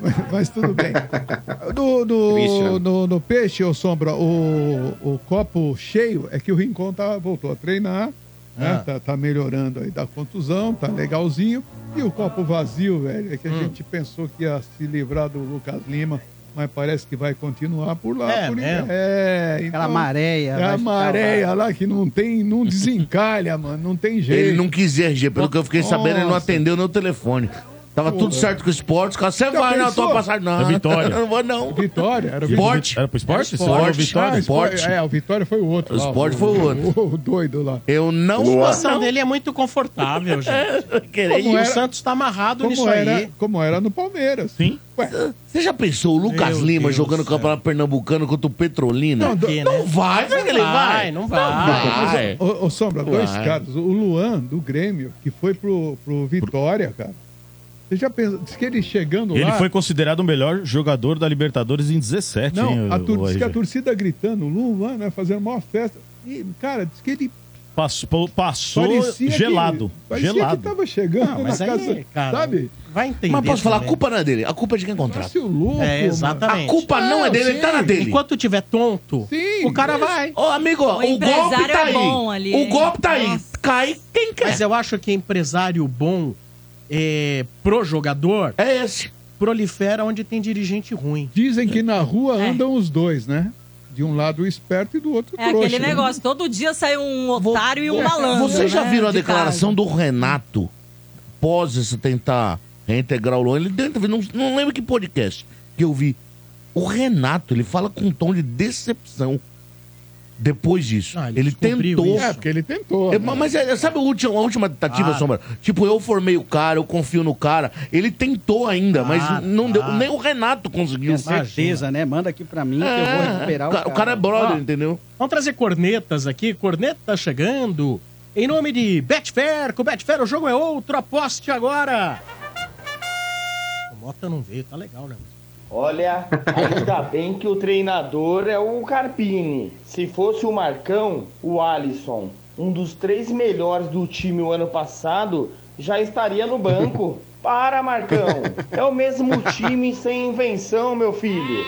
Mas, [LAUGHS] mas tudo bem. No, no, Christian. no, no peixe, ô Sombra, o, o copo cheio é que o Rincon tá, voltou a treinar, né? Ah. Tá, tá melhorando aí da contusão, tá legalzinho. E o copo vazio, velho, é que a Hum. gente pensou que ia se livrar do Lucas Lima. Mas parece que vai continuar por lá. É por mesmo? É, Aquela maréia É a maréia lá que não tem, não [LAUGHS] desencalha, mano. Não tem jeito. Ele não quis ir, RG. Pelo que eu fiquei sabendo, ele não Nossa. atendeu no telefone. Tava tudo certo com o esporte. Cara, você Já vai na pensou? tua passagem? Não, É Vitória. eu [LAUGHS] não vou, não. Vitória, era o Esporte. Era pro esporte? Você Esporte. Vitória? Ah, Esporte. É, o Vitória foi o outro. O lá, esporte foi o outro. O, doido lá. Eu não A situação não. dele é muito confortável, gente. [LAUGHS] Querer e o era- Santos tá amarrado Como nisso era, aí. como era no Palmeiras. Sim. Ué, Você já pensou o Lucas Meu Lima Deus jogando do o campeonato pernambucano contra o Petrolina? Não, Não, que, né? vai, vai que ele vai. não vai. mas, vai. ô, ô, Sombra, dois caras. O Luan, do Grêmio, que foi pro, pro Vitória, cara. Você já pensou? Diz que ele chegando Ele lá... foi considerado o melhor jogador da Libertadores em 17, Não, hein, a, o- tur- o diz que a torcida gritando, Luan, né? Fazendo uma festa. E, cara, diz que ele Passou, passou parecia gelado. Que, parecia gelado. que tava chegando Não, mas na aí, casa, cara, sabe? Vai entender. Mas posso falar, a culpa não é dele. A culpa é de quem contrata. Louco, É, A exatamente. culpa não é dele, ele tá na dele. Enquanto tiver tonto, Sim, o cara vai. Ô, amigo, O o, golpe tá é aí. bom ali, o golpe tá aí. Nossa. Cai quem quer. Mas eu acho que empresário bom é, pro jogador É esse. prolifera onde tem dirigente ruim. Dizem que na rua É. andam os dois, né? De um lado o esperto e do outro o É trouxa. aquele né? negócio, todo dia sai um otário e um malandro. Vocês já né, viram a de declaração do Renato pós esse tentar reintegrar o Luan? Ele dentro, não, não lembro que podcast que eu vi. O Renato, ele fala com um tom de decepção depois disso. Ah, ele ele tentou. isso. É, porque ele tentou. É, né? mas é, sabe a última, a última tentativa, Ah. Sombra? Tipo, eu formei o cara, eu confio no cara. Ele tentou ainda, Ah, mas não tá. deu. Nem o Renato conseguiu. Tenha certeza, né? Manda aqui pra mim que eu vou É, recuperar o, o ca- cara. o cara é brother, Ó. entendeu? Vamos trazer cornetas aqui. Corneta tá chegando. Em nome de Betfair, com Betfair o jogo é outro. Aposte agora. O Mota não veio, tá legal, né? Olha, ainda bem que o treinador é o Carpini. Se fosse o Marcão, o Alisson, um dos três melhores do time o ano passado, já estaria no banco. Para, Marcão. É o mesmo time sem invenção, meu filho.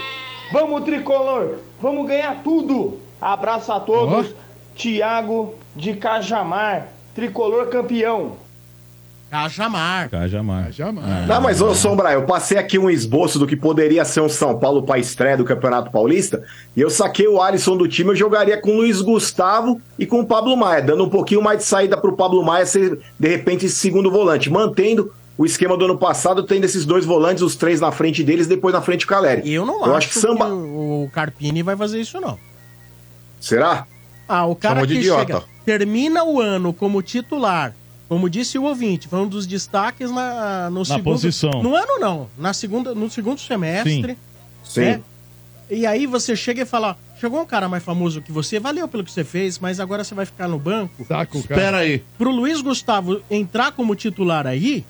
Vamos, tricolor. Vamos ganhar tudo. Abraço a todos. Tiago de Cajamar, tricolor campeão. Cajamar. Cajamar. Cajamar. Não, mas ô Sombra, eu passei aqui um esboço do que poderia ser um São Paulo para estreia do Campeonato Paulista e eu saquei o Alisson do time, eu jogaria com o Luiz Gustavo e com o Pablo Maia, dando um pouquinho mais de saída pro Pablo Maia ser, de repente, esse segundo volante, mantendo o esquema do ano passado, tendo esses dois volantes, os três na frente deles, depois na frente o Caleri. Eu não eu acho, acho que Samba... o o Carpini vai fazer isso, não. Será? Ah, o cara Chamou que chega, termina o ano como titular, como disse o ouvinte, foi um dos destaques na, no Na segundo... posição. No ano, não. Na segunda, no segundo semestre. Sim. né? E aí você chega e fala, chegou um cara mais famoso que você, valeu pelo que você fez, mas agora você vai ficar no banco. Saca o Espera aí. Pro Luiz Gustavo entrar como titular aí,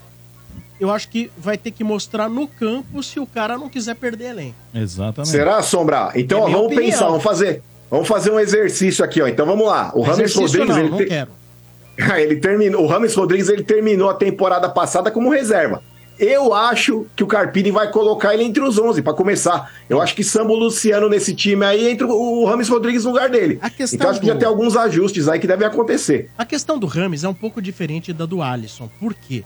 eu acho que vai ter que mostrar no campo se o cara não quiser perder elenco. Exatamente. Será, Sombra? Então, É ó, vamos opinião. pensar, vamos fazer, vamos fazer um exercício aqui, ó. Então vamos lá. O Rames Rodrigues, não, ele, não te- quero. [LAUGHS] ele terminou, o Rames Rodrigues ele terminou a temporada passada como reserva. Eu acho que o Carpini vai colocar ele entre os 11 para começar. Eu acho que Sambo Luciano nesse time aí entra o Rames Rodrigues no lugar dele. questão Então acho que já tem alguns ajustes aí que devem acontecer. A questão do Rames é um pouco diferente da do Alisson. Por quê?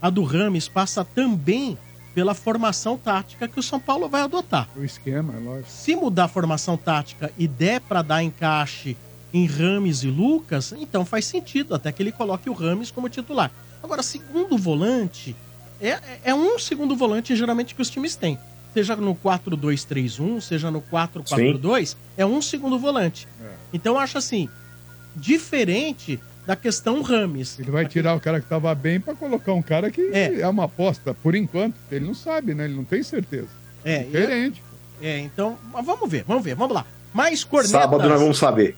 A do Rames passa também pela formação tática que o São Paulo vai adotar. O esquema, é lógico. Se mudar a formação tática e der para dar encaixe em Rames e Lucas, então faz sentido até que ele coloque o Rames como titular. Agora, segundo volante, é, é um segundo volante geralmente que os times têm. Seja no 4-2-3-1, seja no 4-4-2, é um segundo volante. Então eu acho assim, diferente da questão Rames. Ele vai tirar o cara que tava bem pra colocar um cara que é, uma aposta, por enquanto. Ele não sabe, né? Ele não tem certeza. É, Diferente. É, então, mas vamos ver, vamos ver, vamos lá. Mais cornetas. Sábado nós vamos saber.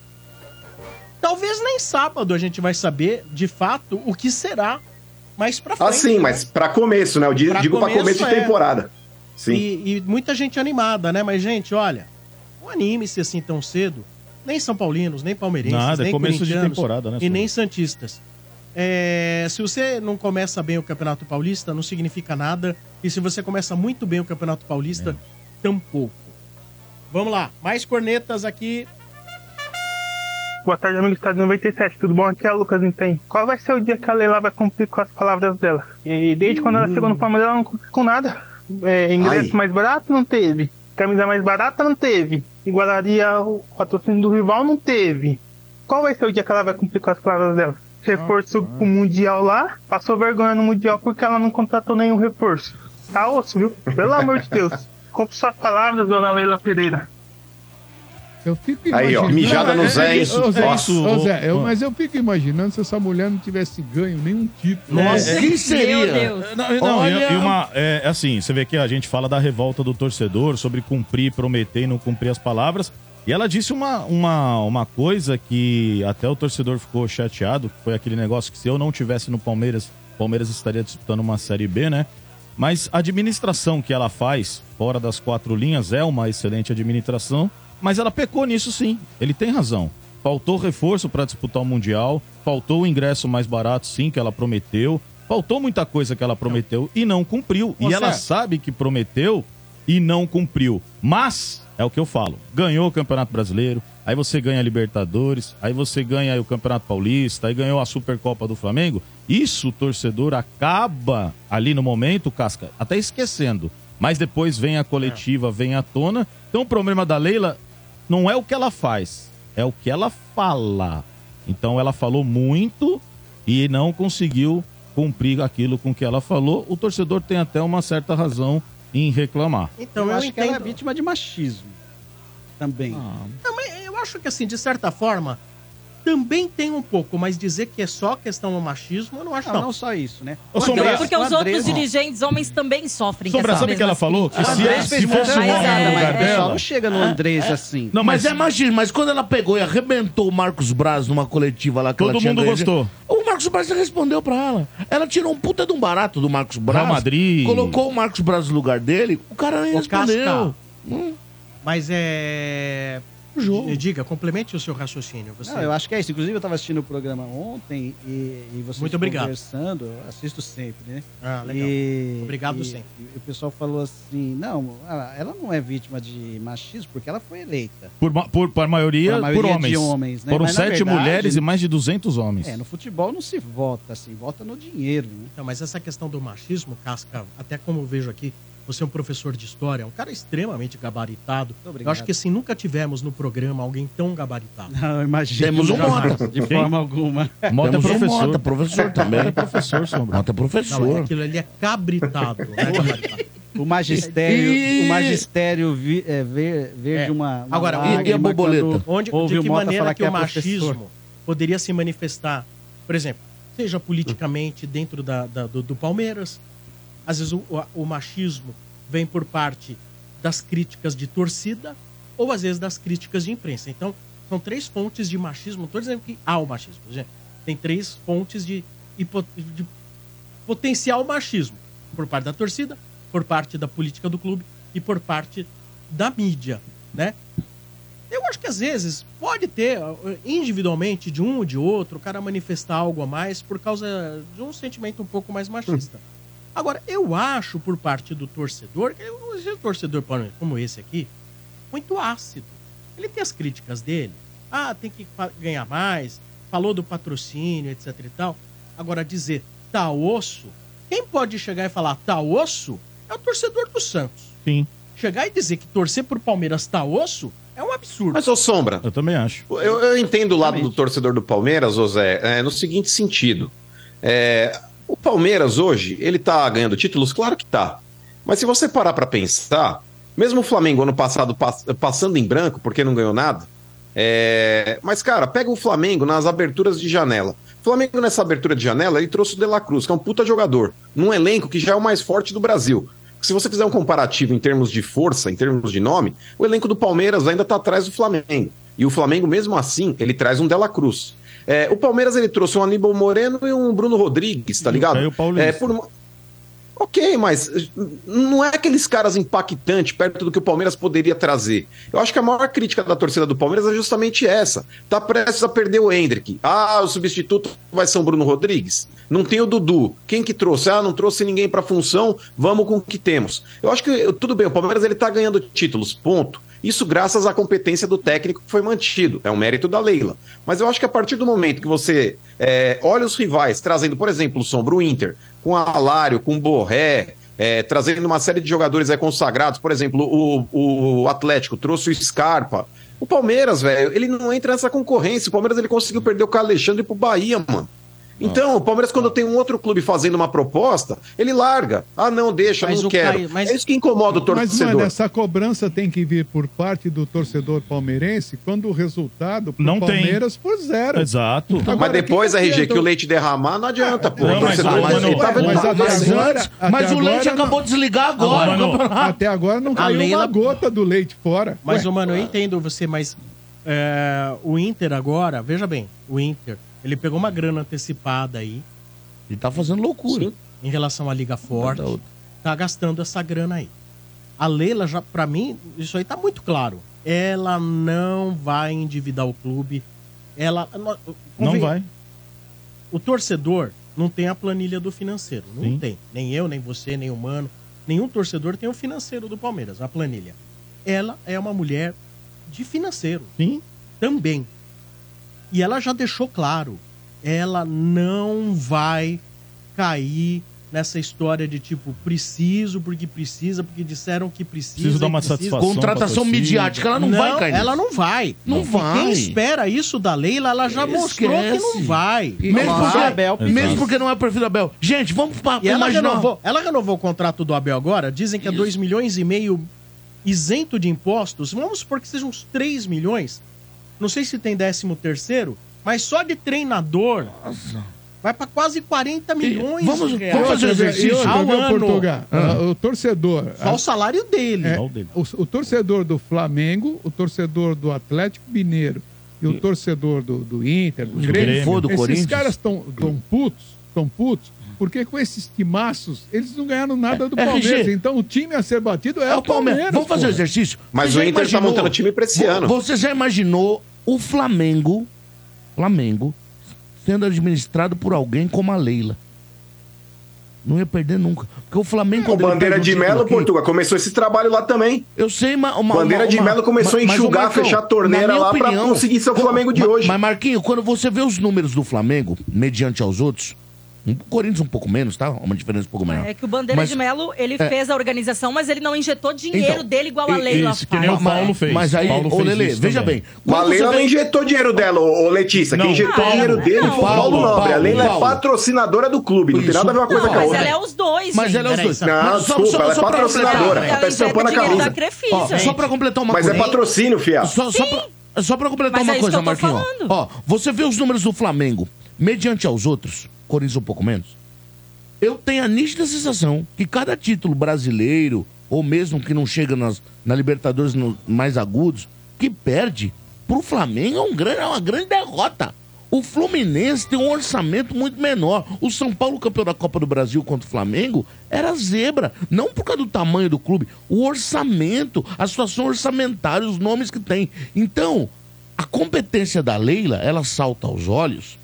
Talvez nem sábado a gente vai saber, de fato, o que será mais pra frente. Ah, sim, mas para começo, né? Eu digo Pra digo para começo de começo, é. temporada. Sim. E, e muita gente animada, né? Mas, gente, olha, não anime-se assim tão cedo. Nem São Paulinos, nem palmeirenses, Nada, é nem começo de temporada, né, E nem Santistas. É, se você não começa bem o Campeonato Paulista, não significa nada. E se você começa muito bem o Campeonato Paulista, tampouco. Vamos lá, mais cornetas aqui. Boa tarde, amigo Estádio 97. Tudo bom? Aqui é a Lucas Entende. Qual vai ser o dia que a Leila vai cumprir com as palavras dela? E desde quando ela chegou no Palmeiras, ela não cumpriu com nada. É, ingresso Ai. mais barato? Não teve. Camisa mais barata? Não teve. Igualaria o patrocínio do rival? Não teve. Qual vai ser o dia que ela vai cumprir com as palavras dela? Reforço pro Mundial lá, passou vergonha no Mundial porque ela não contratou nenhum reforço. Tá osso, viu? Pelo amor de Deus. Compre suas palavras, dona Leila Pereira. Eu fico Aí, ó, imaginando- mijada no É, Zé, é, hein? ô, Zé, Nossa. ô, Zé, eu- mas eu fico imaginando se essa mulher não tivesse ganho nenhum título. Nossa, É, quem seria? Não, não, e- e uma, é, assim, você vê que a gente fala da revolta do torcedor sobre cumprir, prometer e não cumprir as palavras. E ela disse uma, uma, uma coisa que até o torcedor ficou chateado, que foi aquele negócio que se eu não tivesse no Palmeiras, o Palmeiras estaria disputando uma Série B, né? Mas a administração que ela faz, fora das quatro linhas, é uma excelente administração, mas ela pecou nisso sim. Ele tem razão. Faltou reforço para disputar o Mundial, faltou o ingresso mais barato, sim, que ela prometeu, faltou muita coisa que ela prometeu e não cumpriu. Ô, e ela sabe que prometeu e não cumpriu. Mas, é o que eu falo, ganhou o Campeonato Brasileiro, aí você ganha a Libertadores, aí você ganha o Campeonato Paulista, aí ganhou a Supercopa do Flamengo. Isso o torcedor acaba ali no momento, Casca, até esquecendo. Mas depois vem a coletiva, vem à tona. Então o problema da Leila não é o que ela faz, é o que ela fala. Então ela falou muito e não conseguiu cumprir aquilo com que ela falou. O torcedor tem até uma certa razão em reclamar. Então eu, eu, acho que ela é entendo. vítima de machismo. Também. Também, eu acho que assim, de certa forma, também tem um pouco, mas dizer que é só questão do machismo, eu não acho Não, não. não só isso, né? Ô, Sombra, Porque os O outros dirigentes homens também sofrem com Sombra, sabe o que ela falou? Que se, fez se fosse um homem piada, no mas lugar o pessoal dela... não chega no Andrés [LAUGHS] assim. Não, mas, é machismo. Mas quando ela pegou e arrebentou o Marcos Braz numa coletiva lá que Todo ela tinha mundo ganho, gostou. O Marcos Braz respondeu pra ela. Ela tirou um puta de um barato do Marcos Braz. Real Madrid. Colocou o Marcos Braz no lugar dele. O cara nem Ô, respondeu. Casca, Mas é. O jogo. Diga, complemente o seu raciocínio. Você... Não, eu acho que é isso. Inclusive, eu estava assistindo o programa ontem e, e vocês Muito obrigado. conversando. eu Assisto sempre, né? Ah, legal. E- Obrigado e- sempre. E o pessoal falou assim: não, ela ela não é vítima de machismo porque ela foi eleita. Por, por, por maioria, Por por, maioria homens. de homens, né? Foram Mas, sete verdade, mulheres e mais de 200 homens. É, no futebol não se vota assim, vota no dinheiro, né? Então, mas essa questão do machismo, Casca, até como eu vejo aqui, você é um professor de história, um cara extremamente gabaritado. Eu acho que assim, nunca tivemos no programa alguém tão gabaritado. [LAUGHS] Não, imagino. Temos um. Mota. De forma alguma. Mota é Temos um professor. Mota, professor também. Mota é professor, Sombra. Mota é Não, professor. é aquilo ali é cabritado, né, [LAUGHS] gabaritado. O magistério, E- o magistério vi, é, ver, ver É. de uma, uma Agora, e- e a borboleta? Onde, de que maneira que, é o machismo professor. poderia se manifestar, por exemplo, seja politicamente dentro da, da- do, do Palmeiras, às vezes o, o- machismo vem por parte das críticas de torcida ou às vezes das críticas de imprensa. Então, são três fontes de machismo. Não estou dizendo que há o machismo. Tem três fontes de, de potencial machismo por parte da torcida, por parte da política do clube e por parte da mídia, né? Eu acho que às vezes pode ter, eh, individualmente, de um ou de outro, o cara manifestar algo a mais por causa de um sentimento um pouco mais machista. Agora, eu acho por parte do torcedor, que um torcedor como esse aqui, muito ácido. Ele tem as críticas dele. Ah, tem que ganhar mais, falou do patrocínio, etc e tal. Agora, dizer tá osso, quem pode chegar e falar tá osso é o torcedor do Santos. Sim. Chegar e dizer que torcer por Palmeiras tá osso é um absurdo. Mas, ô Sombra, Eu também acho. eu, eu entendo o lado do torcedor do Palmeiras, ô Zé, é, no seguinte sentido. É, o Palmeiras hoje, ele tá ganhando títulos? Claro que tá. Mas se você parar pra pensar, mesmo o Flamengo ano passado pass- passando em branco, porque não ganhou nada, é, mas, cara, pega o Flamengo nas aberturas de janela. O Flamengo, nessa abertura de janela, ele trouxe o De La Cruz, que é um puta jogador, num elenco que já é o mais forte do Brasil. Se você fizer um comparativo em termos de força, em termos de nome, o elenco do Palmeiras ainda está atrás do Flamengo. E o Flamengo, mesmo assim, ele traz um Dela Cruz. É, o Palmeiras ele trouxe um Aníbal Moreno e um Bruno Rodrigues, tá ligado? Caio Paulista. É, por... Ok, mas eh, não é aqueles caras impactantes perto do que o Palmeiras poderia trazer. Eu acho que a maior crítica da torcida do Palmeiras é justamente essa. Tá prestes a perder o Hendrick. Ah, o substituto vai ser o Bruno Rodrigues. Não tem o Dudu. Quem que trouxe? Ah, não trouxe ninguém pra função. Vamos com o que temos. Eu acho que eh, tudo bem, o Palmeiras ele tá ganhando títulos, ponto. Isso graças à competência do técnico que foi mantido. É um mérito da Leila. Mas eu acho que a partir do momento que você eh, olha os rivais, trazendo, por exemplo, o Sombra o Inter, com Alário, com Borré, eh, trazendo uma série de jogadores eh, consagrados, por exemplo, o, o Atlético trouxe o Scarpa. O Palmeiras, velho, ele não entra nessa concorrência. O Palmeiras ele conseguiu perder o Alexandre pro Bahia, mano. Então, o Palmeiras, quando tem um outro clube fazendo uma proposta, ele larga. Ah, não, deixa, Mas não quero. Caio- mas- É isso que incomoda o Mas, torcedor. mano, essa cobrança tem que vir por parte do torcedor palmeirense quando o resultado pro Não tem. Palmeiras for zero. Exato. Mas Agora, depois, que que RG, que o leite derramar, não adianta, pô. Não, o mas- torcedor mas- tá vendo mas Mas, agora- mas o agora Leite não- acabou de desligar agora Agora o não. campeonato. Até agora não caiu Leila- uma gota do leite fora. Mas, Ué, mano, eu entendo você, mas é, o Inter agora, veja bem, o Inter, ele pegou uma grana antecipada aí E tá fazendo loucura. em relação à Liga Forte, tá gastando essa grana aí. A Leila, já, pra mim, isso aí tá muito claro. Ela não vai endividar o clube. Ela. Não vai. O torcedor não tem a planilha do financeiro. Não Sim. tem. Nem eu, nem você, nem o Mano. Nenhum torcedor tem o financeiro do Palmeiras, a planilha. Ela é uma mulher de financeiro. Sim. Também. E ela já deixou claro. Ela não vai cair nessa história de tipo, preciso porque precisa, porque disseram que precisa. Preciso dar uma precisa. satisfação. Contratação midiática, ela não, vai cair Ela não vai. Não E vai. Quem espera isso da Leila, ela já mostrou que não Esquece. vai. Mesmo Não porque, vai. Abel, mesmo porque não é o perfil da Bel. Gente, vamos E ela imaginar. renovou, ela renovou o contrato do Abel agora, dizem que é 2 milhões e meio isento de impostos. Vamos supor que sejam uns 3 milhões. Não sei se tem 13 terceiro, mas só de treinador vai para quase 40 milhões vamos- de vamos reais. fazer um E exercício. ao ano. Portugal? Ah, O torcedor. Só o salário dele. É, o o, torcedor do Flamengo, o torcedor do Atlético Mineiro e o torcedor do, do Inter, do Grêmio, Grêmio. do esses Corinthians. caras estão tão putos, tão putos, Porque com esses timaços, eles não ganharam nada do É, Palmeiras. RG. Então o time a ser batido é, o Palmeiras. Vamos fazer o exercício? Mas Você o já Inter tá montando time pra esse ano. Você já imaginou o Flamengo, Flamengo, sendo administrado por alguém como a Leila? Não ia perder nunca. Porque o Flamengo. O Bandeira de Melo, aqui- Portugal, começou esse trabalho lá também. Eu sei, mas. Uma, Bandeira uma- de Melo começou a mas, ô, enxugar, Marcão, fechar a torneira lá pra opinião, conseguir ser o Flamengo de ma- hoje. Mas, Marquinho, quando você vê os números do Flamengo, mediante aos outros, um Corinthians um pouco menos, tá? Uma diferença um pouco maior. É que o Bandeira Mas- de Melo, ele é. fez a organização, mas ele não injetou dinheiro Então, dele igual a Leila isso, que faz. nem o Paulo fez. Mas aí, Paulo ô, isso veja também. bem. Mas a Leila você não injetou dinheiro dela, ô, Letícia. Não, Quem injetou Paulo, dinheiro dele não, foi o Paulo Paulo, Nobre. A Leila Paulo. é patrocinadora do clube. Não tem nada a ver uma coisa Não, com a mas outra. ela é os dois, Mas gente. ela é os dois. Não, Mas desculpa, só- ela é patrocinadora. completar. Ela tá estampando a camisa. Ó, só pra completar uma Mas é coisa. patrocínio, fia. Só, pra, só pra completar Mas uma é coisa, que Marquinhos. Ó, você vê os números do Flamengo, mediante aos outros, Corinthians um pouco menos. Eu tenho a nítida sensação que cada título brasileiro, ou mesmo que não chega nas, na Libertadores no- mais agudos, que perde, pro Flamengo é, um grande, é uma grande derrota. O Fluminense tem um orçamento muito menor. O São Paulo, campeão da Copa do Brasil contra o Flamengo, era zebra. Não por causa do tamanho do clube, o orçamento, a situação orçamentária, os nomes que tem. Então, a competência da Leila, ela salta aos olhos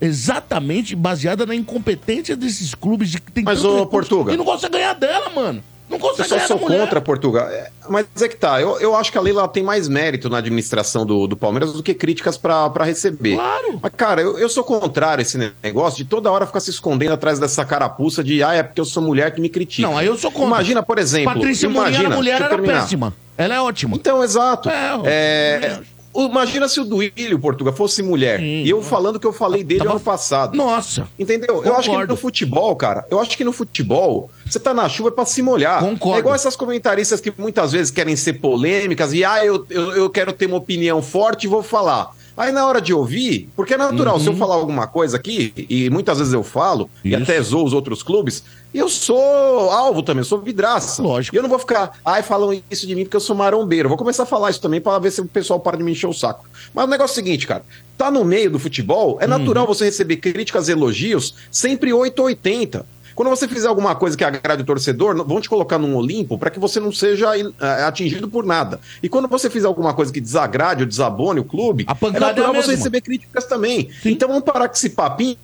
exatamente baseada na incompetência desses clubes de que tem Mas, ô, recurso Portuga. E não consegue ganhar dela, mano. Não Eu consegue só ganhar sou contra Portugal. É, Mas é que tá, eu, eu acho que a Leila tem mais mérito na administração do, do Palmeiras do que críticas pra pra receber. Claro. Mas, cara, eu, eu sou contrário a esse negócio de toda hora ficar se escondendo atrás dessa carapuça de, ah, é porque eu sou mulher que me critica. Não, aí eu sou contra. Imagina, por exemplo. Patrícia imagina, era mulher, eu era terminar. péssima. Ela é ótima. Então, exato. É, É, Imagina se o Duílio, Portugal, fosse mulher. e eu falando o que eu falei dele ano passado. Nossa. Entendeu? Eu acho que Concordo. no futebol, cara, eu acho que no futebol, você tá na chuva é pra se molhar. Concordo. É igual essas comentaristas que muitas vezes querem ser polêmicas e, ah, eu, eu, eu quero ter uma opinião forte e vou falar. Aí na hora de ouvir, porque é natural, Uhum. se eu falar alguma coisa aqui, e muitas vezes eu falo, e até zoo os outros clubes, eu sou alvo também, eu sou vidraça. Lógico. E eu não vou ficar, ai, falam isso de mim porque eu sou marombeiro. Eu vou começar a falar isso também para ver se o pessoal para de me encher o saco. Mas o negócio é o seguinte, cara, tá no meio do futebol, é natural você receber críticas elogios sempre 8 ou 80. Quando você fizer alguma coisa que agrade o torcedor, vão te colocar num Olimpo para que você não seja eh, atingido por nada. E quando você fizer alguma coisa que desagrade ou desabone o clube, é pancada é a natural você mesma. receber críticas também. Então vamos parar com esse papinho.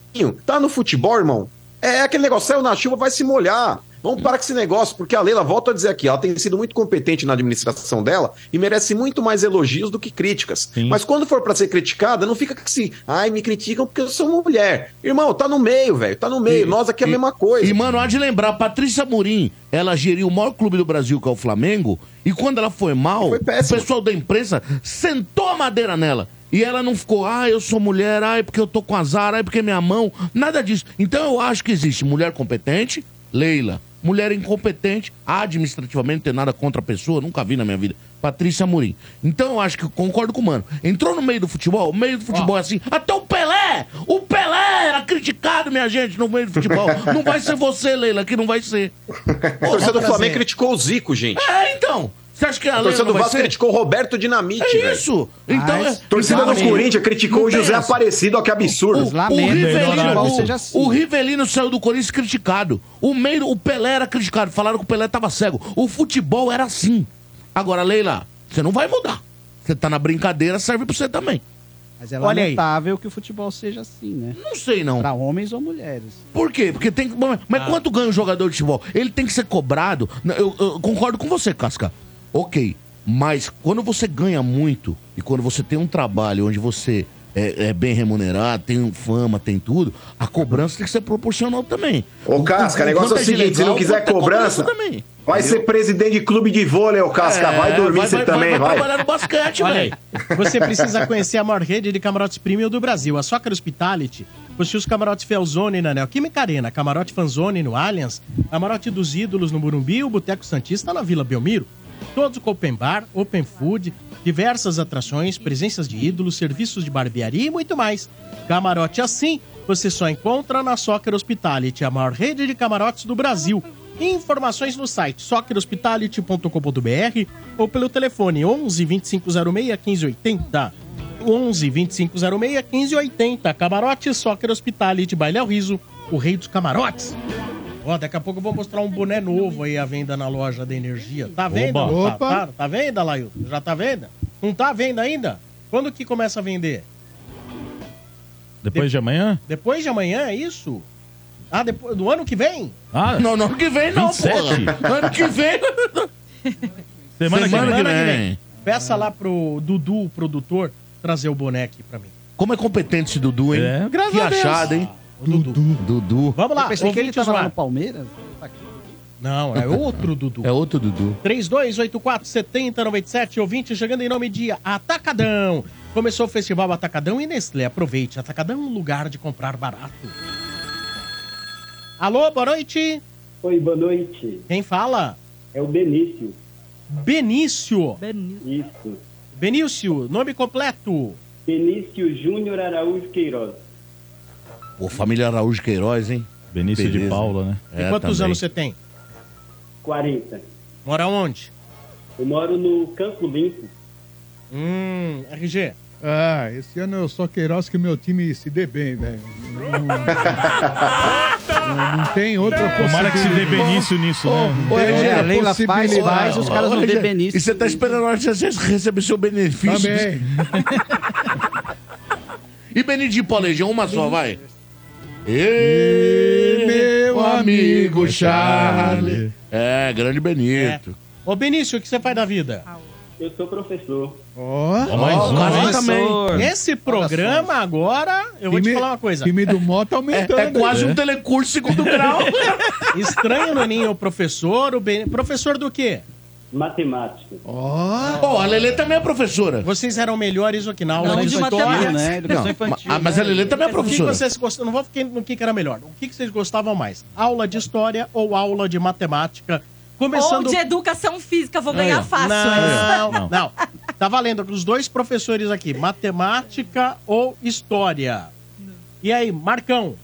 Tá no futebol, irmão. É aquele negócio, saiu na chuva, vai se molhar. Vamos parar com esse negócio, porque a Leila, volto a dizer aqui, ela tem sido muito competente na administração dela e merece muito mais elogios do que críticas. Mas quando for pra ser criticada, não fica assim, ai, me criticam porque eu sou mulher. Irmão, tá no meio, velho, tá no meio. Nós aqui é a mesma coisa. E, mano, há de lembrar, Patrícia Murim, ela geriu o maior clube do Brasil, que é o Flamengo, e quando ela foi mal, o pessoal da imprensa sentou a madeira nela. E ela não ficou, ah, eu sou mulher, ah, é porque eu tô com azar, ah, é porque minha mão. Nada disso. Então eu acho que existe mulher competente, Leila. Mulher incompetente, administrativamente, não tem nada contra a pessoa, nunca vi na minha vida. Patrícia Murim. Então eu acho que concordo com o mano. Entrou no meio do futebol, o meio do futebol é assim. Até o Pelé! O Pelé era criticado, minha gente, no meio do futebol. [LAUGHS] Não vai ser você, Leila, que não vai ser. A torcida do Flamengo criticou o Zico, gente. É, então. Você acha que a A Leila torcida não do Vasco ser? criticou o Roberto Dinamite, É isso. Então, é, Torcida do então, Corinthians criticou o José. Aparecido, ó, que absurdo. O Rivelino, o, seja assim. o Rivelino saiu do Corinthians criticado. O meio, o Pelé era criticado. Falaram que o Pelé tava cego. O futebol era assim. Agora, Leila, você não vai mudar. Você tá na brincadeira, serve pra você também. Mas é Olha aí. lamentável que o futebol seja assim, né? Não sei, não. Pra homens ou mulheres. Por quê? Porque tem que. Mas Ah. quanto ganha um jogador de futebol? Ele tem que ser cobrado. Eu, eu concordo com você, Casca. Ok. Mas quando você ganha muito e quando você tem um trabalho onde você é, é bem remunerado, tem fama, tem tudo, a cobrança tem que ser proporcional também. Ô, Casca, o negócio é o seguinte: se não quiser cobrança, vai ser presidente de clube de vôlei, ô Casca. É, vai dormir você também, vai. no basquete, aí, você precisa conhecer a maior rede de camarotes premium do Brasil, a Soccer Hospitality. Possui os camarotes Felzone na Neoquímica Arena, camarote Fanzone no Allianz, camarote dos Ídolos no Burumbi e o Boteco Santista na Vila Belmiro. Todos com open bar, open food, diversas atrações, presenças de ídolos, serviços de barbearia e muito mais. Camarote assim você só encontra na Soccer Hospitality, a maior rede de camarotes do Brasil. Informações no site soccerhospitality.com.br ou pelo telefone 11 2506 1580. 11 2506 1580. Camarote Soccer Hospitality Baile ao Riso, o rei dos camarotes. Ó, daqui a pouco eu vou mostrar um boné novo aí à venda na loja da energia. Tá vendo? Oba. Tá, tá, tá vendo, Lailton? Já tá vendo? Não tá à venda ainda? Quando que começa a vender? Depois de amanhã? Depois de amanhã, é isso? Ah, depois, do ano que vem? Ah, Não, no ano que vem não, 27. porra. No ano que vem. Semana, Semana que que vem. Peça lá pro Dudu, o produtor, trazer o boné aqui pra mim. Como é competente esse Dudu, hein? É, graças que a Deus. achado, hein? O Dudu. Dudu. Vamos lá, Eu pensei que ele tava lá lá. no Palmeiras. Não, é outro Dudu. É outro Dudu. 3284-7097, ouvinte chegando em nome de Atacadão. Começou o Festival Atacadão e Nestlé. Aproveite, Atacadão é um lugar de comprar barato. Alô, boa noite. Oi, boa noite. Quem fala? É o Benício. Benício. Isso. Benício, nome completo. Benício Júnior Araújo Queiroz. Pô, família Araújo Queiroz, hein? Benício de Beleza. Paula, né? E quantos anos você tem? 40. Mora onde? Eu moro no Campo Limpo. Hum, RG. Ah, esse ano eu só Queiroz que meu time se dê bem, velho. Não, não- não tem outra Tomara que se dê Benício nisso, né? Ô, RG, É, a Leila possibilidade- Paz faz, os caras não dê Benício. E você tá esperando a hora de você receber seu benefício. Também. [LAUGHS] e Benedinho Paulejão, uma só, vai. Ê, meu amigo Charlie. É, grande Benito. Ô, Benício, o que você faz da vida? Eu sou professor. Ó, Ó, mais um, também. Esse programa agora, eu vou te falar uma coisa. time do Mó tá aumentando. É, é quase um telecurso segundo grau. [LAUGHS] Estranho no ninho o professor, o Ben- professor do quê? Matemática. Ó. Pô, a Lelê também é professora. Vocês eram melhores na aula Não, de de história. matemática. né? Educação Não, infantil, ma- ah, mas a Lelê também é O que professora. vocês gostam? Não vou ficar no que era melhor. O que vocês gostavam mais? Aula de história ou aula de matemática? Começando Ou de educação física, vou ganhar fácil. Não, não, não. Tá valendo os dois professores aqui, matemática ou história. E aí, Marcão,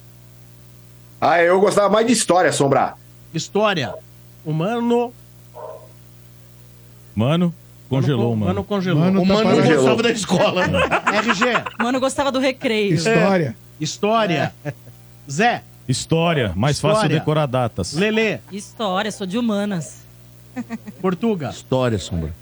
Ah, eu gostava mais de história, Sombra. história. Humano, Mano, congelou, mano mano. congelou. Mano, O tá mano não parado. gostava da escola. [LAUGHS] RG, Mano, gostava do recreio. História. história. Zé, História, mais fácil História. decorar datas. Lelê, História, sou de humanas. Portuga, História, Sombra.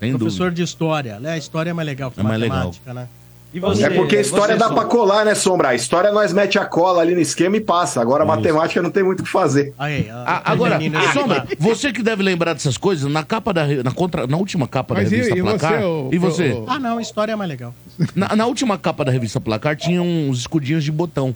Sem professor de história. A história é mais legal que É mais legal. matemática, né? E você, É porque a história você, dá Sombra? pra colar, né, Sombra? A história nós mete a cola ali no esquema e passa. Agora a matemática não tem muito o que fazer. Aí, a- agora, Sombra, [LAUGHS] você que deve lembrar dessas coisas, na capa da na, contra, na última capa Mas da e- revista e você, Placar, ô- e você? ô- Ah, não, história é mais legal. Na, na última capa da revista Placar tinha uns escudinhos de botão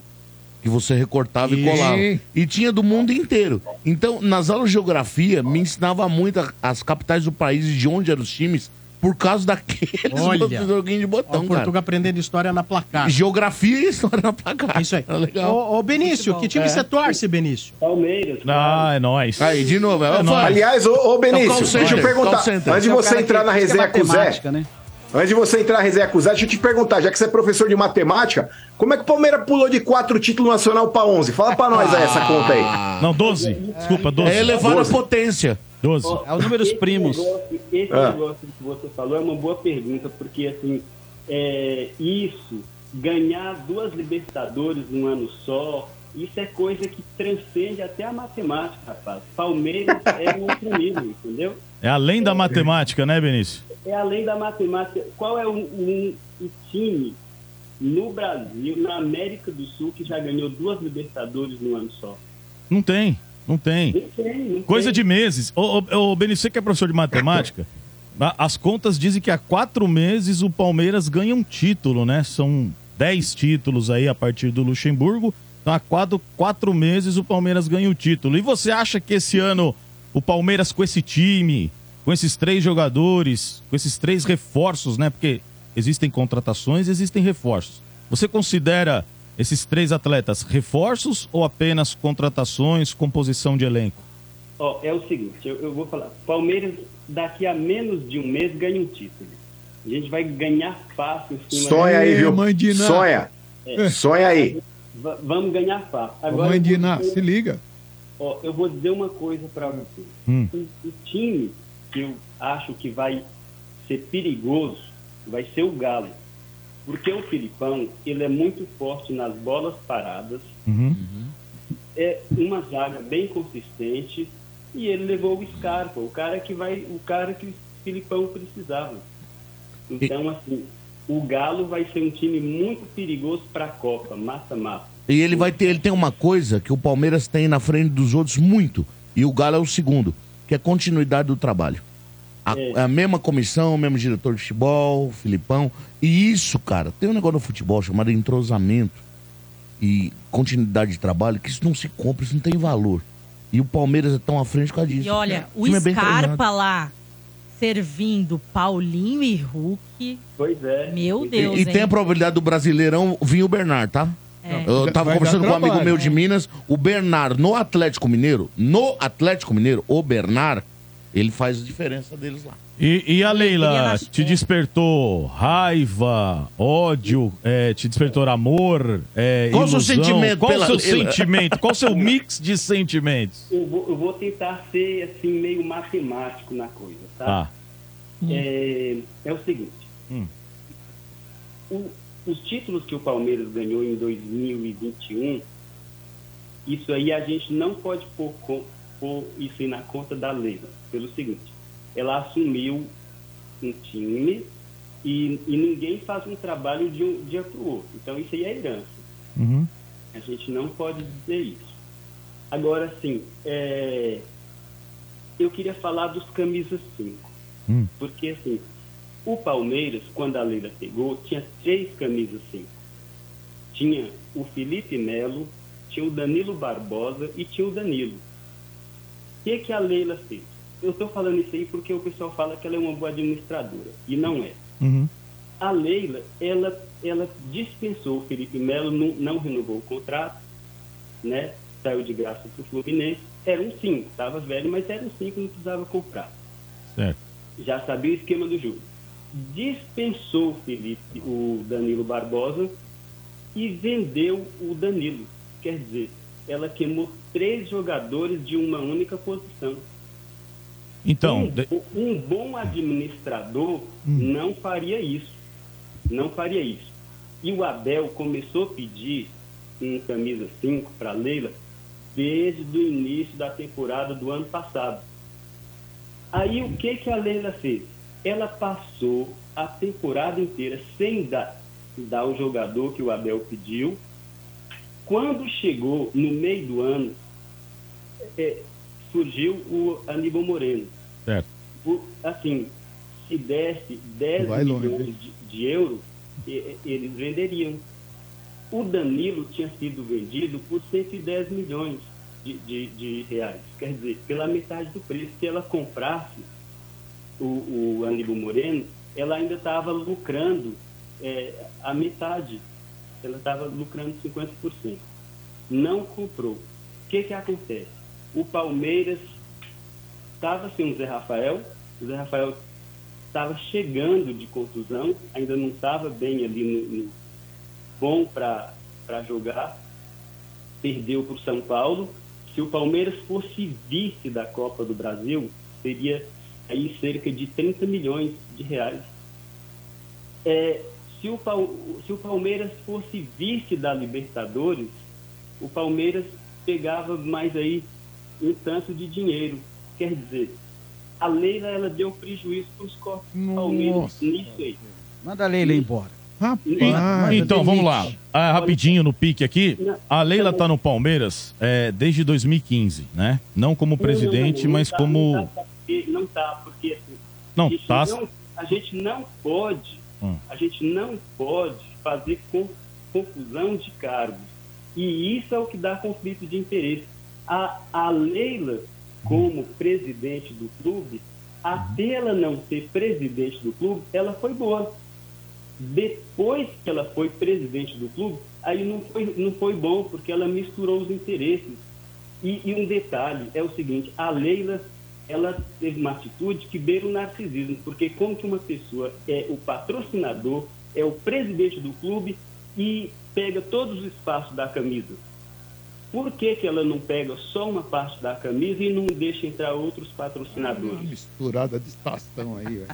que você recortava e Sim. colava. E tinha do mundo inteiro. Então, nas aulas de geografia, me ensinava muito as capitais do país e de onde eram os times por causa daqueles Olha. joguinhos de Ó, botão, o cara. Portuga aprendendo história na placar. Geografia e história na placar. Isso aí. Legal. Ô, ô, Benício, que time É. você torce, Benício? Palmeiras. Ah, é nóis. Aí, de novo. É, nóis. Aliás, ô, ô É o Benício, call deixa eu perguntar. Antes de é o você entrar que- na é resenha com o Zé, né? Antes de você entrar na resenha com o Zé, deixa eu te perguntar, já que você é professor de matemática, como é que o Palmeiras pulou de quatro títulos nacional pra 11? Fala pra nós aí essa conta aí. Não, 12. Desculpa, 12. É elevar a Doze. potência. 12. É os números Esse primos. negócio- esse Ah. negócio que você falou é uma boa pergunta, porque assim, é, isso, ganhar duas Libertadores num ano só, isso é coisa que transcende até a matemática, rapaz. Palmeiras é um outro nível, entendeu? É além da matemática, né, Benício? É além da matemática. Qual é o, um, o time no Brasil, na América do Sul, que já ganhou duas Libertadores num ano só? Não tem, não tem. Não tem, não Coisa tem. de meses. Ô, ô, ô Benício, que é professor de matemática, [LAUGHS] as contas dizem que há quatro meses o Palmeiras ganha um título, né? São dez títulos aí a partir do Luxemburgo. Então, há quatro, quatro meses o Palmeiras ganha o título. E você acha que esse ano o Palmeiras com esse time, com esses três jogadores, com esses três reforços, né? Porque existem contratações, existem reforços. Você considera esses três atletas reforços ou apenas contratações, composição de elenco? Ó, é o seguinte, eu, eu vou falar. Palmeiras, daqui a menos de um mês, ganha um título. A gente vai ganhar fácil. em cima Sonha aí, viu? Iná. Sonha. É. Sonha aí. Va- vamos ganhar fácil. Agora, dizer- se liga. Ó, eu vou dizer uma coisa para você. Hum. O, o time que eu acho que vai ser perigoso vai ser o Galo. Porque o Filipão, ele é muito forte nas bolas paradas Uhum. é uma zaga bem consistente e ele levou o Scarpa, o cara que vai, o cara que o Filipão precisava. Então, assim, o Galo vai ser um time muito perigoso para a Copa, massa-massa. E ele vai ter, ele tem uma coisa que o Palmeiras tem na frente dos outros muito, e o Galo é o segundo, que é a continuidade do trabalho. A, É. a mesma comissão, o mesmo diretor de futebol, o Filipão. E isso, cara, tem um negócio no futebol chamado entrosamento e continuidade de trabalho, que isso não se compra, isso não tem valor. E o Palmeiras é tão à frente por causa disso. E olha, o é bem Scarpa treinado. lá servindo Paulinho e Hulk. Pois é. Meu Deus, E, e tem a probabilidade do Brasileirão vir o Bernard, tá? É. Eu tava Vai conversando com um amigo meu de Minas, o Bernard no Atlético Mineiro, no Atlético Mineiro, o Bernard, ele faz a diferença deles lá. E, e a Leila, te despertou raiva, ódio, é, te despertou amor, é, Qual o seu sentimento Qual o seu Leila? sentimento? Qual o seu [LAUGHS] mix de sentimentos? Eu vou, eu vou tentar ser assim meio matemático na coisa, tá? Tá. É, é o seguinte: Hum. o- os títulos que o Palmeiras ganhou em 2021, isso aí a gente não pode pôr, pôr isso aí na conta da Leila. Pelo seguinte, ela assumiu um time e, e ninguém faz um trabalho de um dia para o outro. Então isso aí é herança. A gente não pode dizer isso. Agora, sim, é, eu queria falar dos camisas 5. Porque, assim, o Palmeiras, quando a Leila pegou, tinha três camisas 5. Tinha o Felipe Melo, tinha o Danilo Barbosa e tinha o Danilo. O que, que a Leila fez? Eu estou falando isso aí porque o pessoal fala que ela é uma boa administradora. E não é. A Leila, ela, ela dispensou o Felipe Melo, não, não renovou o contrato, né? Saiu de graça para o Fluminense. Era um 5, estava velho, mas era um 5, não precisava comprar. Certo. Já sabia o esquema do jogo. Dispensou o Felipe, o Danilo Barbosa e vendeu o Danilo. Quer dizer, ela queimou três jogadores de uma única posição. Então, um, de- um bom administrador não faria isso. Não faria isso. E o Abel começou a pedir um camisa 5 para Leila desde o início da temporada do ano passado. Aí o que, que a Leila fez? Ela passou a temporada inteira sem dar, dar o jogador que o Abel pediu. Quando chegou no meio do ano, é, surgiu o Aníbal Moreno. certo. O- assim, se desse 10 Vai longe, milhões de, de euros, e- e- eles venderiam. O Danilo tinha sido vendido por 110 milhões de, de, de reais. Quer dizer, pela metade do preço. Se ela comprasse o, o Aníbal Moreno, ela ainda estava lucrando é, a metade. Ela estava lucrando 50%. Não comprou. O que, que acontece? O Palmeiras estava sem o Zé Rafael, o Zé Rafael estava chegando de contusão, ainda não estava bem ali no, no- bom para jogar, perdeu para o São Paulo. Se o Palmeiras fosse vice da Copa do Brasil, seria aí cerca de 30 milhões de reais. É, se, o, se o Palmeiras fosse vice da Libertadores, o Palmeiras pegava mais aí um tanto de dinheiro. Quer dizer, a Leila ela deu prejuízo para os corpos do Palmeiras nisso aí. Manda a Leila embora. Rapaz. Então, vamos lá. Ah, rapidinho no pique aqui. A Leila tá no Palmeiras é, desde 2015, né? Não como presidente, mas tá, como. Porque- não tá, porque assim, Não, a, gente tá. não, a gente não pode, Hum. a gente não pode fazer com- confusão de cargos. E isso é o que dá conflito de interesse. A, a Leila, como presidente do clube, até ela não ser presidente do clube, ela foi boa. Depois que ela foi presidente do clube, aí não foi, não foi bom, porque ela misturou os interesses. E, e um detalhe é o seguinte, a Leila, ela teve uma atitude que beira o narcisismo, porque como que uma pessoa é o patrocinador, é o presidente do clube e pega todos os espaços da camisa. Por que, que ela não pega só uma parte da camisa e não deixa entrar outros patrocinadores? Misturada de estação aí, velho.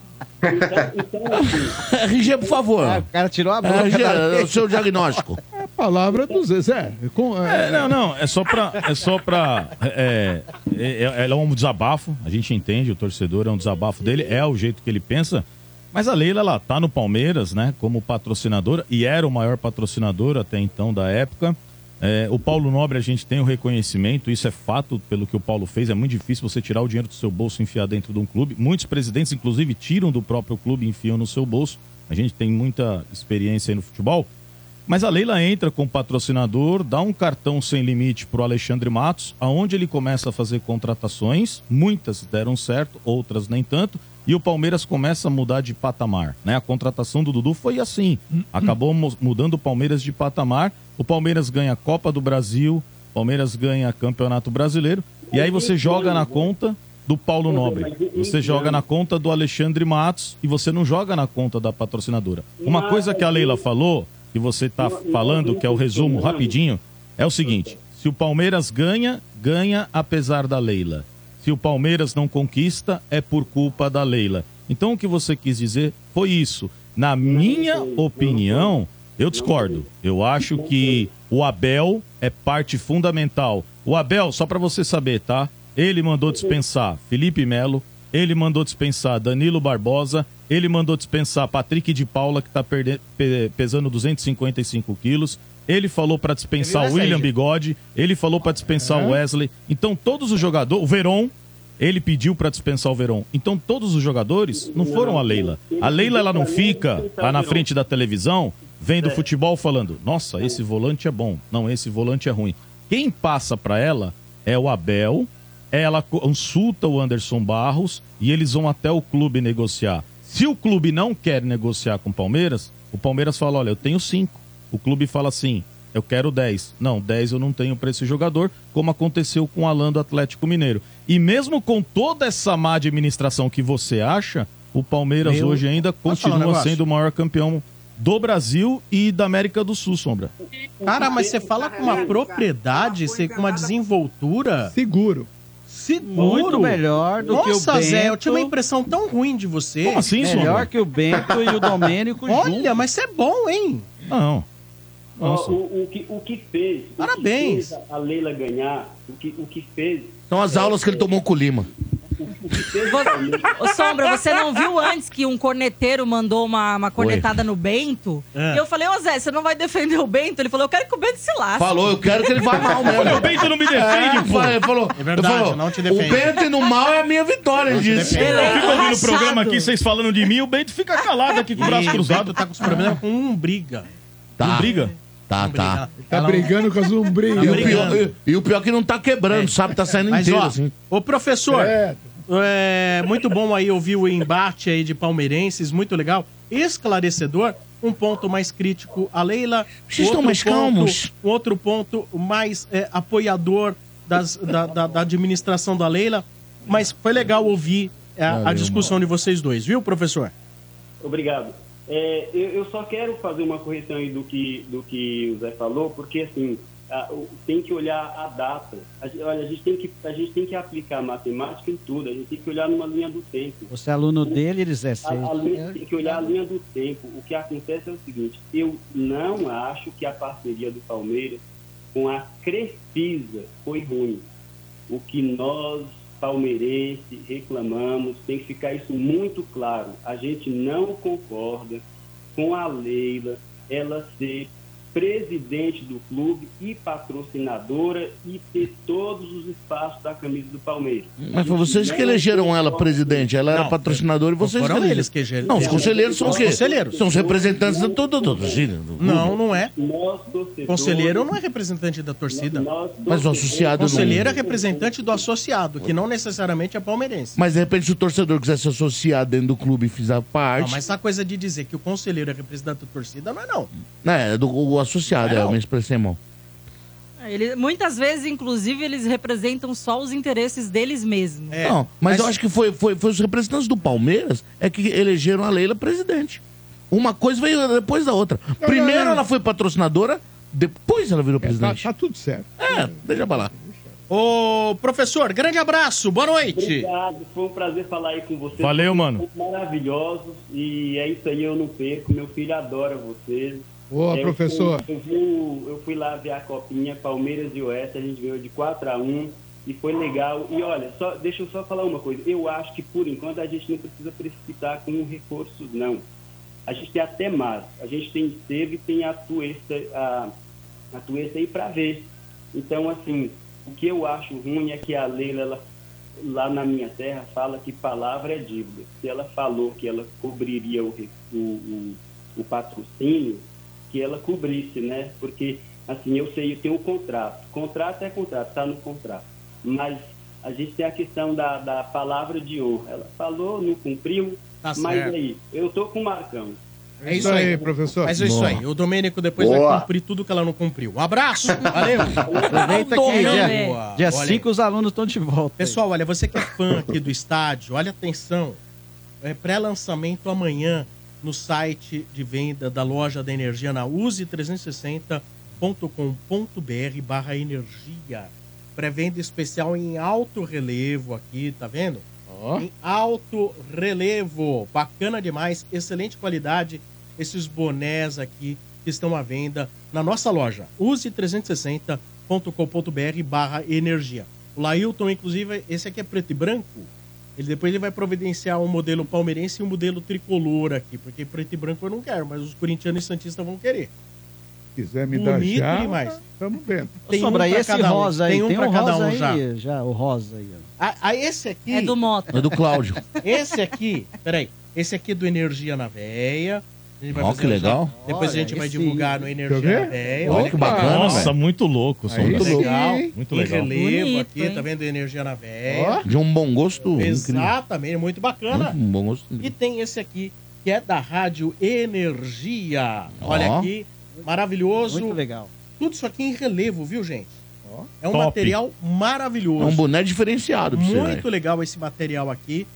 Então, então assim, [LAUGHS] RG, por favor. Ah, o cara tirou a boca RG, da o seu diagnóstico. [LAUGHS] palavra do Zezé. Com, É, não, não, é só pra. É só pra. É, é, é um desabafo, a gente entende, o torcedor é um desabafo dele, é o jeito que ele pensa. Mas a Leila, ela tá no Palmeiras, né, como patrocinadora, e era o maior patrocinador até então da época. É, o Paulo Nobre, a gente tem o reconhecimento, isso é fato pelo que o Paulo fez. É muito difícil você tirar o dinheiro do seu bolso e enfiar dentro de um clube. Muitos presidentes, inclusive, tiram do próprio clube e enfiam no seu bolso. A gente tem muita experiência aí no futebol. Mas a Leila entra com patrocinador, dá um cartão sem limite para o Alexandre Matos, aonde ele começa a fazer contratações. Muitas deram certo, outras nem tanto. E o Palmeiras começa a mudar de patamar. Né? A contratação do Dudu foi assim. Acabou mu- mudando o Palmeiras de patamar. O Palmeiras ganha a Copa do Brasil, o Palmeiras ganha Campeonato Brasileiro. E aí você joga na conta do Paulo Nobre. Você joga na conta do Alexandre Matos e você não joga na conta da patrocinadora. Uma coisa que a Leila falou, que você está falando, que é o resumo rapidinho, é o seguinte: se o Palmeiras ganha, ganha apesar da Leila. Se o Palmeiras não conquista, é por culpa da Leila. Então o que você quis dizer foi isso. Na minha opinião, eu discordo. Eu acho que o Abel é parte fundamental. O Abel, só para você saber, tá? Ele mandou dispensar Felipe Melo, ele mandou dispensar Danilo Barbosa, ele mandou dispensar Patrick de Paula, que tá perde- pe- pesando 255 quilos. Ele falou para dispensar o William? Bigode, ele falou para dispensar o Wesley. Então todos os jogadores, o Veron, ele pediu para dispensar o Verón. Então todos os jogadores não foram a Leila. A Leila ela não fica lá na frente da televisão vendo futebol falando: "Nossa, esse volante é bom. Não, esse volante é ruim". Quem passa para ela é o Abel. Ela consulta o Anderson Barros e eles vão até o clube negociar. Se o clube não quer negociar com o Palmeiras, o Palmeiras fala: "Olha, eu tenho cinco. O clube fala assim: eu quero 10. Não, 10 eu não tenho para esse jogador, como aconteceu com o Alan do Atlético Mineiro. E mesmo com toda essa má administração que você acha, o Palmeiras Meu- hoje ainda um continua negócio? sendo o maior campeão do Brasil e da América do Sul, Sombra. Cara, mas você fala com uma propriedade, você com uma desenvoltura. Seguro. Seguro. Muito melhor do que o Nossa, Zé, eu Bento. tinha uma impressão tão ruim de você. Como assim, Melhor Sombra? que o Bento e o Domênico [LAUGHS] Olha, mas você é bom, hein? Não. Ó, o, o que, o que fez. Parabéns. O que fez a Leila ganhar, o que, o que fez. São as aulas que ele tomou com o Lima. Ô, Sombra, você não viu antes que um corneteiro mandou uma, uma cornetada no Bento? É. E eu falei, ô Zé, você não vai defender o Bento? Ele falou, eu quero que o Bento se lasque. Falou, eu quero que ele vá mal mesmo. Olha, o Bento não me defende, é, pô. Falou, falou, É verdade, falou, não te defende. O Bento no mal é a minha vitória, ele disse. Eu fico ouvindo o programa aqui, vocês falando de mim, o Bento fica calado aqui com o braço cruzado. Bento tá com os problemas com um briga. Tá. Não briga? Tá, tá. Tá brigando com as lombrigas. E o, pior, e- e o pior que não tá quebrando, sabe? Tá saindo Mas, inteiro, ó, assim. Ô, professor, É. é, muito bom aí ouvir o embate aí de palmeirenses, muito legal. Esclarecedor, um ponto mais crítico a Leila. Vocês estão outro mais ponto- calmos? Um outro ponto mais é, apoiador das- da, da- da administração da Leila. Mas foi legal ouvir é, a, a Valeu, discussão de vocês dois, viu, professor? Obrigado. É, eu, eu só quero fazer uma correção aí do que, do que o Zé falou, porque assim, a- o- tem que olhar a data. A, olha, a gente, tem que, a gente tem que aplicar matemática em tudo, a gente tem que olhar numa linha do tempo. Você é aluno dele, eles é A, a linha- tem que olhar a linha do tempo. O que acontece é o seguinte: eu não acho que a parceria do Palmeiras com a Crefisa foi ruim. O que nós, palmeirenses, reclamamos, tem que ficar isso muito claro. A gente não concorda com a Leila ela ser presidente do clube e patrocinadora e ter todos os espaços da camisa do Palmeiras. Mas foi vocês que elegeram ela presidente. Ela era Não, patrocinadora e vocês foram elegeram. eles que elegeram. Não, os conselheiros são Os o quê? conselheiros. São os representantes da toda torcida. Não, não é. Conselheiro não é representante da torcida. Mas o associado não- Conselheiro é representante do associado, que não necessariamente é palmeirense. Mas de repente, se o torcedor quiser se associar dentro do clube e fizer parte. Não, mas essa coisa de dizer que o conselheiro é representante da torcida não é não. É, do, o associado, Não. é, eu me expressei mal. Ele, muitas vezes, inclusive, eles representam só os interesses deles mesmos. É, não, mas, eu acho que foi, foi, foi os representantes do Palmeiras é que elegeram a Leila presidente. Uma coisa veio depois da outra. Primeiro não, não. ela foi patrocinadora, depois ela virou Tá, presidente. tá tudo certo. É, deixa pra lá. Ô, professor, grande abraço, boa noite. Obrigado, foi um prazer falar aí com vocês. Valeu, mano. Maravilhosos e é isso aí, eu não perco. Meu filho adora vocês. Boa, Eu professor. fui- Eu, fui- eu fui lá ver a copinha, Palmeiras e Oeste, a gente ganhou de 4 a 1 e foi legal. E olha, só, deixa eu só falar uma coisa. Eu acho que por enquanto a gente não precisa precipitar com reforços, não. A gente tem até mais. A gente tem teve tem a Tuesta, a, a Tuesta aí para ver. Então, assim, o que eu acho ruim é que a Leila, ela, lá na minha terra, fala que palavra é dívida. Se ela falou que ela cobriria o, o, o, o patrocínio, que ela cobrisse, né? Porque, assim, eu sei, eu tenho um contrato. Contrato é contrato, está no contrato. Mas a gente tem a questão da, da palavra de honra. Ela falou, não cumpriu, Tá mas certo. aí, eu tô com o Marcão. É isso aí, professor. Mas é isso Boa. aí. O Domênico depois Boa. vai cumprir tudo que ela não cumpriu. Um abraço. Valeu. [LAUGHS] Aproveita que dia, Boa. dia 5 os alunos estão de volta. Pessoal, olha, você que é fã aqui do estádio, olha atenção. É pré-lançamento amanhã no site de venda da loja da energia na use360.com.br barra energia. Pré-venda especial em alto relevo aqui, tá vendo? Em alto relevo. Bacana demais, excelente qualidade. Esses bonés aqui que estão à venda na nossa loja. use360.com.br barra energia. O Lailton, inclusive, esse aqui é preto e branco. Ele depois ele vai providenciar um modelo palmeirense e um modelo tricolor aqui, porque preto e branco eu não quero, mas os corintianos e santistas vão querer. Se quiser me dar Bonito já, demais. estamos vendo. Tem um Sobra pra esse cada um. rosa aí. Tem um Tem pra o cada rosa um aí, já. já. O rosa aí. Ah, ah, esse aqui. É do Mota. É do Cláudio. Esse aqui, peraí. Esse aqui é do Energia na Veia. Ó, que legal. Depois a gente vai divulgar no Energia. Ó, Olha que bacana, Nossa, muito louco. Som muito legal. Muito Em legal. relevo Bonito, aqui, hein? tá vendo? Energia na Veia. De um bom gosto. Exatamente, muito bacana. Muito bom gosto. E tem esse aqui, que é da Rádio Energia. Olha aqui, maravilhoso. Muito legal. Tudo isso aqui em relevo, viu, gente? É um Top. material maravilhoso. É um boné diferenciado pra você, Muito velho. legal esse material aqui.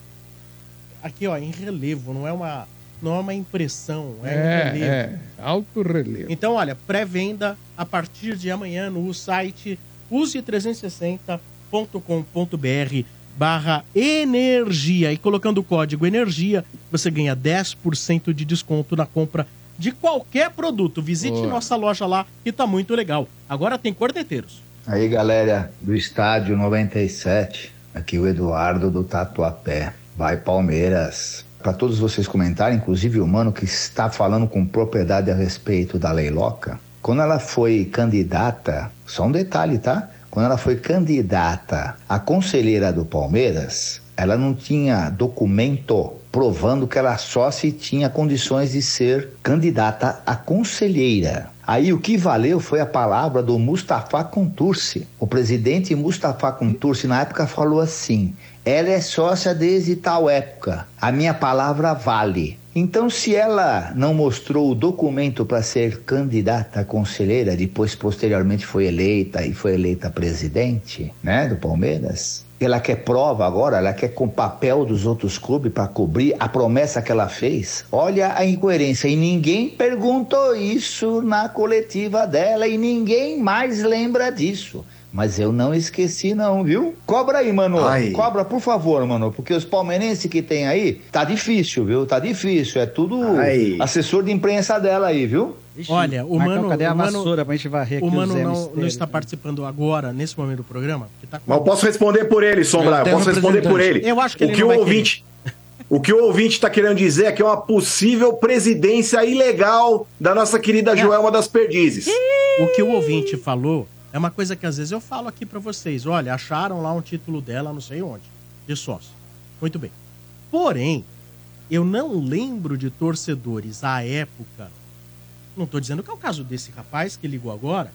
Aqui, ó, em relevo, não é uma, não é uma impressão, é, em relevo. É, é, alto relevo. Então, olha, pré-venda a partir de amanhã no site use360.com.br barra energia. E colocando o código energia, você ganha 10% de desconto na compra de qualquer produto. Visite Boa. nossa loja lá, que tá muito legal. Agora tem corneteiros. Aí, galera do Estádio 97, aqui o Eduardo do Tatuapé. Vai Palmeiras. Para todos vocês comentarem, inclusive o mano que está falando com propriedade a respeito da Leiloca, quando ela foi candidata, só um detalhe, tá? Quando ela foi candidata a conselheira do Palmeiras, ela não tinha documento provando que ela só se tinha condições de ser candidata a conselheira. Aí o que valeu foi a palavra do Mustafa Contursi. O presidente Mustafa Contursi na época falou assim: ela é sócia desde tal época. A minha palavra vale. Então, se ela não mostrou o documento para ser candidata a conselheira, depois posteriormente foi eleita e foi eleita presidente, né, do Palmeiras, ela quer prova agora, ela quer com papel dos outros clubes para cobrir a promessa que ela fez. Olha a incoerência. E ninguém perguntou isso na coletiva dela e ninguém mais lembra disso. Mas eu não esqueci não, viu? Cobra aí, mano. Ai. Cobra, por favor, mano. Porque os palmeirenses que tem aí, tá difícil, viu? Tá difícil. É tudo Ai. assessor de imprensa dela aí, viu? Olha, o Marcão, Mano. cadê a o Mano- vassoura pra gente varrer aqui O Mano não, não está participando agora, nesse momento do programa. tá com- Mas eu posso responder por ele, Sombra. Eu posso responder por ele. Eu acho que o ele que não o vai ouvinte, o que o ouvinte está querendo dizer é que é uma possível presidência ilegal da nossa querida Joelma das Perdizes. O que o ouvinte falou é uma coisa que às vezes eu falo aqui pra vocês. Olha, acharam lá um título dela, não sei onde, de sócio. Muito bem. Porém, eu não lembro de torcedores à época. Não tô dizendo que é o caso desse rapaz que ligou agora.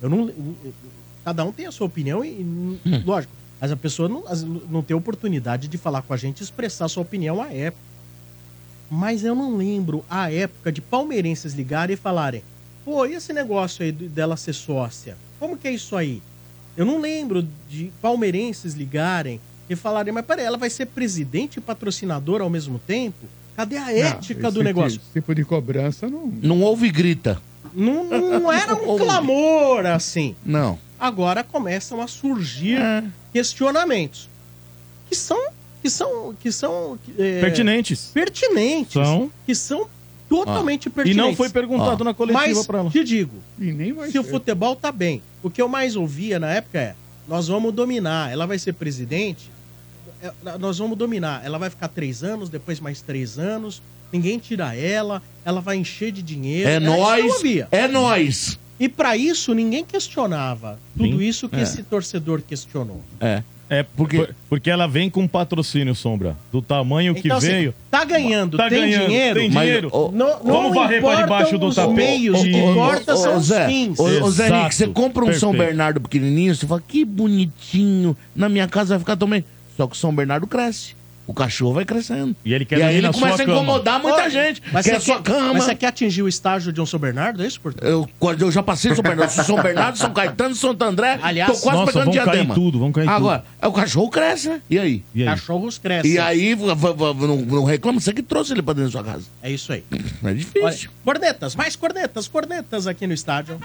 Eu não. Cada um tem a sua opinião e, lógico, mas a pessoa não, não tem oportunidade de falar com a gente e expressar sua opinião à época. Mas eu não lembro a época de palmeirenses ligarem e falarem: pô, e esse negócio aí de- dela ser sócia? Como que é isso aí? Eu não lembro de palmeirenses ligarem e falarem: mas peraí, ela vai ser presidente e patrocinadora ao mesmo tempo? Cadê a ética Não, do esse negócio? Tipo, tipo de cobrança não. Não houve grita. Não, não [LAUGHS] era um clamor assim. Não. Agora começam a surgir É. questionamentos que são que são que são é, Pertinentes. pertinentes São. que são totalmente Ah. pertinentes. E não foi perguntado na coletiva Mas pra ela. te digo, E nem vai se o ser. futebol tá bem, o que eu mais ouvia na época é, nós vamos dominar, ela vai ser presidente, é, nós vamos dominar, ela vai ficar três anos, depois mais três anos, ninguém tira ela, ela vai encher de dinheiro. É eu nós, é nós. E pra isso ninguém questionava tudo Sim. isso que É. esse torcedor questionou. É. É porque, porque ela vem com patrocínio, Sombra. Do tamanho que Então, assim, veio. tá ganhando, Tá tem ganhando, dinheiro, tem mas- dinheiro. Não- não Vamos varrer pra debaixo do os tapete. meios, o que importa são os Zé, fins. Ô, Zé você compra um São Perfeito. Bernardo pequenininho, você fala, que bonitinho, na minha casa vai ficar também. Só que o São Bernardo cresce. O cachorro vai crescendo. E ele quer e aí ele na começa sua a incomodar cama. muita Ô, gente. Mas quer você a sua quer- cama. Mas você quer atingir o estágio de um São Bernardo, é isso, portanto? Eu, eu já passei São Bernardo. São [LAUGHS] Bernardo, São Caetano, Santo André. Aliás, tô quase nossa, pegando vão cair diadema. tudo, vão cair tudo. Agora, é o cachorro cresce, né? E aí? E aí? Cachorros crescem. E aí, v- v- v- não, não reclama, você que trouxe ele pra dentro da sua casa. É isso aí. É difícil. Olha, cornetas, mais cornetas, cornetas aqui no estádio.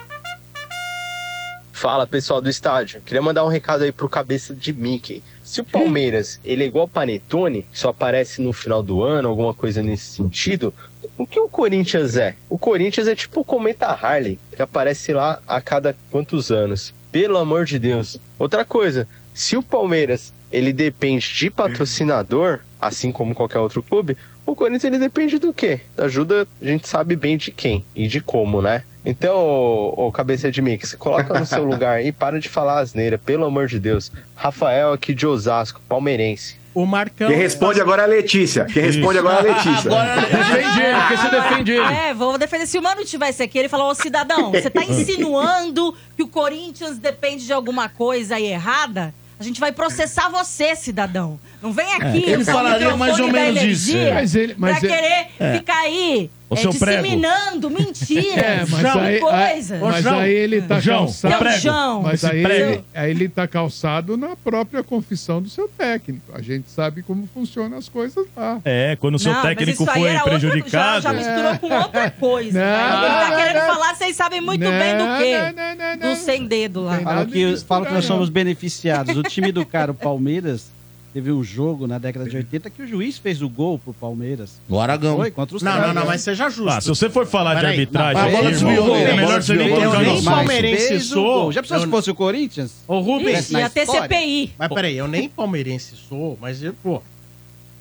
Fala pessoal do estádio, queria mandar um recado aí pro cabeça de Mickey. Se o Palmeiras ele é igual Panetone, só aparece no final do ano, alguma coisa nesse sentido, o que o Corinthians é? O Corinthians é tipo o Cometa Harley, que aparece lá a cada quantos anos. Pelo amor de Deus. Outra coisa, se o Palmeiras ele depende de patrocinador, assim como qualquer outro clube, o Corinthians ele depende do quê? Da ajuda, a gente sabe bem de quem e de como, né? Então, ô, ô, cabeça de mix, coloca no seu [LAUGHS] lugar e para de falar asneira, pelo amor de Deus. Rafael aqui de Osasco, palmeirense. O Marcão. Quem responde agora é a Letícia. Quem responde agora é a Letícia. Defende ele, porque você defende ele. É, vou defender. Se o Mano tivesse aqui, ele falou, ô cidadão, você tá [LAUGHS] insinuando que o Corinthians depende de alguma coisa aí errada? A gente vai processar você, cidadão. Não vem aqui É, ele usar o falaria mais ou menos isso, energia é. Mas ele- mas pra ele- querer é. ficar aí Ô, é, seu prego. disseminando mentiras [LAUGHS] É, mas e aí, aí- coisas. mas aí ele tá João, calçado. É o João. Mas Esse aí prego. ele, aí ele tá calçado na própria confissão do seu técnico. A gente sabe como funcionam as coisas lá. É, quando o seu Não, mas técnico isso aí foi era outra- prejudicado. já, já misturou com outra coisa. Não, né? Ele tá não, querendo não. falar, vocês sabem muito Não, bem do quê? não, não, não, Do sem dedo lá. Falam que, falam que nós somos beneficiados. O time do cara, o Palmeiras, teve um jogo na década de 80 que o juiz fez o gol pro Palmeiras. No Aragão. Foi contra os Não, não, não, mas seja justo. Ah, se você for falar de Peraí, arbitragem, não, a bola desviou, irmão, né? é melhor você nem tocar no nem palmeirense Fez o sou. gol. Já pensou Eu- se fosse o Corinthians? Ô, Rubens, Ixi, ia ter. CPI. Mas peraí, eu nem palmeirense sou, mas, eu, pô,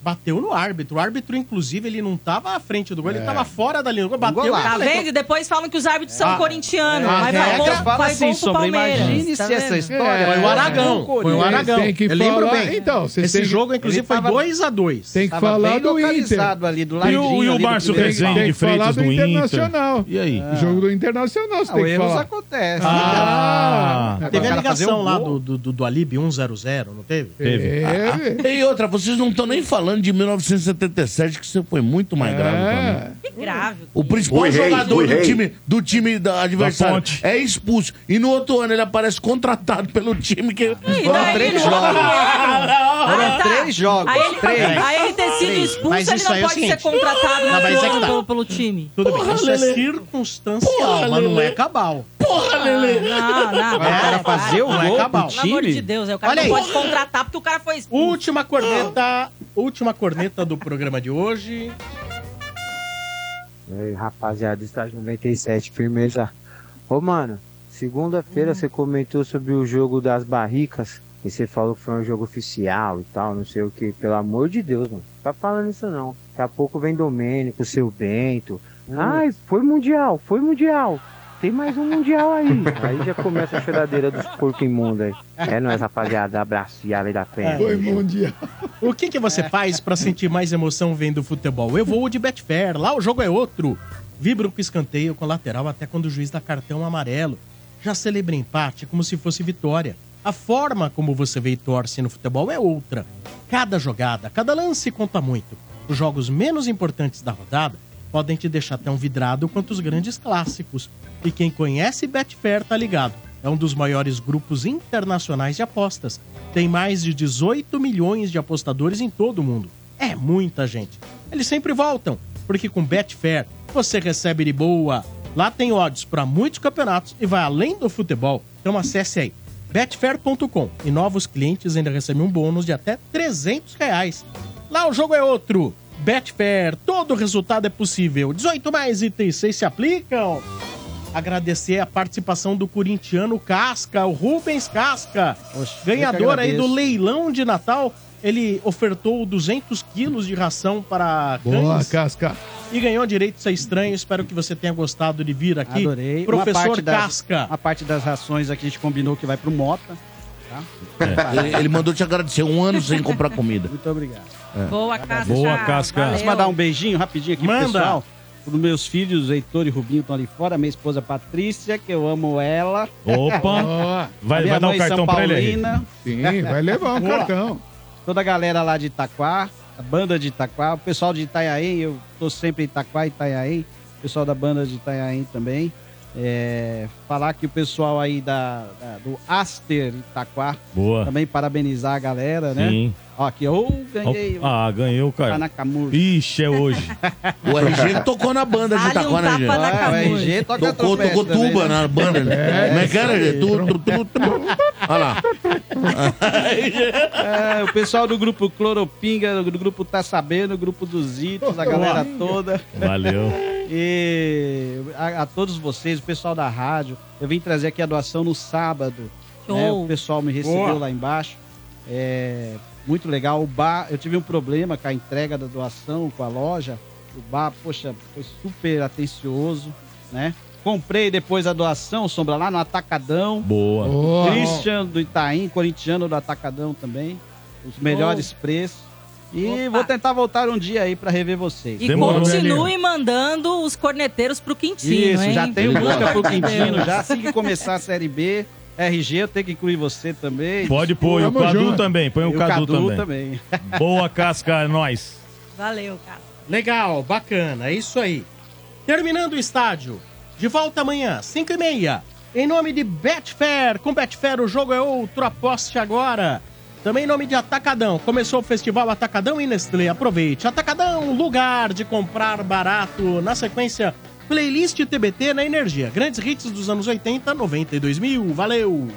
bateu no árbitro. O árbitro, inclusive, ele não tava à frente do gol, ele tava fora da linha do gol. Bateu. golaço. Tá vendo? E depois falam que os árbitros são Ah, corintianos. A mas vai gol, fala vai assim, Palmeiras. imagine tá se essa história... Foi o Aragão. Foi o Aragão. Tem que eu lembro falar- bem. então, Esse que- jogo, inclusive, foi tava- 2x2. Tem que Tava falar do Inter. ali, do E ladinho o, e o ali do Márcio Rezende tem de que falar Freitas do do Inter. Internacional. E aí? Jogo do Internacional, você Ah, tem o que erros falar. acontecem. Ah, Teve a ligação um lá do, do, do Alib 100, não teve? Teve. É, E outra, vocês não estão nem falando de 1977, que isso foi muito mais grave pra mim. é. Que grave. O principal Oi, jogador oi, do time, do time da adversária ponte. é expulso. E no outro ano ele aparece contratado pelo time que. Foram três jogos. Ah, Foram tá. três jogos. Aí ele, Três. aí ele ter sido Três. expulso, Mas ele isso não aí é pode seguinte. ser contratado Não, mas é ano tá. pelo, pelo time. Tudo bem, isso Lelê. é circunstancial, Porra, mas não é cabal. Porra, Lelê! Não, não. O cara para, fazer o Não é gol cabal. Pelo amor de? Deus, aí o cara Olha não aí. pode contratar porque o cara foi expulso. Última corneta, última corneta do programa de hoje. E aí, rapaziada, estágio 97, firmeza. Ô, mano, segunda-feira você comentou sobre o jogo das barricas e você falou que foi um jogo oficial e tal, não sei o que. Pelo amor de Deus, mano. Tá falando isso não. Daqui a pouco vem Domênico, seu Bento. Ai, foi mundial, foi mundial. Tem mais um mundial aí. Aí já começa a choradeira dos porcos imundos aí. É nóis, rapaziada. Abraço e a lei da fé. Foi mundial. O que, que você faz pra sentir mais emoção vendo futebol? Eu vou de Betfair, lá o jogo é outro. Vibra com escanteio com lateral até quando o juiz dá cartão amarelo. Já celebra empate como se fosse vitória. A forma como você vê e torce no futebol é outra. Cada jogada, cada lance conta muito. Os jogos menos importantes da rodada podem te deixar tão vidrado quanto os grandes clássicos. E quem conhece Betfair tá ligado. É um dos maiores grupos internacionais de apostas. Tem mais de 18 milhões de apostadores em todo o mundo. É muita gente. Eles sempre voltam, porque com Betfair você recebe de boa. Lá tem odds para muitos campeonatos e vai além do futebol. Então acesse aí betfair.com e novos clientes ainda recebem um bônus de até 300 reais. Lá o jogo é outro. Betfair, todo resultado é possível. 18 mais itens 6 se aplicam. Agradecer a participação do corintiano Casca, o Rubens Casca, ganhador aí do leilão de Natal. Ele ofertou 200 quilos de ração para Boa, cães Casca. e ganhou direito a ser estranho. Espero que você tenha gostado de vir aqui. Adorei. Professor uma parte das, Casca. A parte das rações aqui a gente combinou que vai pro Mota. Tá? Ele, ele mandou te agradecer um ano sem comprar comida. Muito obrigado. É. Boa, Casca. Boa, Casca. Posso mandar um beijinho rapidinho aqui Manda. pro pessoal? Os meus filhos, Heitor e Rubinho, estão ali fora. Minha esposa Patrícia, que eu amo ela. Opa! [LAUGHS] Vai, vai dar São cartão pra ele aí. Paulina. Sim, vai levar um Boa. cartão. Toda a galera lá de Itaquá, a banda de Itaquá, o pessoal de Itanhaém, eu tô sempre em Itaquá e Itanhaém, o pessoal da banda de Itanhaém também. É, falar que o pessoal aí da, da- do Aster Itaquá, Boa. também parabenizar a galera, né? Sim. Ó, aqui, eu ganhei. Ah, ganhou, cara. Tá na Camurça. Ixi, é hoje. [LAUGHS] O RG tocou na banda de Dá-lhe um Itaquá, né, tapa na gente? camurça. O RG toca Tocou, trompete tocou também, tuba né? na banda. [LAUGHS] É, Como é que era, aí. Tu, tu, tu, tu. Olha lá. [LAUGHS] É, o pessoal do grupo Cloropinga, do grupo Tá Sabendo, o grupo dos Itos, a galera toda. Valeu. E a, a todos vocês, o pessoal da rádio. Eu vim trazer aqui a doação no sábado. Show. né? O pessoal me recebeu Boa. lá embaixo. É muito legal. O bar, eu tive um problema com a entrega da doação com a loja. O bar, poxa, foi super atencioso, né? Comprei depois a doação, sombra lá no Atacadão. Boa. Boa. Christian do Itaim, corintiano do Atacadão também. Os melhores preços. E vou tentar voltar um dia aí pra rever vocês. E continue mandando os corneteiros pro Quintino, Isso, hein? já busca amor pro Quintino, já assim que começar a Série B. RG, eu tenho que incluir você também. Pode pôr, e o Cadu junto. também. Põe o E Cadu, também. [LAUGHS] Boa, Casca, é nóis. Valeu, cara. Legal, bacana, é isso aí. Terminando o estádio. De volta amanhã, 5 e meia. Em nome de Betfair. Com Betfair o jogo é outro, aposte agora. Também em nome de Atacadão. Começou o festival Atacadão e Nestlé. Aproveite. Atacadão, lugar de comprar barato. Na sequência, playlist TBT na Energia. Grandes hits dos anos 80, 90 e 2000. Valeu!